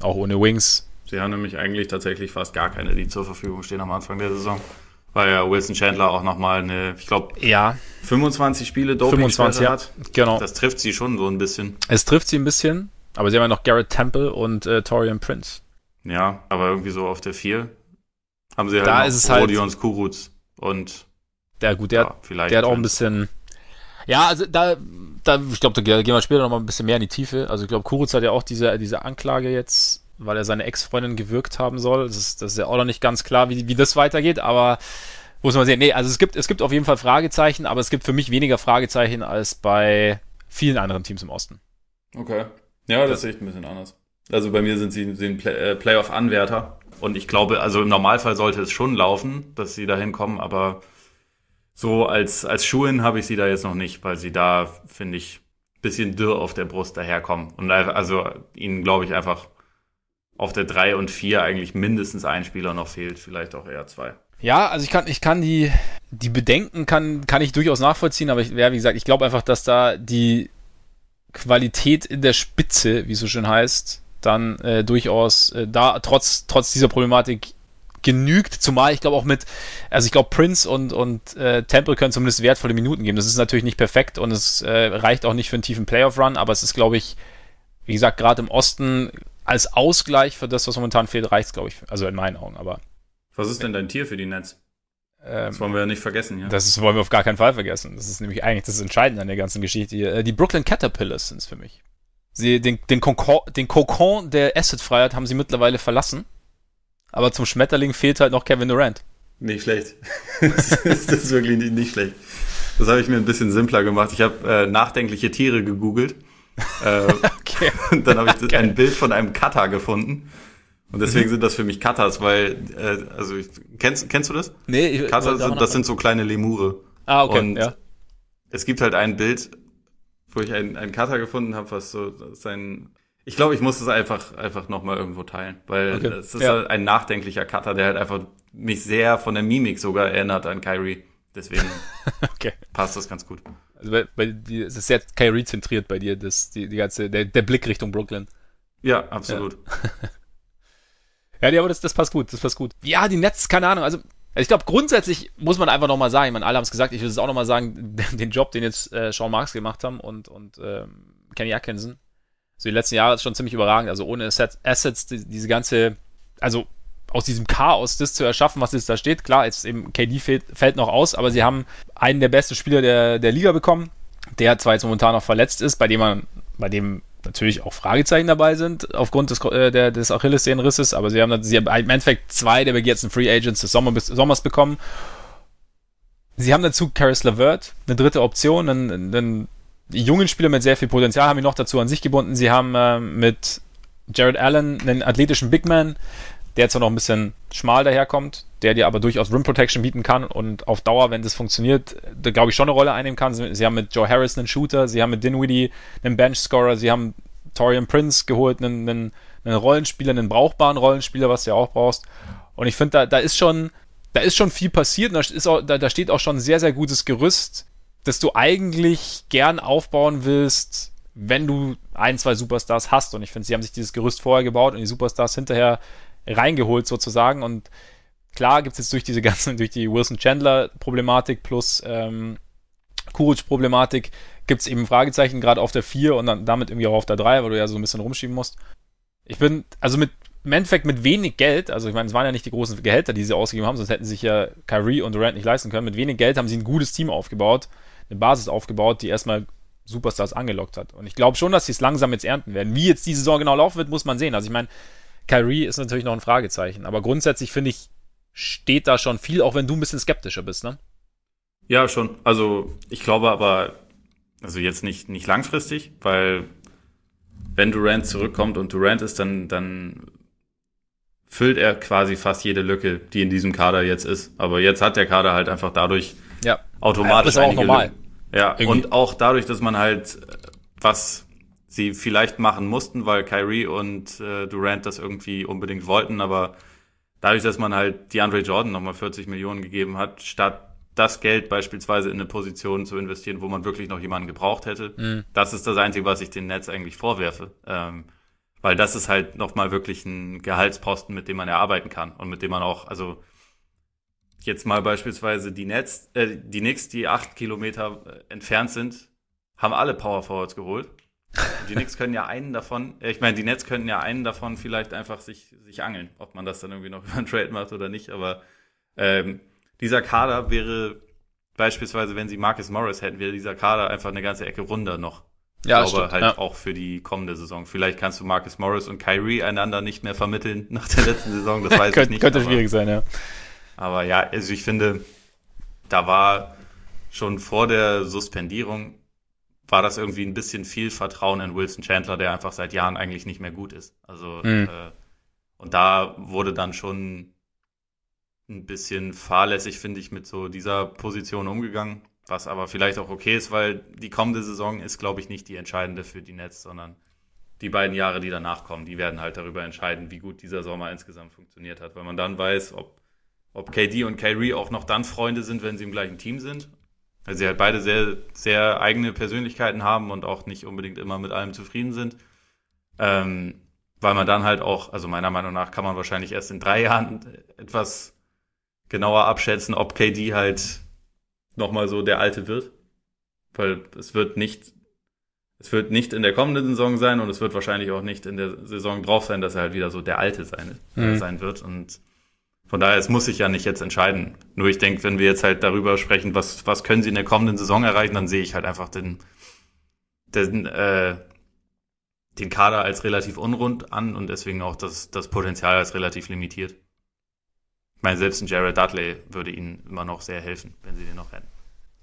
Auch ohne Wings. Sie haben nämlich eigentlich tatsächlich fast gar keine, die zur Verfügung stehen am Anfang der Saison. Weil ja Wilson Chandler auch nochmal eine, ich glaube, ja. 25 Spiele Doping 25, ja. hat. Genau. Das trifft sie schon so ein bisschen. Es trifft sie ein bisschen, aber sie haben ja noch Garrett Temple und äh, Torian Prince. Ja, aber irgendwie so auf der 4 haben sie halt da noch ist es halt Rodions Kuruc und der gut, der, ja, vielleicht der hat auch ein bisschen ja, also da, da ich glaube, da gehen wir später noch mal ein bisschen mehr in die Tiefe. Also ich glaube, Kuruc hat ja auch diese, diese Anklage jetzt, weil er seine Ex-Freundin gewirkt haben soll. Das ist, das ist ja auch noch nicht ganz klar, wie, wie das weitergeht, aber muss man sehen. Nee, also es gibt, es gibt auf jeden Fall Fragezeichen, aber es gibt für mich weniger Fragezeichen als bei vielen anderen Teams im Osten. Okay. Ja, das sehe ich ein bisschen anders. Also bei mir sind sie, sie Play, äh, Playoff-Anwärter. Und ich glaube, also im Normalfall sollte es schon laufen, dass sie dahin kommen, aber so als, als Schuhen habe ich sie da jetzt noch nicht, weil sie da, finde ich, bisschen dürr auf der Brust daherkommen. Und also ihnen, glaube ich, einfach auf der 3 und 4 eigentlich mindestens ein Spieler noch fehlt, vielleicht auch eher zwei. Ja, also ich kann, ich kann die, die Bedenken kann, kann ich durchaus nachvollziehen, aber ich, ja, wie gesagt, ich glaube einfach, dass da die Qualität in der Spitze, wie es so schön heißt, dann äh, durchaus äh, da trotz, trotz dieser Problematik genügt, zumal ich glaube auch mit, also ich glaube Prince und, und äh, Temple können zumindest wertvolle Minuten geben. Das ist natürlich nicht perfekt und es äh, reicht auch nicht für einen tiefen Playoff-Run, aber es ist, glaube ich, wie gesagt, gerade im Osten als Ausgleich für das, was momentan fehlt, reicht es, glaube ich, also in meinen Augen, aber. Was ist denn dein Tier für die Nets? Ähm, das wollen wir ja nicht vergessen hier. Das wollen wir auf gar keinen Fall vergessen. Das ist nämlich eigentlich das Entscheidende an der ganzen Geschichte hier. Äh, die Brooklyn Caterpillars sind es für mich. Sie, den, den, Kokon, den Kokon der Asset-Freiheit haben sie mittlerweile verlassen aber zum Schmetterling fehlt halt noch Kevin Durant. Nicht schlecht. das, ist, das ist wirklich nicht, nicht schlecht. Das habe ich mir ein bisschen simpler gemacht. Ich habe äh, nachdenkliche Tiere gegoogelt. Äh, okay. Und dann habe ich okay. ein Bild von einem Cutter gefunden. Und deswegen mhm. sind das für mich Cutters, weil, äh, also ich, kennst, kennst du das? Nee, ich Cutter sind, das sind so kleine Lemure. Ah, okay. Und ja. es gibt halt ein Bild wo ich einen, einen Cutter gefunden habe, was so sein. Ich glaube, ich muss es einfach, einfach nochmal irgendwo teilen, weil es okay. ist ja. halt ein nachdenklicher Cutter, der halt einfach mich sehr von der Mimik sogar erinnert an Kyrie. Deswegen okay. passt das ganz gut. Also bei, bei dir, es ist sehr Kyrie zentriert bei dir, das, die, die ganze, der, der Blick Richtung Brooklyn. Ja, absolut. Ja, ja aber das, das passt gut, das passt gut. Ja, die Nets, keine Ahnung, also ich glaube, grundsätzlich muss man einfach nochmal sagen, ich meine, alle haben es gesagt, ich will es auch nochmal sagen, den Job, den jetzt äh, Sean Marks gemacht haben und, und ähm, Kenny Atkinson, so die letzten Jahre ist schon ziemlich überragend. Also ohne Assets, die, diese ganze, also aus diesem Chaos das zu erschaffen, was jetzt da steht. Klar, jetzt eben KD fällt, fällt noch aus, aber sie haben einen der besten Spieler der, der Liga bekommen, der zwar jetzt momentan noch verletzt ist, bei dem man, bei dem natürlich auch Fragezeichen dabei sind aufgrund des, äh, der, des Achillessehnenrisses, aber sie haben, sie haben im Endeffekt zwei der begehrten Free Agents des Sommer, Sommers bekommen. Sie haben dazu Caris LeVert, eine dritte Option, einen, einen jungen Spieler mit sehr viel Potenzial, haben ihn noch dazu an sich gebunden. Sie haben äh, mit Jared Allen einen athletischen Big Man, der zwar noch ein bisschen schmal daherkommt, der dir aber durchaus Rim Protection bieten kann und auf Dauer, wenn das funktioniert, da glaube ich schon eine Rolle einnehmen kann. Sie, sie, haben mit Joe Harris einen Shooter, sie haben mit Dinwiddie einen Bench-Scorer, sie haben Torian Prince geholt, einen, einen, einen Rollenspieler, einen brauchbaren Rollenspieler, was du ja auch brauchst. Und ich finde, da, da ist schon, da ist schon viel passiert und da, ist auch, da, da steht auch schon ein sehr, sehr gutes Gerüst, das du eigentlich gern aufbauen willst, wenn du ein, zwei Superstars hast. Und ich finde, sie haben sich dieses Gerüst vorher gebaut und die Superstars hinterher reingeholt sozusagen. Und klar gibt es jetzt durch diese ganzen, durch die Wilson-Chandler-Problematik plus ähm, Kuric-Problematik gibt es eben Fragezeichen gerade auf der 4 und dann damit irgendwie auch auf der 3, weil du ja so ein bisschen rumschieben musst. Ich bin, also mit, im Endeffekt mit wenig Geld, also ich meine, es waren ja nicht die großen Gehälter, die sie ausgegeben haben, sonst hätten sich ja Kyrie und Durant nicht leisten können. Mit wenig Geld haben sie ein gutes Team aufgebaut, eine Basis aufgebaut, die erstmal Superstars angelockt hat. Und ich glaube schon, dass sie es langsam jetzt ernten werden. Wie jetzt die Saison genau laufen wird, muss man sehen. Also ich meine, Kyrie ist natürlich noch ein Fragezeichen. Aber grundsätzlich finde ich, steht da schon viel, auch wenn du ein bisschen skeptischer bist, ne? Ja, schon. Also ich glaube aber, also jetzt nicht, nicht langfristig, weil wenn Durant zurückkommt und Durant ist, dann, dann füllt er quasi fast jede Lücke, die in diesem Kader jetzt ist. Aber jetzt hat der Kader halt einfach dadurch ja. automatisch ja, das ist auch normal. Lücken. Ja, Irgendwie. und auch dadurch, dass man halt was sie vielleicht machen mussten, weil Kyrie und äh, Durant das irgendwie unbedingt wollten, aber dadurch, dass man halt die Andre Jordan nochmal 40 Millionen gegeben hat, statt das Geld beispielsweise in eine Position zu investieren, wo man wirklich noch jemanden gebraucht hätte, mhm. das ist das Einzige, was ich den Netz eigentlich vorwerfe. Ähm, weil das ist halt nochmal wirklich ein Gehaltsposten, mit dem man erarbeiten kann und mit dem man auch, also jetzt mal beispielsweise die Netz, äh, die Knicks, die acht Kilometer äh, entfernt sind, haben alle Power Forwards geholt. Die Knicks können ja einen davon, äh, ich meine, die Nets könnten ja einen davon vielleicht einfach sich, sich angeln, ob man das dann irgendwie noch über einen Trade macht oder nicht, aber ähm, dieser Kader wäre beispielsweise, wenn sie Marcus Morris hätten, wäre dieser Kader einfach eine ganze Ecke runder noch. Ich ja, glaube stimmt, halt ja. auch für die kommende Saison. Vielleicht kannst du Marcus Morris und Kyrie einander nicht mehr vermitteln nach der letzten Saison, das weiß ich nicht. Könnte schwierig sein, ja. Aber ja, also ich finde, da war schon vor der Suspendierung war das irgendwie ein bisschen viel Vertrauen in Wilson Chandler, der einfach seit Jahren eigentlich nicht mehr gut ist. Also mhm. äh, und da wurde dann schon ein bisschen fahrlässig, finde ich, mit so dieser Position umgegangen, was aber vielleicht auch okay ist, weil die kommende Saison ist, glaube ich, nicht die entscheidende für die Nets, sondern die beiden Jahre, die danach kommen, die werden halt darüber entscheiden, wie gut dieser Sommer insgesamt funktioniert hat, weil man dann weiß, ob, ob KD und Kyrie auch noch dann Freunde sind, wenn sie im gleichen Team sind weil sie halt beide sehr, sehr eigene Persönlichkeiten haben und auch nicht unbedingt immer mit allem zufrieden sind. Ähm, weil man dann halt auch, also meiner Meinung nach kann man wahrscheinlich erst in drei Jahren etwas genauer abschätzen, ob KD halt nochmal so der Alte wird. Weil es wird nicht, es wird nicht in der kommenden Saison sein und es wird wahrscheinlich auch nicht in der Saison drauf sein, dass er halt wieder so der Alte sein, mhm. sein wird. Und von daher, es muss sich ja nicht jetzt entscheiden. Nur ich denke, wenn wir jetzt halt darüber sprechen, was, was können sie in der kommenden Saison erreichen, dann sehe ich halt einfach den, den, äh, den Kader als relativ unrund an und deswegen auch das, das Potenzial als relativ limitiert. Ich meine, selbst ein Jared Dudley würde ihnen immer noch sehr helfen, wenn sie den noch hätten.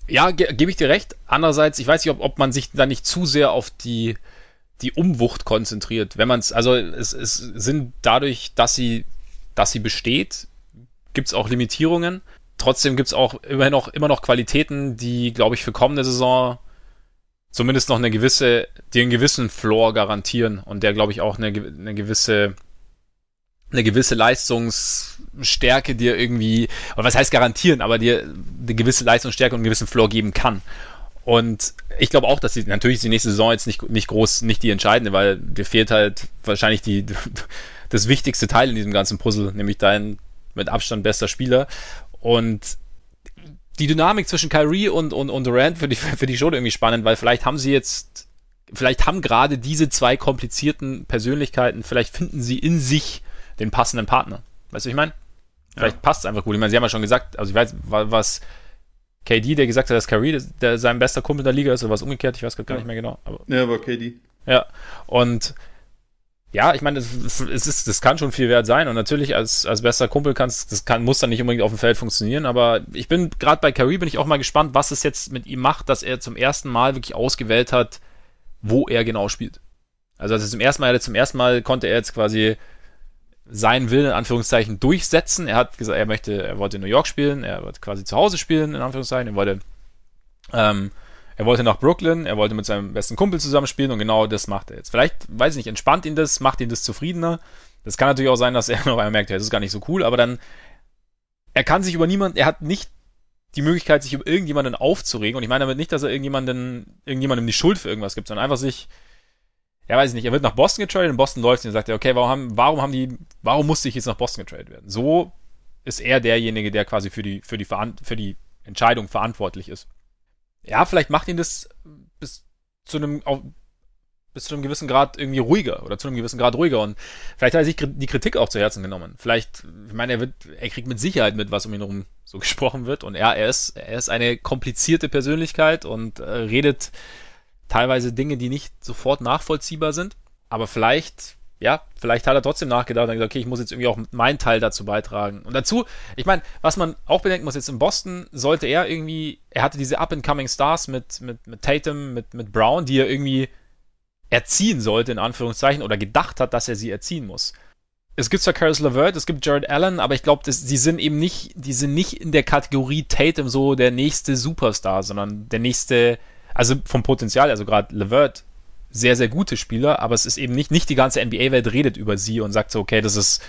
Ja, ge gebe ich dir recht. Andererseits, ich weiß nicht, ob, ob man sich da nicht zu sehr auf die, die Umwucht konzentriert. Wenn man es, also es, es sind dadurch, dass sie, dass sie besteht, gibt es auch Limitierungen. Trotzdem gibt es auch immer noch, immer noch Qualitäten, die, glaube ich, für kommende Saison zumindest noch eine gewisse, dir einen gewissen Floor garantieren und der, glaube ich, auch eine, eine gewisse eine gewisse Leistungsstärke dir irgendwie, oder was heißt garantieren, aber dir eine gewisse Leistungsstärke und einen gewissen Floor geben kann. Und ich glaube auch, dass die, natürlich die nächste Saison jetzt nicht, nicht groß, nicht die entscheidende, weil dir fehlt halt wahrscheinlich die, das wichtigste Teil in diesem ganzen Puzzle, nämlich dein mit Abstand bester Spieler. Und die Dynamik zwischen Kyrie und, und, und Durant finde ich, finde ich schon irgendwie spannend, weil vielleicht haben sie jetzt, vielleicht haben gerade diese zwei komplizierten Persönlichkeiten, vielleicht finden sie in sich den passenden Partner. Weißt du, ich meine? Vielleicht ja. passt es einfach gut. Ich meine, sie haben ja schon gesagt, also ich weiß, was KD, der gesagt hat, dass Kyrie der, der sein bester Kumpel der Liga ist, oder was umgekehrt, ich weiß gerade gar ja. nicht mehr genau. Aber, ja, aber KD. Ja, und ja, ich meine, es ist, das kann schon viel wert sein und natürlich als, als bester Kumpel kannst, das kann, muss dann nicht unbedingt auf dem Feld funktionieren, aber ich bin gerade bei Kyrie bin ich auch mal gespannt, was es jetzt mit ihm macht, dass er zum ersten Mal wirklich ausgewählt hat, wo er genau spielt. Also, also zum ersten Mal, zum ersten Mal konnte er jetzt quasi seinen Willen in Anführungszeichen durchsetzen. Er hat gesagt, er möchte, er wollte in New York spielen, er wollte quasi zu Hause spielen, in Anführungszeichen, er wollte ähm, er wollte nach Brooklyn, er wollte mit seinem besten Kumpel zusammenspielen und genau das macht er jetzt. Vielleicht, weiß ich nicht, entspannt ihn das, macht ihn das zufriedener. Das kann natürlich auch sein, dass er noch einmal merkt, ja, das ist gar nicht so cool, aber dann, er kann sich über niemanden, er hat nicht die Möglichkeit, sich über irgendjemanden aufzuregen. Und ich meine damit nicht, dass er irgendjemanden, irgendjemandem die Schuld für irgendwas gibt, sondern einfach sich, ja, weiß ich nicht, er wird nach Boston getradet, in Boston läuft und sagt er, okay, warum haben, warum haben die, warum musste ich jetzt nach Boston getradet werden? So ist er derjenige, der quasi für die, für die, für die Entscheidung verantwortlich ist ja, vielleicht macht ihn das bis zu einem, auch, bis zu einem gewissen Grad irgendwie ruhiger oder zu einem gewissen Grad ruhiger. Und vielleicht hat er sich die Kritik auch zu Herzen genommen. Vielleicht, ich meine, er wird, er kriegt mit Sicherheit mit, was um ihn herum so gesprochen wird. Und er, er ist, er ist eine komplizierte Persönlichkeit und äh, redet teilweise Dinge, die nicht sofort nachvollziehbar sind, aber vielleicht ja, vielleicht hat er trotzdem nachgedacht und gesagt, okay, ich muss jetzt irgendwie auch meinen Teil dazu beitragen. Und dazu, ich meine, was man auch bedenken muss, jetzt in Boston sollte er irgendwie, er hatte diese up-and-coming Stars mit, mit, mit Tatum, mit, mit Brown, die er irgendwie erziehen sollte, in Anführungszeichen, oder gedacht hat, dass er sie erziehen muss. Es gibt zwar Caris LeVert, es gibt Jared Allen, aber ich glaube, sie sind eben nicht, die sind nicht in der Kategorie Tatum so der nächste Superstar, sondern der nächste, also vom Potenzial, also gerade LeVert sehr, sehr gute Spieler, aber es ist eben nicht, nicht die ganze NBA-Welt redet über sie und sagt so, okay, das ist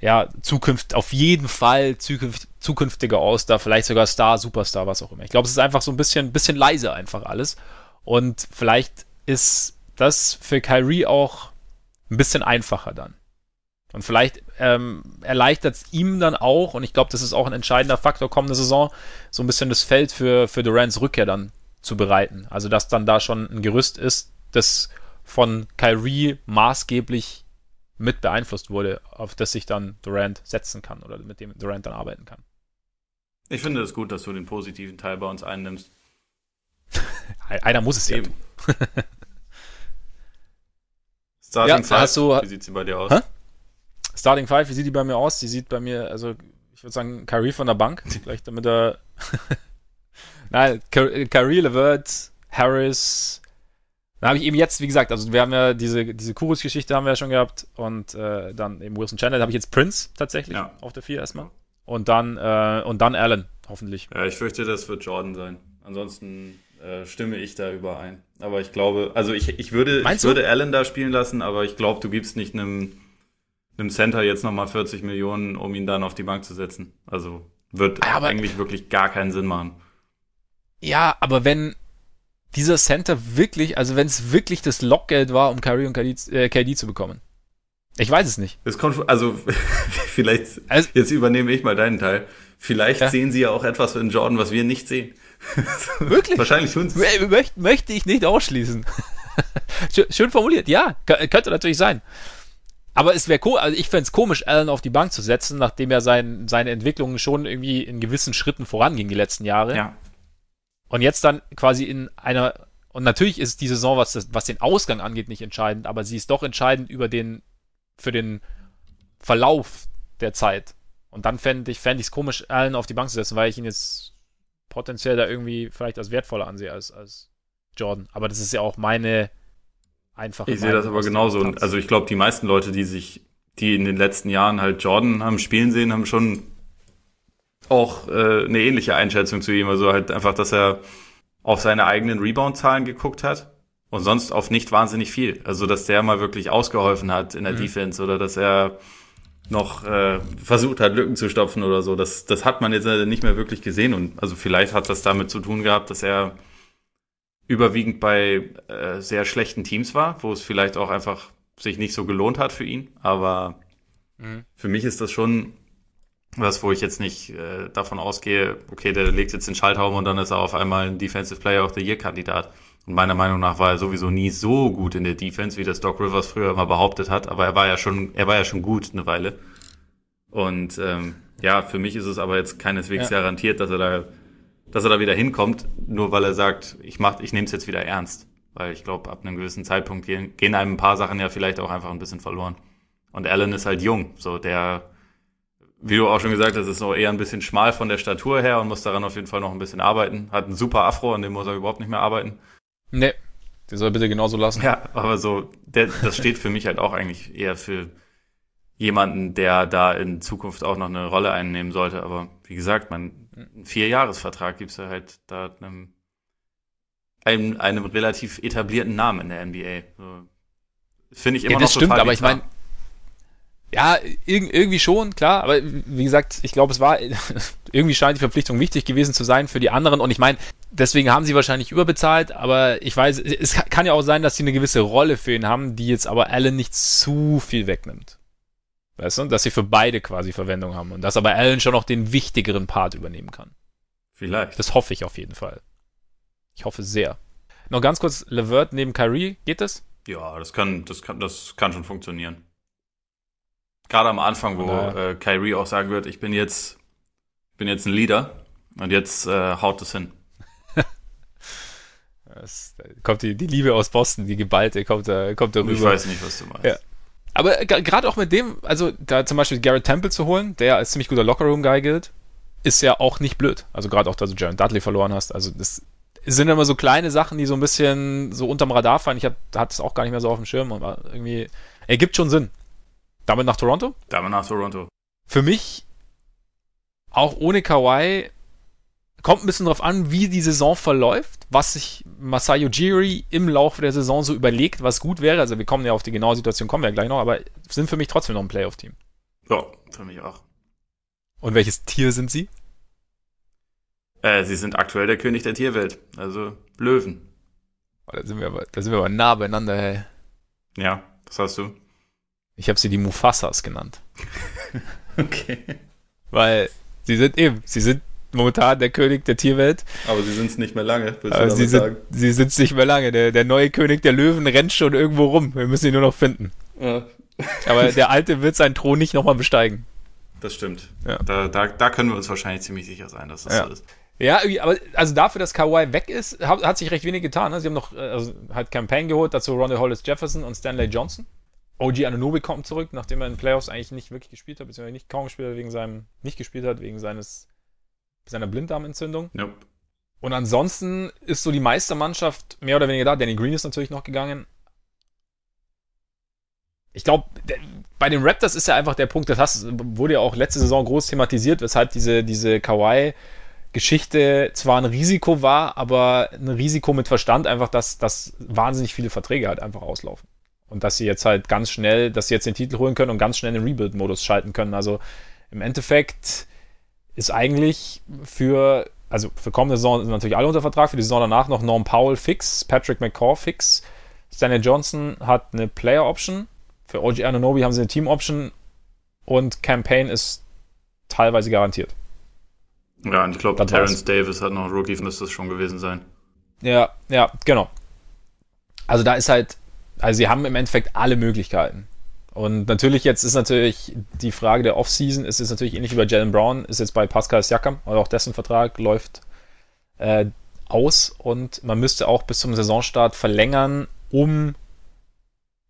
ja Zukunft, auf jeden Fall zukünft, zukünftiger All-Star, vielleicht sogar Star, Superstar, was auch immer. Ich glaube, es ist einfach so ein bisschen, bisschen leise einfach alles. Und vielleicht ist das für Kyrie auch ein bisschen einfacher dann. Und vielleicht ähm, erleichtert es ihm dann auch, und ich glaube, das ist auch ein entscheidender Faktor kommende Saison, so ein bisschen das Feld für, für Durants Rückkehr dann zu bereiten. Also, dass dann da schon ein Gerüst ist, das von Kyrie maßgeblich mit beeinflusst wurde, auf das sich dann Durant setzen kann oder mit dem Durant dann arbeiten kann. Ich finde es gut, dass du den positiven Teil bei uns einnimmst. Einer muss es eben. Starting ja, Five, hast du, wie sieht sie bei dir aus? Hä? Starting Five, wie sieht die bei mir aus? Die sieht bei mir, also ich würde sagen, Kyrie von der Bank, vielleicht damit er Nein, Kyrie, Levert, Harris, dann habe ich eben jetzt, wie gesagt, also wir haben ja diese, diese Kurus-Geschichte haben wir ja schon gehabt und äh, dann eben Wilson Chandler, da habe ich jetzt Prince tatsächlich ja. auf der 4 erstmal. Und dann, äh, und dann Allen, hoffentlich. Ja, ich fürchte, das wird Jordan sein. Ansonsten äh, stimme ich da überein. Aber ich glaube, also ich, ich würde, ich würde Allen da spielen lassen, aber ich glaube, du gibst nicht einem, einem Center jetzt nochmal 40 Millionen, um ihn dann auf die Bank zu setzen. Also wird aber, eigentlich wirklich gar keinen Sinn machen. Ja, aber wenn, dieser Center wirklich, also wenn es wirklich das Lockgeld war, um Kyrie und KD, äh, KD zu bekommen. Ich weiß es nicht. Es kommt, also vielleicht, also, jetzt übernehme ich mal deinen Teil. Vielleicht ja. sehen sie ja auch etwas in Jordan, was wir nicht sehen. Wirklich? Wahrscheinlich tun sie möchte, möchte ich nicht ausschließen. Schön formuliert, ja, könnte natürlich sein. Aber es wäre cool, also ich fände es komisch, Allen auf die Bank zu setzen, nachdem er sein, seine Entwicklung schon irgendwie in gewissen Schritten voranging die letzten Jahre. Ja. Und jetzt dann quasi in einer, und natürlich ist die Saison, was, das, was den Ausgang angeht, nicht entscheidend, aber sie ist doch entscheidend über den, für den Verlauf der Zeit. Und dann fände ich es fänd komisch, Allen auf die Bank zu setzen, weil ich ihn jetzt potenziell da irgendwie vielleicht als wertvoller ansehe als, als Jordan. Aber das ist ja auch meine einfache Ich sehe das aber genauso. Und also ich glaube, die meisten Leute, die sich, die in den letzten Jahren halt Jordan haben spielen sehen, haben schon auch äh, eine ähnliche Einschätzung zu ihm. Also halt einfach, dass er auf seine eigenen Rebound-Zahlen geguckt hat und sonst auf nicht wahnsinnig viel. Also, dass der mal wirklich ausgeholfen hat in der mhm. Defense oder dass er noch äh, versucht hat, Lücken zu stopfen oder so. Das, das hat man jetzt nicht mehr wirklich gesehen. Und also vielleicht hat das damit zu tun gehabt, dass er überwiegend bei äh, sehr schlechten Teams war, wo es vielleicht auch einfach sich nicht so gelohnt hat für ihn. Aber mhm. für mich ist das schon was, wo ich jetzt nicht äh, davon ausgehe, okay, der legt jetzt den Schalthauben und dann ist er auf einmal ein Defensive Player of the Year Kandidat. Und meiner Meinung nach war er sowieso nie so gut in der Defense, wie das Doc Rivers früher immer behauptet hat. Aber er war ja schon, er war ja schon gut eine Weile. Und ähm, ja, für mich ist es aber jetzt keineswegs ja. garantiert, dass er da, dass er da wieder hinkommt, nur weil er sagt, ich mach, ich nehme es jetzt wieder ernst. Weil ich glaube, ab einem gewissen Zeitpunkt gehen, gehen einem ein paar Sachen ja vielleicht auch einfach ein bisschen verloren. Und Allen ist halt jung, so der, wie du auch schon gesagt hast, ist noch eher ein bisschen schmal von der Statur her und muss daran auf jeden Fall noch ein bisschen arbeiten. Hat einen super Afro, an dem muss er überhaupt nicht mehr arbeiten. Nee, der soll bitte genauso lassen. Ja, aber so, der, das steht für mich halt auch eigentlich eher für jemanden, der da in Zukunft auch noch eine Rolle einnehmen sollte. Aber wie gesagt, man, einen Vierjahresvertrag gibt's ja halt da einem, einem, einem relativ etablierten Namen in der NBA. So, Finde ich immer ja, das noch stimmt, aber ich meine, ja, irgendwie schon, klar, aber wie gesagt, ich glaube, es war irgendwie scheint die Verpflichtung wichtig gewesen zu sein für die anderen und ich meine, deswegen haben sie wahrscheinlich überbezahlt, aber ich weiß, es kann ja auch sein, dass sie eine gewisse Rolle für ihn haben, die jetzt aber Allen nicht zu viel wegnimmt. Weißt du, dass sie für beide quasi Verwendung haben und dass aber Allen schon noch den wichtigeren Part übernehmen kann. Vielleicht. Das hoffe ich auf jeden Fall. Ich hoffe sehr. Noch ganz kurz, Levert neben Kyrie, geht das? Ja, das kann, das kann, das kann schon funktionieren. Gerade am Anfang, wo äh, Kyrie auch sagen wird, ich bin jetzt, bin jetzt ein Leader und jetzt äh, haut es hin. das, kommt die, die Liebe aus Boston, die geballte, kommt da, kommt da rüber. Ich weiß nicht, was du meinst. Ja. Aber gerade auch mit dem, also da zum Beispiel Garrett Temple zu holen, der als ziemlich guter Lockerroom-Guy gilt, ist ja auch nicht blöd. Also gerade auch, dass du Jaron Dudley verloren hast. Also das sind immer so kleine Sachen, die so ein bisschen so unterm Radar fallen. Ich hatte es auch gar nicht mehr so auf dem Schirm, aber irgendwie ergibt schon Sinn. Damit nach Toronto? Damit nach Toronto. Für mich, auch ohne Kawhi, kommt ein bisschen drauf an, wie die Saison verläuft, was sich Masayo Jiri im Laufe der Saison so überlegt, was gut wäre. Also wir kommen ja auf die genaue Situation, kommen wir ja gleich noch, aber sind für mich trotzdem noch ein Playoff-Team. Ja, für mich auch. Und welches Tier sind sie? Äh, sie sind aktuell der König der Tierwelt, also Löwen. Oh, da sind wir aber, da sind wir aber nah beieinander, hey. Ja, das hast du. Ich habe sie die Mufasas genannt. okay. Weil sie sind eben, sie sind momentan der König der Tierwelt. Aber sie sind es nicht mehr lange, willst Aber sie sind, sie sind es nicht mehr lange. Der, der neue König der Löwen rennt schon irgendwo rum. Wir müssen ihn nur noch finden. Ja. Aber der alte wird seinen Thron nicht nochmal besteigen. Das stimmt. Ja. Da, da, da können wir uns wahrscheinlich ziemlich sicher sein, dass das ja. so ist. Ja, aber also dafür, dass Kawhi weg ist, hat, hat sich recht wenig getan. Ne? Sie haben noch äh, also, halt Campaign geholt, dazu Ronald Hollis Jefferson und Stanley Johnson. OG Anunobi kommt zurück, nachdem er in den Playoffs eigentlich nicht wirklich gespielt hat, beziehungsweise nicht kaum gespielt hat, wegen seinem, nicht gespielt hat, wegen seines, seiner Blinddarmentzündung. Nope. Und ansonsten ist so die Meistermannschaft mehr oder weniger da. Danny Green ist natürlich noch gegangen. Ich glaube, bei den Raptors ist ja einfach der Punkt, das hast, wurde ja auch letzte Saison groß thematisiert, weshalb diese, diese Kawhi-Geschichte zwar ein Risiko war, aber ein Risiko mit Verstand, einfach, dass, dass wahnsinnig viele Verträge halt einfach auslaufen. Und dass sie jetzt halt ganz schnell, dass sie jetzt den Titel holen können und ganz schnell den Rebuild-Modus schalten können. Also im Endeffekt ist eigentlich für, also für kommende Saison sind natürlich alle unter Vertrag, für die Saison danach noch Norm Powell fix, Patrick McCaw fix, Stanley Johnson hat eine Player-Option, für OG Ananobi haben sie eine Team-Option und Campaign ist teilweise garantiert. Ja, und ich glaube, Terrence Davis hat noch Rookie, müsste es schon gewesen sein. Ja, ja, genau. Also da ist halt also sie haben im Endeffekt alle Möglichkeiten. Und natürlich jetzt ist natürlich die Frage der Offseason, es ist natürlich ähnlich wie bei Jalen Brown, ist jetzt bei Pascal Siakam, oder auch dessen Vertrag läuft äh, aus und man müsste auch bis zum Saisonstart verlängern, um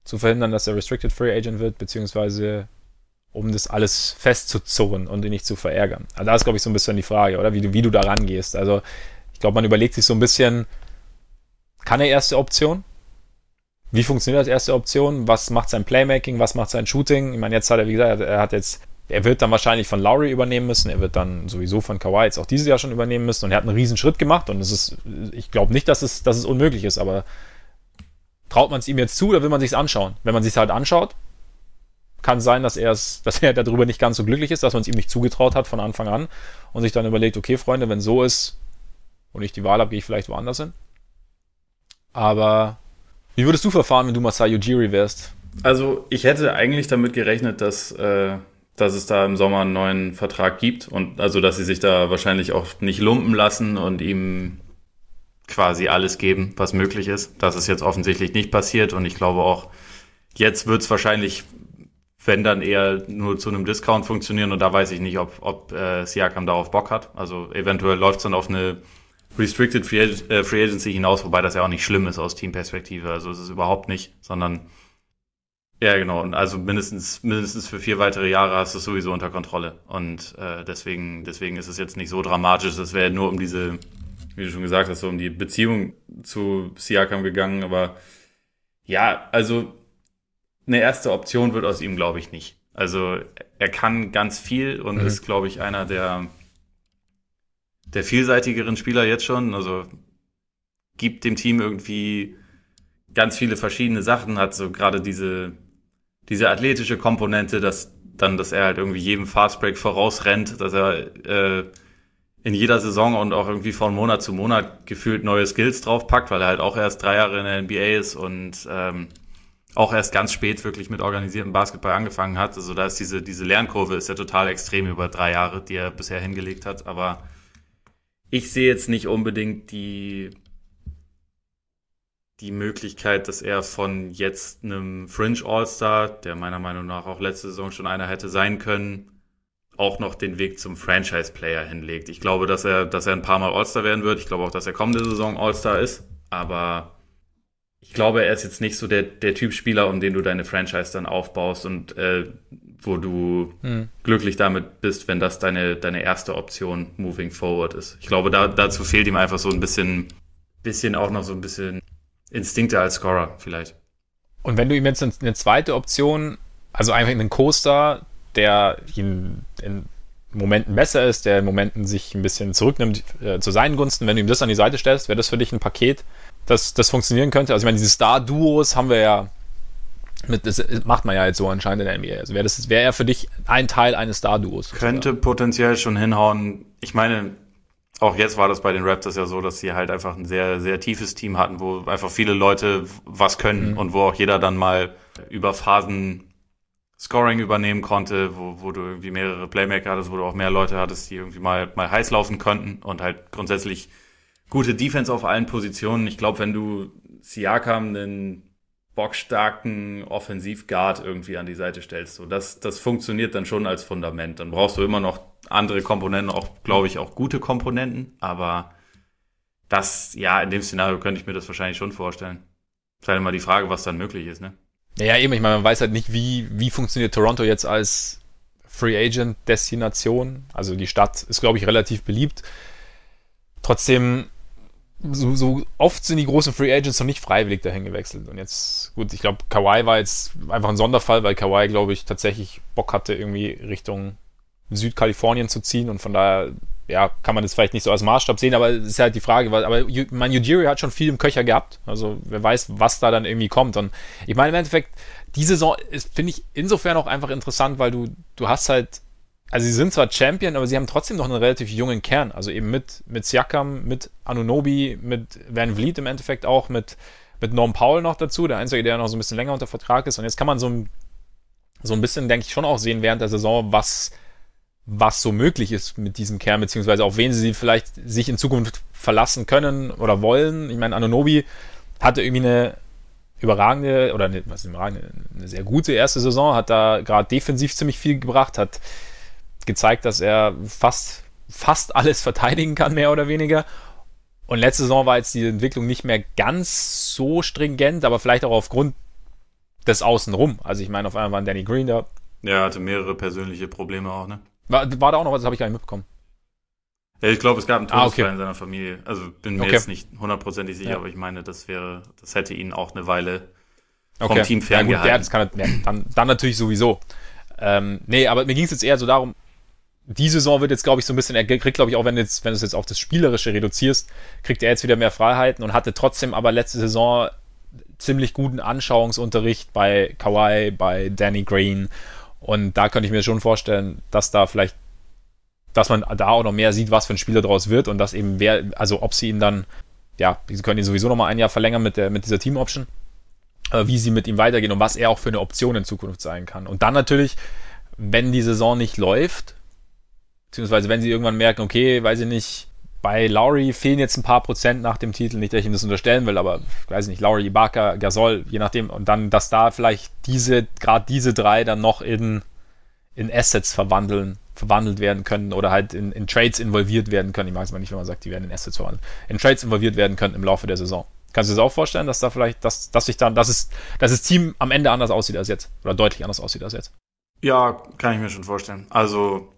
zu verhindern, dass er Restricted Free Agent wird, beziehungsweise um das alles festzuzurren und ihn nicht zu verärgern. Also da ist, glaube ich, so ein bisschen die Frage, oder? Wie du, wie du da rangehst. Also ich glaube, man überlegt sich so ein bisschen, kann er erste Option? Wie funktioniert das erste Option? Was macht sein Playmaking? Was macht sein Shooting? Ich meine, jetzt hat er, wie gesagt, er hat jetzt er wird dann wahrscheinlich von Lowry übernehmen müssen, er wird dann sowieso von Kawhi jetzt auch dieses Jahr schon übernehmen müssen und er hat einen riesen Schritt gemacht und es ist, ich glaube nicht, dass es, dass es unmöglich ist, aber traut man es ihm jetzt zu oder will man sich anschauen? Wenn man sich halt anschaut, kann sein, dass er es, dass er darüber nicht ganz so glücklich ist, dass man es ihm nicht zugetraut hat von Anfang an und sich dann überlegt, okay, Freunde, wenn so ist und ich die Wahl habe, gehe ich vielleicht woanders hin. Aber wie würdest du verfahren, wenn du Masai Ujiri wärst? Also ich hätte eigentlich damit gerechnet, dass, äh, dass es da im Sommer einen neuen Vertrag gibt und also dass sie sich da wahrscheinlich auch nicht lumpen lassen und ihm quasi alles geben, was möglich ist. Das ist jetzt offensichtlich nicht passiert und ich glaube auch, jetzt wird es wahrscheinlich, wenn dann eher nur zu einem Discount funktionieren und da weiß ich nicht, ob, ob äh, Siakam darauf Bock hat. Also eventuell läuft es dann auf eine Restricted Free, äh, Free Agency hinaus, wobei das ja auch nicht schlimm ist aus Teamperspektive. Also es ist überhaupt nicht, sondern ja, genau. Und also mindestens, mindestens für vier weitere Jahre hast du es sowieso unter Kontrolle. Und äh, deswegen, deswegen ist es jetzt nicht so dramatisch. Es wäre nur um diese, wie du schon gesagt hast, so um die Beziehung zu Siakam gegangen. Aber ja, also eine erste Option wird aus ihm, glaube ich, nicht. Also er kann ganz viel und mhm. ist, glaube ich, einer der, der vielseitigeren Spieler jetzt schon. Also gibt dem Team irgendwie ganz viele verschiedene Sachen, hat so gerade diese diese athletische Komponente, dass dann, dass er halt irgendwie jedem Fastbreak vorausrennt, dass er äh, in jeder Saison und auch irgendwie von Monat zu Monat gefühlt neue Skills draufpackt, weil er halt auch erst drei Jahre in der NBA ist und ähm, auch erst ganz spät wirklich mit organisiertem Basketball angefangen hat. Also da ist diese, diese Lernkurve ist ja total extrem über drei Jahre, die er bisher hingelegt hat. Aber ich sehe jetzt nicht unbedingt die die Möglichkeit, dass er von jetzt einem Fringe All-Star, der meiner Meinung nach auch letzte Saison schon einer hätte sein können, auch noch den Weg zum Franchise-Player hinlegt. Ich glaube, dass er, dass er ein paar Mal All-Star werden wird. Ich glaube auch, dass er kommende Saison All-Star ist. Aber ich glaube, er ist jetzt nicht so der, der Typ Spieler, um den du deine Franchise dann aufbaust und äh, wo du hm. glücklich damit bist, wenn das deine, deine erste Option moving forward ist. Ich glaube, da, dazu fehlt ihm einfach so ein bisschen, bisschen auch noch so ein bisschen Instinkte als Scorer vielleicht. Und wenn du ihm jetzt eine zweite Option, also einfach einen Coaster, der in, in Momenten besser ist, der in Momenten sich ein bisschen zurücknimmt äh, zu seinen Gunsten, wenn du ihm das an die Seite stellst, wäre das für dich ein Paket, das, das funktionieren könnte? Also ich meine, diese Star-Duos haben wir ja das macht man ja jetzt so anscheinend in der NBA. Also wäre das wäre er für dich ein Teil eines Star-Duos? Könnte potenziell schon hinhauen. Ich meine, auch jetzt war das bei den Raptors ja so, dass sie halt einfach ein sehr, sehr tiefes Team hatten, wo einfach viele Leute was können mhm. und wo auch jeder dann mal über Phasen Scoring übernehmen konnte, wo, wo du irgendwie mehrere Playmaker hattest, wo du auch mehr Leute hattest, die irgendwie mal, mal heiß laufen könnten und halt grundsätzlich gute Defense auf allen Positionen. Ich glaube, wenn du Siakam einen bockstarken Offensivguard irgendwie an die Seite stellst, so das, das funktioniert dann schon als Fundament. Dann brauchst du immer noch andere Komponenten, auch, glaube ich, auch gute Komponenten, aber das, ja, in dem Szenario könnte ich mir das wahrscheinlich schon vorstellen. Ist halt immer die Frage, was dann möglich ist, ne? Ja, eben, ich meine, man weiß halt nicht, wie, wie funktioniert Toronto jetzt als Free Agent Destination. Also die Stadt ist, glaube ich, relativ beliebt. Trotzdem, so, so oft sind die großen Free Agents noch nicht freiwillig dahin gewechselt. Und jetzt, gut, ich glaube, Kawhi war jetzt einfach ein Sonderfall, weil Kawhi, glaube ich, tatsächlich Bock hatte, irgendwie Richtung Südkalifornien zu ziehen. Und von daher ja, kann man das vielleicht nicht so als Maßstab sehen, aber es ist halt die Frage, weil, aber mein Ujiri hat schon viel im Köcher gehabt, also wer weiß, was da dann irgendwie kommt. Und ich meine im Endeffekt, die Saison ist, finde ich insofern auch einfach interessant, weil du, du hast halt, also sie sind zwar Champion, aber sie haben trotzdem noch einen relativ jungen Kern, also eben mit, mit Siakam, mit Anunobi, mit Van Vliet im Endeffekt auch, mit, mit Norm Powell noch dazu, der Einzige, der noch so ein bisschen länger unter Vertrag ist und jetzt kann man so ein, so ein bisschen, denke ich, schon auch sehen während der Saison, was was so möglich ist mit diesem Kern, beziehungsweise auf wen sie vielleicht sich in Zukunft verlassen können oder wollen. Ich meine, Anonobi hatte irgendwie eine überragende oder eine, was überragende, eine sehr gute erste Saison, hat da gerade defensiv ziemlich viel gebracht, hat gezeigt, dass er fast, fast alles verteidigen kann, mehr oder weniger. Und letzte Saison war jetzt die Entwicklung nicht mehr ganz so stringent, aber vielleicht auch aufgrund des Außenrum. Also ich meine, auf einmal war Danny Green da. Ja, hatte mehrere persönliche Probleme auch, ne? War, war da auch noch was, das habe ich gar nicht mitbekommen. Ja, ich glaube, es gab einen Todesfall ah, okay. in seiner Familie. Also bin mir okay. jetzt nicht hundertprozentig sicher, ja. aber ich meine, das wäre, das hätte ihn auch eine Weile vom okay. Team ferngehalten. Ja, gut, ja, das kann, ja, dann, dann natürlich sowieso. Ähm, nee, aber mir ging es jetzt eher so darum, die Saison wird jetzt, glaube ich, so ein bisschen, er kriegt, glaube ich, auch wenn, jetzt, wenn du es jetzt auf das Spielerische reduzierst, kriegt er jetzt wieder mehr Freiheiten und hatte trotzdem aber letzte Saison ziemlich guten Anschauungsunterricht bei Kawhi, bei Danny Green. Und da könnte ich mir schon vorstellen, dass da vielleicht, dass man da auch noch mehr sieht, was für ein Spieler draus wird und dass eben wer, also ob sie ihn dann, ja, sie können ihn sowieso noch mal ein Jahr verlängern mit der, mit dieser Team-Option, äh, wie sie mit ihm weitergehen und was er auch für eine Option in Zukunft sein kann. Und dann natürlich, wenn die Saison nicht läuft, Beziehungsweise wenn sie irgendwann merken, okay, weiß ich nicht, bei Lowry fehlen jetzt ein paar Prozent nach dem Titel, nicht, dass ich ihm das unterstellen will, aber weiß ich nicht, Lowry, Ibaka, Gasol, je nachdem, und dann, dass da vielleicht diese, gerade diese drei dann noch in, in Assets verwandeln, verwandelt werden können oder halt in, in Trades involviert werden können. Ich mag es mal nicht, wenn man sagt, die werden in Assets verwandelt. In Trades involviert werden können im Laufe der Saison. Kannst du dir das auch vorstellen, dass da vielleicht, dass, dass sich dann, dass es, dass das Team am Ende anders aussieht als jetzt? Oder deutlich anders aussieht als jetzt? Ja, kann ich mir schon vorstellen. Also,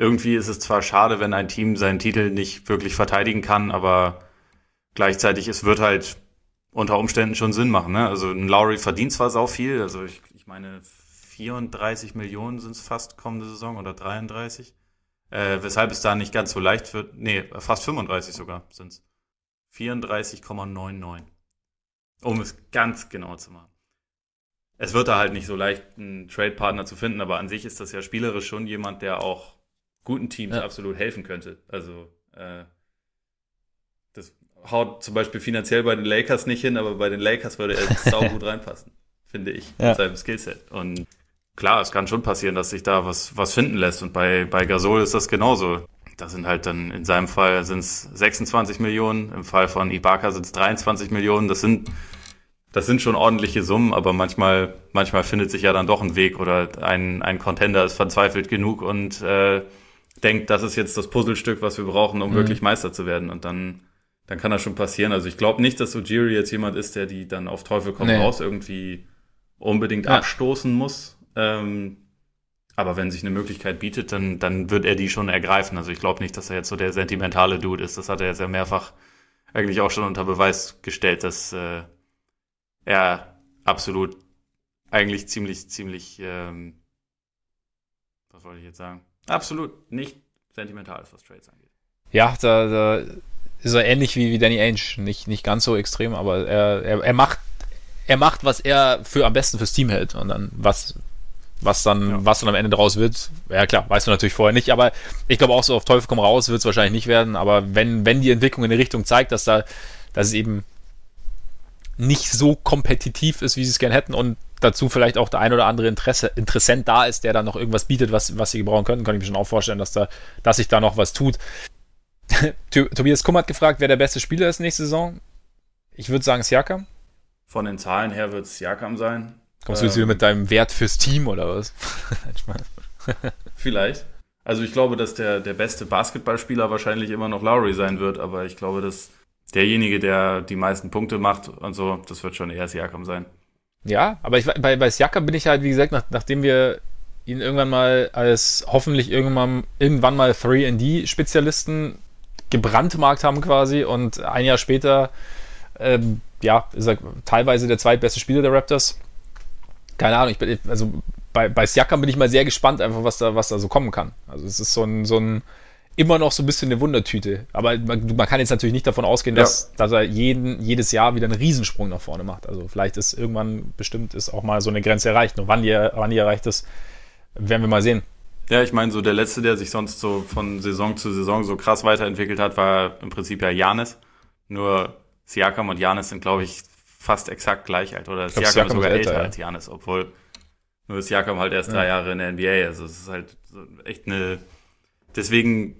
irgendwie ist es zwar schade, wenn ein Team seinen Titel nicht wirklich verteidigen kann, aber gleichzeitig, es wird halt unter Umständen schon Sinn machen. Ne? Also ein Lowry verdient zwar sau viel, also ich, ich meine 34 Millionen sind es fast kommende Saison oder 33, äh, weshalb es da nicht ganz so leicht wird. Nee, fast 35 sogar sind es. 34,99. Um es ganz genau zu machen. Es wird da halt nicht so leicht, einen Trade-Partner zu finden, aber an sich ist das ja spielerisch schon jemand, der auch guten Teams ja. absolut helfen könnte. Also äh, das haut zum Beispiel finanziell bei den Lakers nicht hin, aber bei den Lakers würde er sau gut reinpassen, finde ich, ja. mit seinem Skillset. Und klar, es kann schon passieren, dass sich da was, was finden lässt. Und bei, bei Gasol ist das genauso. Da sind halt dann in seinem Fall sind es 26 Millionen, im Fall von Ibaka sind es 23 Millionen. Das sind das sind schon ordentliche Summen, aber manchmal, manchmal findet sich ja dann doch ein Weg oder ein, ein Contender ist verzweifelt genug und äh, denkt, das ist jetzt das Puzzlestück, was wir brauchen, um mhm. wirklich Meister zu werden. Und dann, dann kann das schon passieren. Also ich glaube nicht, dass Ujiri jetzt jemand ist, der die dann auf Teufel komm nee. raus irgendwie unbedingt ja. abstoßen muss. Ähm, aber wenn sich eine Möglichkeit bietet, dann, dann wird er die schon ergreifen. Also ich glaube nicht, dass er jetzt so der sentimentale Dude ist. Das hat er jetzt ja mehrfach eigentlich auch schon unter Beweis gestellt, dass äh, er absolut eigentlich ziemlich, ziemlich, ähm, was wollte ich jetzt sagen? Absolut nicht sentimental was Trades angeht. Ja, da, da ist er ähnlich wie, wie Danny Ainge. Nicht, nicht ganz so extrem, aber er, er, er macht er macht, was er für am besten fürs Team hält. Und dann, was, was dann, ja. was dann am Ende daraus wird, ja klar, weißt du natürlich vorher nicht, aber ich glaube auch so auf Teufel komm raus wird es wahrscheinlich nicht werden. Aber wenn, wenn die Entwicklung in die Richtung zeigt, dass da, dass es eben nicht so kompetitiv ist, wie sie es gerne hätten und dazu vielleicht auch der ein oder andere Interesse, Interessent da ist, der dann noch irgendwas bietet, was, was sie gebrauchen könnten, kann ich mir schon auch vorstellen, dass da, dass sich da noch was tut. Tobias Kumm hat gefragt, wer der beste Spieler ist nächste Saison. Ich würde sagen Siakam. Von den Zahlen her wird es Siakam sein. Kommst ähm, du jetzt wieder mit deinem Wert fürs Team oder was? Vielleicht. Also ich glaube, dass der, der beste Basketballspieler wahrscheinlich immer noch Lowry sein wird, aber ich glaube, dass derjenige, der die meisten Punkte macht und so, das wird schon eher Siakam sein. Ja, aber ich, bei, bei Siakam bin ich halt, wie gesagt, nach, nachdem wir ihn irgendwann mal als hoffentlich irgendwann, irgendwann mal 3D-Spezialisten gebrandmarkt haben quasi und ein Jahr später, ähm, ja, ist er teilweise der zweitbeste Spieler der Raptors. Keine Ahnung, ich bin, also bei, bei Siakam bin ich mal sehr gespannt, einfach was da, was da so kommen kann. Also es ist so ein, so ein, immer noch so ein bisschen eine Wundertüte. Aber man, man kann jetzt natürlich nicht davon ausgehen, dass, ja. dass er jeden, jedes Jahr wieder einen Riesensprung nach vorne macht. Also vielleicht ist irgendwann bestimmt ist auch mal so eine Grenze erreicht. Nur wann die, wann die erreicht ist, werden wir mal sehen. Ja, ich meine, so der letzte, der sich sonst so von Saison zu Saison so krass weiterentwickelt hat, war im Prinzip ja Janis. Nur Siakam und Janis sind, glaube ich, fast exakt gleich alt. Oder Siakam, Siakam ist sogar älter, älter als Janis, obwohl nur Siakam halt erst ja. drei Jahre in der NBA. Also es ist halt echt eine. Deswegen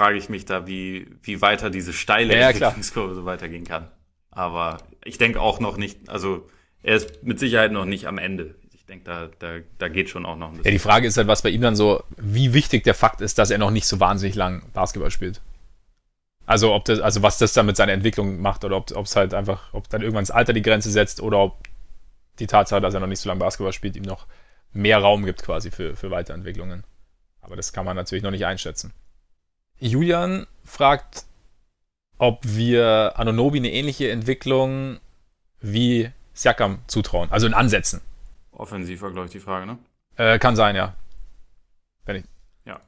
frage ich mich da, wie, wie weiter diese steile ja, Entwicklungskurve so weitergehen kann. Aber ich denke auch noch nicht, also er ist mit Sicherheit noch nicht am Ende. Ich denke, da, da, da geht schon auch noch ein bisschen. Ja, die Frage ist halt, was bei ihm dann so, wie wichtig der Fakt ist, dass er noch nicht so wahnsinnig lang Basketball spielt. Also ob das, also was das dann mit seiner Entwicklung macht oder ob es halt einfach, ob dann irgendwann das Alter die Grenze setzt oder ob die Tatsache, dass er noch nicht so lange Basketball spielt, ihm noch mehr Raum gibt quasi für, für Weiterentwicklungen. Aber das kann man natürlich noch nicht einschätzen. Julian fragt, ob wir Anonobi eine ähnliche Entwicklung wie Siakam zutrauen. Also in Ansätzen. Offensiv war, glaube ich, die Frage, ne? Äh, kann sein, ja. Wenn ich. Ja.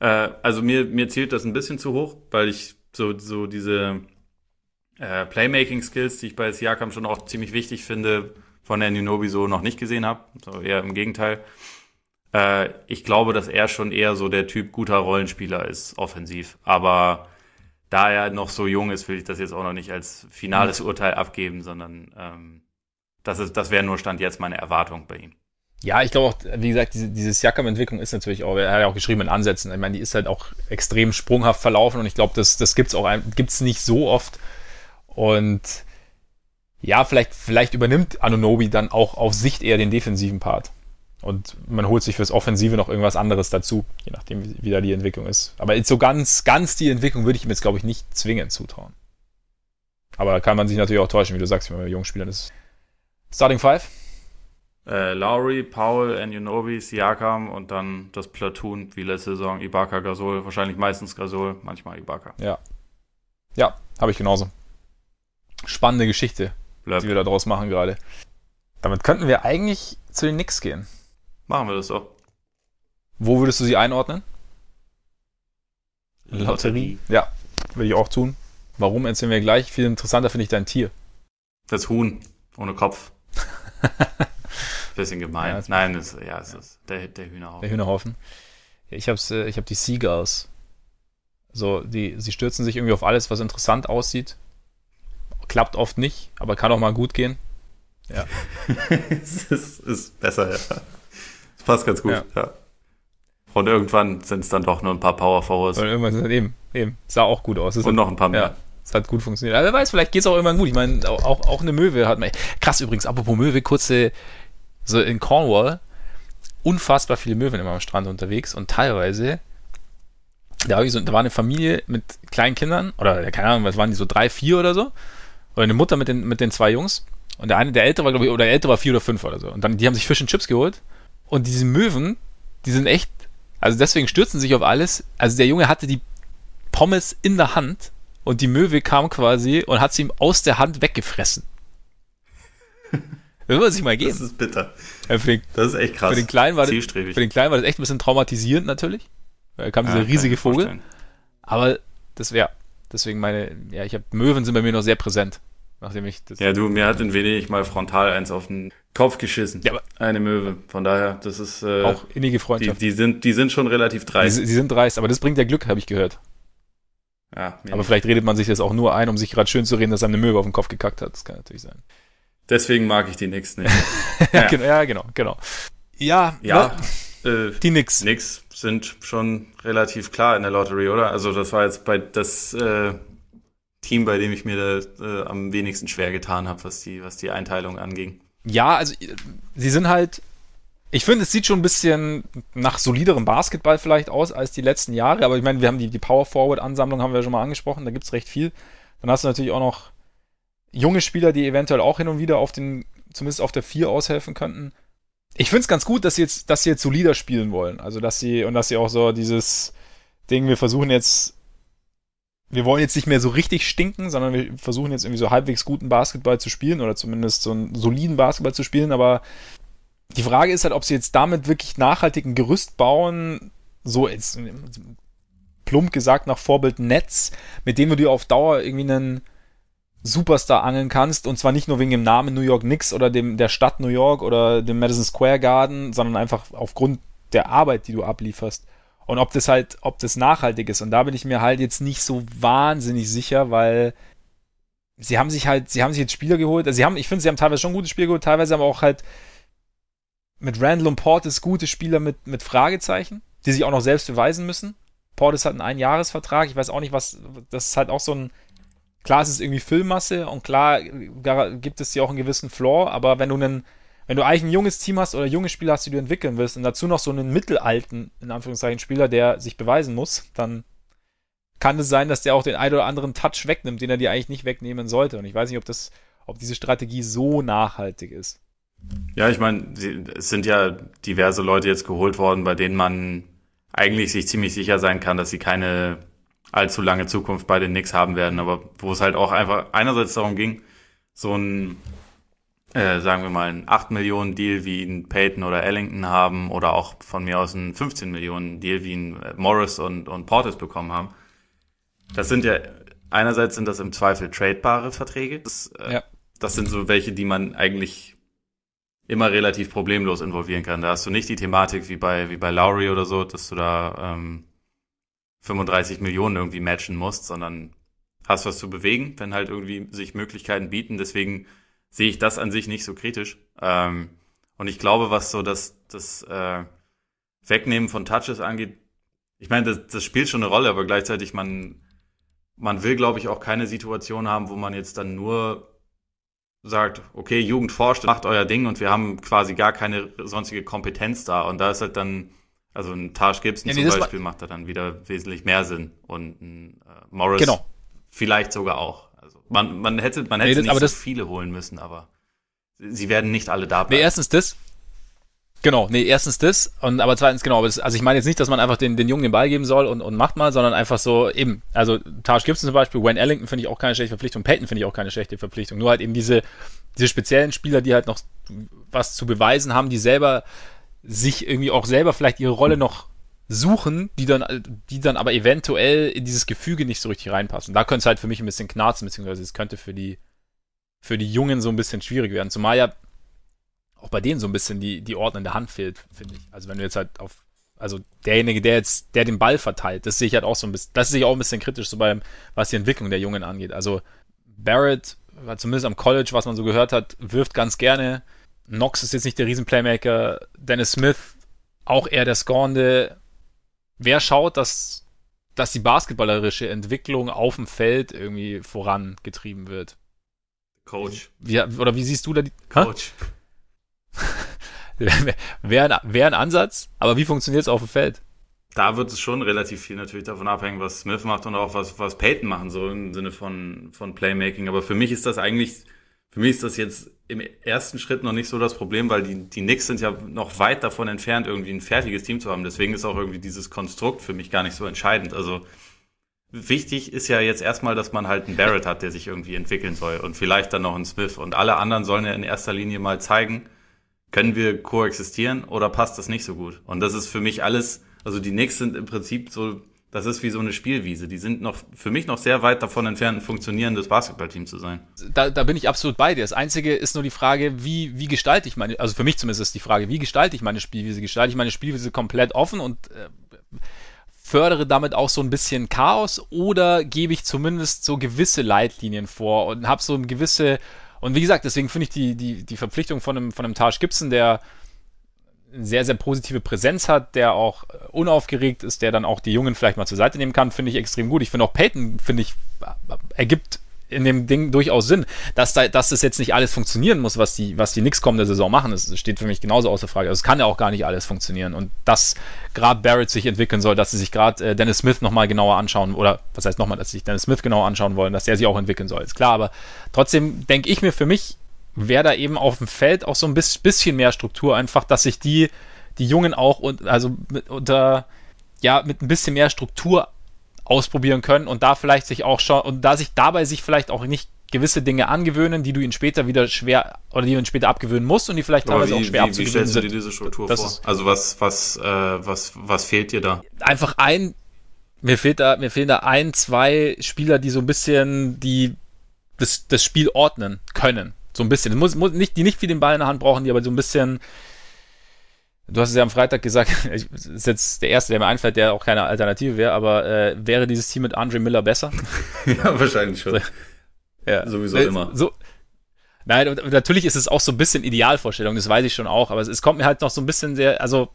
Äh, also mir, mir zielt das ein bisschen zu hoch, weil ich so, so diese äh, Playmaking-Skills, die ich bei Siakam schon auch ziemlich wichtig finde, von der Nunobi so noch nicht gesehen habe. So eher im Gegenteil. Äh, ich glaube, dass er schon eher so der Typ guter Rollenspieler ist, offensiv. Aber da er noch so jung ist, will ich das jetzt auch noch nicht als finales Urteil abgeben, sondern ähm, das, ist, das wäre nur Stand jetzt meine Erwartung bei ihm. Ja, ich glaube auch, wie gesagt, diese, diese Siakam-Entwicklung ist natürlich auch, er hat ja auch geschrieben in Ansätzen, ich meine, die ist halt auch extrem sprunghaft verlaufen und ich glaube, das, das gibt's auch, gibt's nicht so oft und ja, vielleicht, vielleicht übernimmt Anunobi dann auch auf Sicht eher den defensiven Part. Und man holt sich fürs Offensive noch irgendwas anderes dazu, je nachdem, wie, da die Entwicklung ist. Aber so ganz, ganz die Entwicklung würde ich ihm jetzt, glaube ich, nicht zwingend zutrauen. Aber da kann man sich natürlich auch täuschen, wie du sagst, wenn man bei jungen Spielern ist. Starting Five? Äh, Lowry, Paul, Anunobi, Siakam und dann das Platoon wie letzte Saison. Ibaka, Gasol, wahrscheinlich meistens Gasol, manchmal Ibaka. Ja. Ja, habe ich genauso. Spannende Geschichte, Bleib. die wir da draus machen gerade. Damit könnten wir eigentlich zu den Knicks gehen. Machen wir das doch. Wo würdest du sie einordnen? Lotterie. Lotterie. Ja, würde ich auch tun. Warum erzählen wir gleich? Viel interessanter finde ich dein Tier. Das Huhn ohne Kopf. Bisschen gemein. Ja, Nein, das, ja, es ist der, der Hühnerhaufen. Der Hühnerhaufen. Ich habe äh, ich hab die Seagulls. So, die, sie stürzen sich irgendwie auf alles, was interessant aussieht. Klappt oft nicht, aber kann auch mal gut gehen. Ja. es ist, ist besser, ja. Das passt ganz gut, ja. ja. Und irgendwann sind es dann doch nur ein paar Power Forwards. Und irgendwann sind es eben, eben. Sah auch gut aus. Und hat, noch ein paar mehr. Ja, es hat gut funktioniert. Aber wer weiß, vielleicht geht es auch irgendwann gut. Ich meine, auch, auch eine Möwe hat man. Krass übrigens, apropos Möwe, kurze, so in Cornwall, unfassbar viele Möwen immer am Strand unterwegs und teilweise, da war, so, da war eine Familie mit kleinen Kindern, oder keine Ahnung, was waren die, so drei, vier oder so, oder eine Mutter mit den, mit den zwei Jungs. Und der eine, der ältere war, glaube ich, oder der ältere war vier oder fünf oder so. Und dann, die haben sich Fisch und Chips geholt und diese Möwen, die sind echt, also deswegen stürzen sich auf alles. Also der Junge hatte die Pommes in der Hand und die Möwe kam quasi und hat sie ihm aus der Hand weggefressen. Das muss ich mal geben. Das ist bitter. Ja, den, das ist echt krass. Für den, Kleinen war das, für den Kleinen war das echt ein bisschen traumatisierend natürlich. Da kam ja, dieser riesige Vogel. Aber das wäre, deswegen meine, ja, ich habe Möwen sind bei mir noch sehr präsent. Nachdem ich das ja, du, mir hat in Venedig mal frontal eins auf den Kopf geschissen. Ja, eine Möwe. Von daher, das ist äh, auch innige Freundschaft. Die, die, sind, die sind schon relativ dreist. Sie sind dreist, aber das bringt ja Glück, habe ich gehört. Ja, aber vielleicht redet man sich das auch nur ein, um sich gerade schön zu reden, dass einem eine Möwe auf den Kopf gekackt hat. Das kann natürlich sein. Deswegen mag ich die Knicks nicht. ja, genau, ja, genau, genau. Ja, ja. Äh, die Knicks. Knicks sind schon relativ klar in der Lottery, oder? Also das war jetzt bei das äh, Team, bei dem ich mir da, äh, am wenigsten schwer getan habe, was die, was die Einteilung anging. Ja, also sie sind halt. Ich finde, es sieht schon ein bisschen nach soliderem Basketball vielleicht aus als die letzten Jahre, aber ich meine, wir haben die, die Power Forward-Ansammlung, haben wir schon mal angesprochen, da gibt es recht viel. Dann hast du natürlich auch noch junge Spieler, die eventuell auch hin und wieder auf den, zumindest auf der 4 aushelfen könnten. Ich finde es ganz gut, dass sie jetzt, dass sie jetzt solider spielen wollen. Also, dass sie, und dass sie auch so dieses Ding, wir versuchen jetzt wir wollen jetzt nicht mehr so richtig stinken, sondern wir versuchen jetzt irgendwie so halbwegs guten Basketball zu spielen oder zumindest so einen soliden Basketball zu spielen, aber die Frage ist halt, ob sie jetzt damit wirklich nachhaltig ein Gerüst bauen, so jetzt plump gesagt nach Vorbild Netz, mit dem du dir auf Dauer irgendwie einen Superstar angeln kannst und zwar nicht nur wegen dem Namen New York Knicks oder dem der Stadt New York oder dem Madison Square Garden, sondern einfach aufgrund der Arbeit, die du ablieferst. Und ob das halt, ob das nachhaltig ist. Und da bin ich mir halt jetzt nicht so wahnsinnig sicher, weil sie haben sich halt, sie haben sich jetzt Spieler geholt. Also sie haben, ich finde, sie haben teilweise schon gute Spieler geholt, teilweise aber auch halt mit Randall und Portis gute Spieler mit, mit Fragezeichen, die sich auch noch selbst beweisen müssen. Portis hat einen Einjahresvertrag. Ich weiß auch nicht, was, das ist halt auch so ein, klar, es ist irgendwie Füllmasse und klar gibt es ja auch einen gewissen Floor, aber wenn du einen, wenn du eigentlich ein junges Team hast oder junge Spieler hast, die du entwickeln willst und dazu noch so einen mittelalten, in Anführungszeichen, Spieler, der sich beweisen muss, dann kann es sein, dass der auch den ein oder anderen Touch wegnimmt, den er dir eigentlich nicht wegnehmen sollte. Und ich weiß nicht, ob das, ob diese Strategie so nachhaltig ist. Ja, ich meine, es sind ja diverse Leute jetzt geholt worden, bei denen man eigentlich sich ziemlich sicher sein kann, dass sie keine allzu lange Zukunft bei den Knicks haben werden, aber wo es halt auch einfach einerseits darum ging, so ein äh, sagen wir mal, einen 8 Millionen Deal wie ein Peyton oder Ellington haben oder auch von mir aus einen 15 Millionen Deal wie ein äh, Morris und, und Portis bekommen haben. Das sind ja, einerseits sind das im Zweifel tradebare Verträge. Das, äh, ja. das sind so welche, die man eigentlich immer relativ problemlos involvieren kann. Da hast du nicht die Thematik wie bei, wie bei Lowry oder so, dass du da ähm, 35 Millionen irgendwie matchen musst, sondern hast was zu bewegen, wenn halt irgendwie sich Möglichkeiten bieten. Deswegen sehe ich das an sich nicht so kritisch. Ähm, und ich glaube, was so das, das äh, Wegnehmen von Touches angeht, ich meine, das, das spielt schon eine Rolle, aber gleichzeitig man, man will, glaube ich, auch keine Situation haben, wo man jetzt dann nur sagt, okay, Jugend forscht, macht euer Ding und wir haben quasi gar keine sonstige Kompetenz da. Und da ist halt dann, also ein Taj Gibson ja, zum Beispiel macht da dann wieder wesentlich mehr Sinn. Und ein äh, Morris genau. vielleicht sogar auch. Man, man hätte, man hätte nee, das, nicht so das, viele holen müssen, aber sie werden nicht alle da bleiben. Nee, erstens das. Genau, nee, erstens das und aber zweitens genau, also ich meine jetzt nicht, dass man einfach den, den Jungen den Ball geben soll und, und macht mal, sondern einfach so eben, also Taj Gibson zum Beispiel, Wayne Ellington finde ich auch keine schlechte Verpflichtung, Peyton finde ich auch keine schlechte Verpflichtung, nur halt eben diese, diese speziellen Spieler, die halt noch was zu beweisen haben, die selber sich irgendwie auch selber vielleicht ihre Rolle noch suchen, die dann, die dann aber eventuell in dieses Gefüge nicht so richtig reinpassen. Da könnte es halt für mich ein bisschen knarzen, beziehungsweise es könnte für die, für die Jungen so ein bisschen schwierig werden. Zumal ja auch bei denen so ein bisschen die, die ordnende Hand fehlt, finde ich. Also wenn du jetzt halt auf, also derjenige, der jetzt, der den Ball verteilt, das sehe ich halt auch so ein bisschen, das sehe ich auch ein bisschen kritisch, so beim, was die Entwicklung der Jungen angeht. Also Barrett, zumindest am College, was man so gehört hat, wirft ganz gerne. Knox ist jetzt nicht der Riesenplaymaker. Dennis Smith, auch eher der Scornde wer schaut, dass, dass die basketballerische Entwicklung auf dem Feld irgendwie vorangetrieben wird? Coach. Wie, oder wie siehst du da die. Coach. Wäre wär ein Ansatz, aber wie funktioniert es auf dem Feld? Da wird es schon relativ viel natürlich davon abhängen, was Smith macht und auch was, was Peyton machen, so im Sinne von, von Playmaking. Aber für mich ist das eigentlich, für mich ist das jetzt im ersten Schritt noch nicht so das Problem, weil die, die Knicks sind ja noch weit davon entfernt, irgendwie ein fertiges Team zu haben. Deswegen ist auch irgendwie dieses Konstrukt für mich gar nicht so entscheidend. Also wichtig ist ja jetzt erstmal, dass man halt einen Barrett hat, der sich irgendwie entwickeln soll und vielleicht dann noch einen Smith. Und alle anderen sollen ja in erster Linie mal zeigen, können wir koexistieren oder passt das nicht so gut? Und das ist für mich alles, also die Knicks sind im Prinzip so das ist wie so eine Spielwiese. Die sind noch für mich noch sehr weit davon entfernt, ein funktionierendes Basketballteam zu sein. Da, da bin ich absolut bei dir. Das Einzige ist nur die Frage, wie, wie gestalte ich meine, also für mich zumindest ist die Frage, wie gestalte ich meine Spielwiese? Gestalte ich meine Spielwiese komplett offen und äh, fördere damit auch so ein bisschen Chaos oder gebe ich zumindest so gewisse Leitlinien vor und habe so eine gewisse und wie gesagt, deswegen finde ich die, die, die Verpflichtung von einem, von einem Taj Gibson, der sehr, sehr positive Präsenz hat, der auch äh, unaufgeregt ist, der dann auch die Jungen vielleicht mal zur Seite nehmen kann, finde ich extrem gut. Ich finde auch Peyton, finde ich, äh, ergibt in dem Ding durchaus Sinn. Dass, da, dass das jetzt nicht alles funktionieren muss, was die, was die nix kommende Saison machen, das steht für mich genauso außer Frage. Also es kann ja auch gar nicht alles funktionieren. Und dass gerade Barrett sich entwickeln soll, dass sie sich gerade äh, Dennis Smith nochmal genauer anschauen, oder was heißt nochmal, dass sie sich Dennis Smith genauer anschauen wollen, dass der sich auch entwickeln soll, ist klar. Aber trotzdem denke ich mir für mich, wäre da eben auf dem Feld auch so ein bisschen mehr Struktur, einfach, dass sich die, die Jungen auch und, also mit, unter, ja, mit ein bisschen mehr Struktur ausprobieren können und da vielleicht sich auch schon, und da sich dabei sich vielleicht auch nicht gewisse Dinge angewöhnen, die du ihnen später wieder schwer oder die du ihnen später abgewöhnen musst und die vielleicht teilweise wie, auch schwer wie, abzugewöhnen wie stellst du dir diese Struktur das vor? Also was, was, äh, was, was fehlt dir da? Einfach ein, mir fehlt da, mir fehlen da ein, zwei Spieler, die so ein bisschen die das, das Spiel ordnen können. So ein bisschen. Muss, muss nicht, die nicht viel den Ball in der Hand brauchen, die aber so ein bisschen. Du hast es ja am Freitag gesagt, ich, ist jetzt der erste, der mir einfällt, der auch keine Alternative wäre, aber äh, wäre dieses Team mit Andre Miller besser? ja, wahrscheinlich schon. ja. Sowieso äh, immer. So, Nein, und natürlich ist es auch so ein bisschen Idealvorstellung, das weiß ich schon auch, aber es, es kommt mir halt noch so ein bisschen sehr, also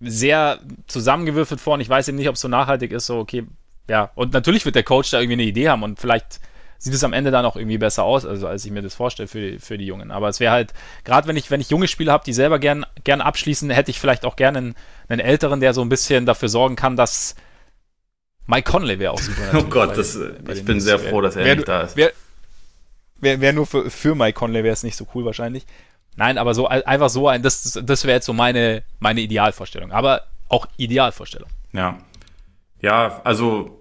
sehr zusammengewürfelt vor und ich weiß eben nicht, ob es so nachhaltig ist, so okay, ja, und natürlich wird der Coach da irgendwie eine Idee haben und vielleicht sieht es am Ende dann auch irgendwie besser aus, also als ich mir das vorstelle für die, für die Jungen. Aber es wäre halt, gerade wenn ich, wenn ich junge Spieler habe, die selber gern, gern abschließen, hätte ich vielleicht auch gerne einen, einen älteren, der so ein bisschen dafür sorgen kann, dass Mike Conley wäre auch super. oh Gott, das, ich bin sehr froh, dass er wär, nicht da ist. Wäre wär, wär nur für, für Mike Conley wäre es nicht so cool wahrscheinlich. Nein, aber so einfach so ein, das, das wäre jetzt so meine, meine Idealvorstellung. Aber auch Idealvorstellung. Ja. Ja, also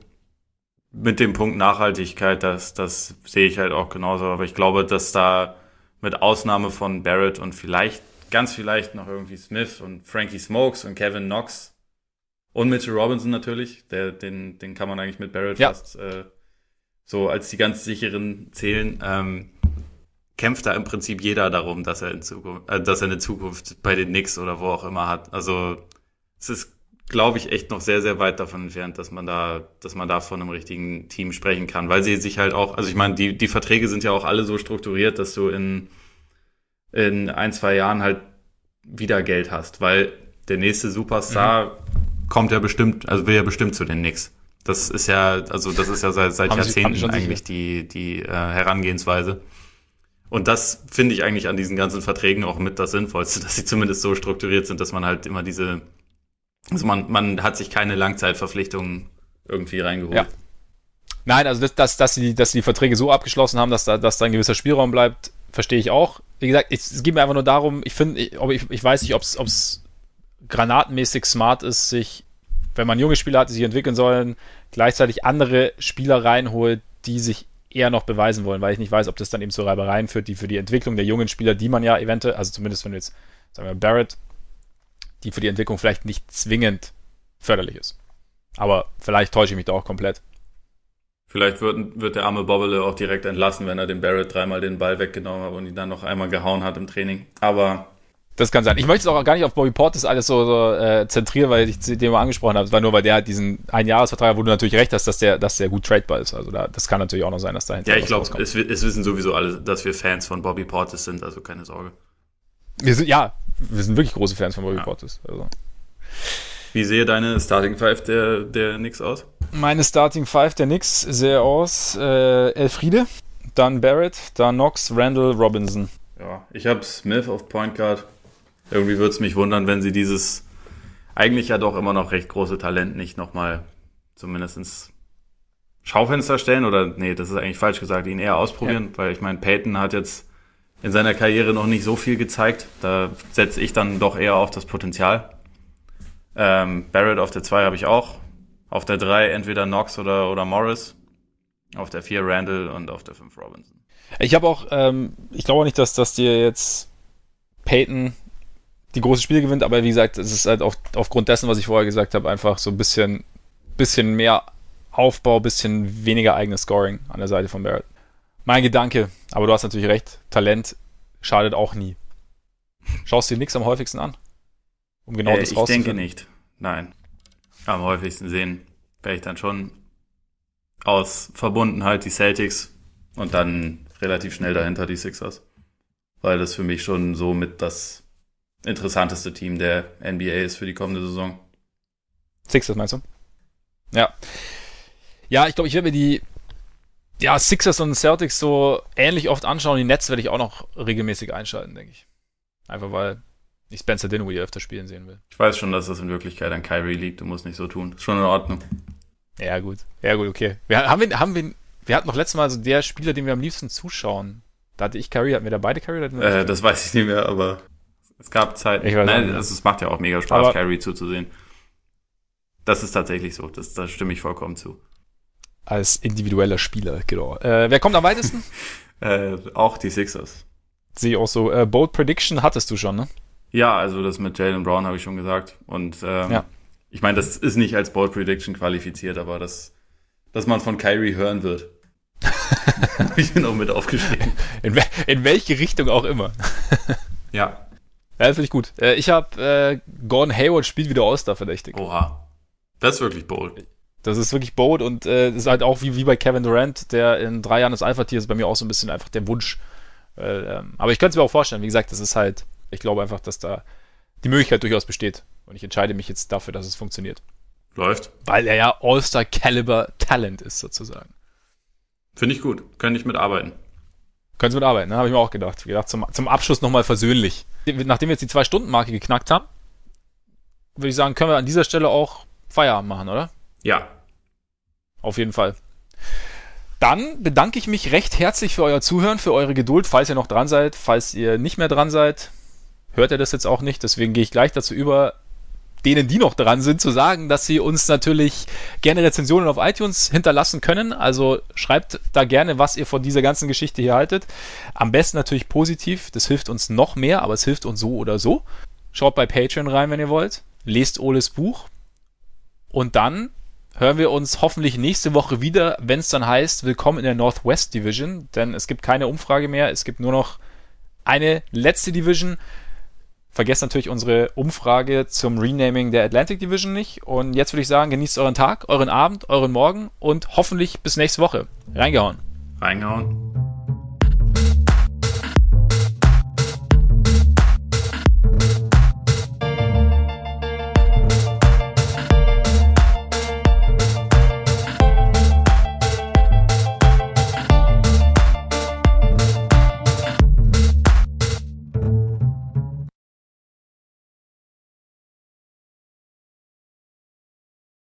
mit dem Punkt Nachhaltigkeit, das, das sehe ich halt auch genauso. Aber ich glaube, dass da mit Ausnahme von Barrett und vielleicht, ganz vielleicht noch irgendwie Smith und Frankie Smokes und Kevin Knox und Mitchell Robinson natürlich, der, den, den kann man eigentlich mit Barrett ja. fast äh, so als die ganz sicheren zählen. Ähm, kämpft da im Prinzip jeder darum, dass er in Zukunft, äh, dass er eine Zukunft bei den Knicks oder wo auch immer hat. Also es ist, glaube ich, echt noch sehr, sehr weit davon entfernt, dass man da, dass man da von einem richtigen Team sprechen kann, weil sie sich halt auch, also ich meine, die, die Verträge sind ja auch alle so strukturiert, dass du in, in ein, zwei Jahren halt wieder Geld hast, weil der nächste Superstar mhm. kommt ja bestimmt, also will ja bestimmt zu den Knicks. Das ist ja, also das ist ja seit, seit Jahrzehnten eigentlich die, die äh, Herangehensweise. Und das finde ich eigentlich an diesen ganzen Verträgen auch mit das Sinnvollste, dass sie zumindest so strukturiert sind, dass man halt immer diese, also man, man hat sich keine Langzeitverpflichtungen irgendwie reingeholt. Ja. Nein, also das, dass, dass, sie, dass sie die Verträge so abgeschlossen haben, dass da, dass da ein gewisser Spielraum bleibt, verstehe ich auch. Wie gesagt, ich, es geht mir einfach nur darum, ich finde, ich, ich, ich weiß nicht, ob es granatenmäßig smart ist, sich, wenn man junge Spieler hat, die sich entwickeln sollen, gleichzeitig andere Spieler reinholt, die sich eher noch beweisen wollen, weil ich nicht weiß, ob das dann eben zu Reibereien führt, die für die Entwicklung der jungen Spieler, die man ja eventuell, also zumindest wenn du jetzt, sagen wir Barrett, die für die Entwicklung vielleicht nicht zwingend förderlich ist. Aber vielleicht täusche ich mich da auch komplett. Vielleicht wird, wird der arme Bobbele auch direkt entlassen, wenn er dem Barrett dreimal den Ball weggenommen hat und ihn dann noch einmal gehauen hat im Training. Aber das kann sein. Ich möchte es auch gar nicht auf Bobby Portis alles so, so äh, zentrieren, weil ich den mal angesprochen habe. Es war nur, weil der halt diesen Einjahresvertrag, wo du natürlich recht hast, dass der, dass der gut tradebar ist. Also da, das kann natürlich auch noch sein, dass dahinter. Ja, ich glaube, es, es wissen sowieso alle, dass wir Fans von Bobby Portis sind, also keine Sorge. Wir sind, ja, wir sind wirklich große Fans von Bobby ja. Portis. Also. Wie sehe deine Starting Five der, der Knicks aus? Meine Starting Five der Knicks sehe aus äh, Elfriede, dann Barrett, dann Knox, Randall, Robinson. Ja, ich habe Smith auf Point Guard, irgendwie würde es mich wundern, wenn sie dieses eigentlich ja doch immer noch recht große Talent nicht nochmal zumindest ins Schaufenster stellen oder nee, das ist eigentlich falsch gesagt, ihn eher ausprobieren, ja. weil ich meine, Peyton hat jetzt in seiner Karriere noch nicht so viel gezeigt. Da setze ich dann doch eher auf das Potenzial. Ähm, Barrett auf der 2 habe ich auch. Auf der 3 entweder Knox oder, oder Morris. Auf der 4 Randall und auf der 5 Robinson. Ich habe auch, ähm, ich glaube nicht, dass, dass dir jetzt Peyton die große Spiele gewinnt, aber wie gesagt, es ist halt auf, aufgrund dessen, was ich vorher gesagt habe, einfach so ein bisschen, bisschen mehr Aufbau, bisschen weniger eigenes Scoring an der Seite von Barrett. Mein Gedanke, aber du hast natürlich recht, Talent schadet auch nie. Schaust du dir nichts am häufigsten an? Um genau äh, das Ich denke nicht. Nein. Am häufigsten sehen werde ich dann schon aus Verbundenheit die Celtics und dann relativ schnell dahinter die Sixers. Weil das für mich schon so mit das interessanteste Team der NBA ist für die kommende Saison. Sixers meinst du? Ja. Ja, ich glaube, ich werde mir die ja, Sixers und Celtics so ähnlich oft anschauen. Die Nets werde ich auch noch regelmäßig einschalten, denke ich. Einfach weil ich Spencer Dinwiddie öfter spielen sehen will. Ich weiß schon, dass das in Wirklichkeit an Kyrie liegt. Du musst nicht so tun. Ist schon in Ordnung. Ja, gut. Ja, gut, okay. Wir, haben, wir, haben wir, wir hatten noch letztes Mal so der Spieler, den wir am liebsten zuschauen. Da hatte ich Kyrie, hatten wir da beide Kyrie? Äh, das weiß ich nicht mehr, aber es gab Zeiten. Ich weiß nein, also es macht ja auch mega Spaß, Kyrie zuzusehen. Das ist tatsächlich so. Das, da stimme ich vollkommen zu. Als individueller Spieler, genau. Äh, wer kommt am weitesten? äh, auch die Sixers. Sehe ich auch so. Äh, Bold Prediction hattest du schon, ne? Ja, also das mit Jalen Brown habe ich schon gesagt. Und ähm, ja. ich meine, das ist nicht als Bold Prediction qualifiziert, aber das, dass man von Kyrie hören wird. habe ich mir noch mit aufgeschrieben. In, in welche Richtung auch immer. ja. Ja, finde ich gut. Äh, ich habe äh, Gordon Hayward spielt wieder All-Star verdächtig. Oha. Das ist wirklich bold. Das ist wirklich bold und äh, ist halt auch wie, wie bei Kevin Durant, der in drei Jahren das Alpha-Tier ist, bei mir auch so ein bisschen einfach der Wunsch. Äh, ähm, aber ich könnte es mir auch vorstellen, wie gesagt, das ist halt, ich glaube einfach, dass da die Möglichkeit durchaus besteht. Und ich entscheide mich jetzt dafür, dass es funktioniert. Läuft. Weil er ja All-Star-Caliber-Talent ist, sozusagen. Finde ich gut. Könnte ich mitarbeiten. Können Sie mitarbeiten, ne? Habe ich mir auch gedacht. Wie gedacht, zum, zum Abschluss nochmal versöhnlich. Nachdem wir jetzt die Zwei-Stunden-Marke geknackt haben, würde ich sagen, können wir an dieser Stelle auch Feierabend machen, oder? Ja. Auf jeden Fall. Dann bedanke ich mich recht herzlich für euer Zuhören, für eure Geduld, falls ihr noch dran seid. Falls ihr nicht mehr dran seid, hört ihr das jetzt auch nicht. Deswegen gehe ich gleich dazu über, denen, die noch dran sind, zu sagen, dass sie uns natürlich gerne Rezensionen auf iTunes hinterlassen können. Also schreibt da gerne, was ihr von dieser ganzen Geschichte hier haltet. Am besten natürlich positiv. Das hilft uns noch mehr, aber es hilft uns so oder so. Schaut bei Patreon rein, wenn ihr wollt. Lest Oles Buch. Und dann hören wir uns hoffentlich nächste Woche wieder, wenn es dann heißt, willkommen in der Northwest Division. Denn es gibt keine Umfrage mehr. Es gibt nur noch eine letzte Division. Vergesst natürlich unsere Umfrage zum Renaming der Atlantic Division nicht. Und jetzt würde ich sagen, genießt euren Tag, euren Abend, euren Morgen und hoffentlich bis nächste Woche. Reingehauen. Reingehauen.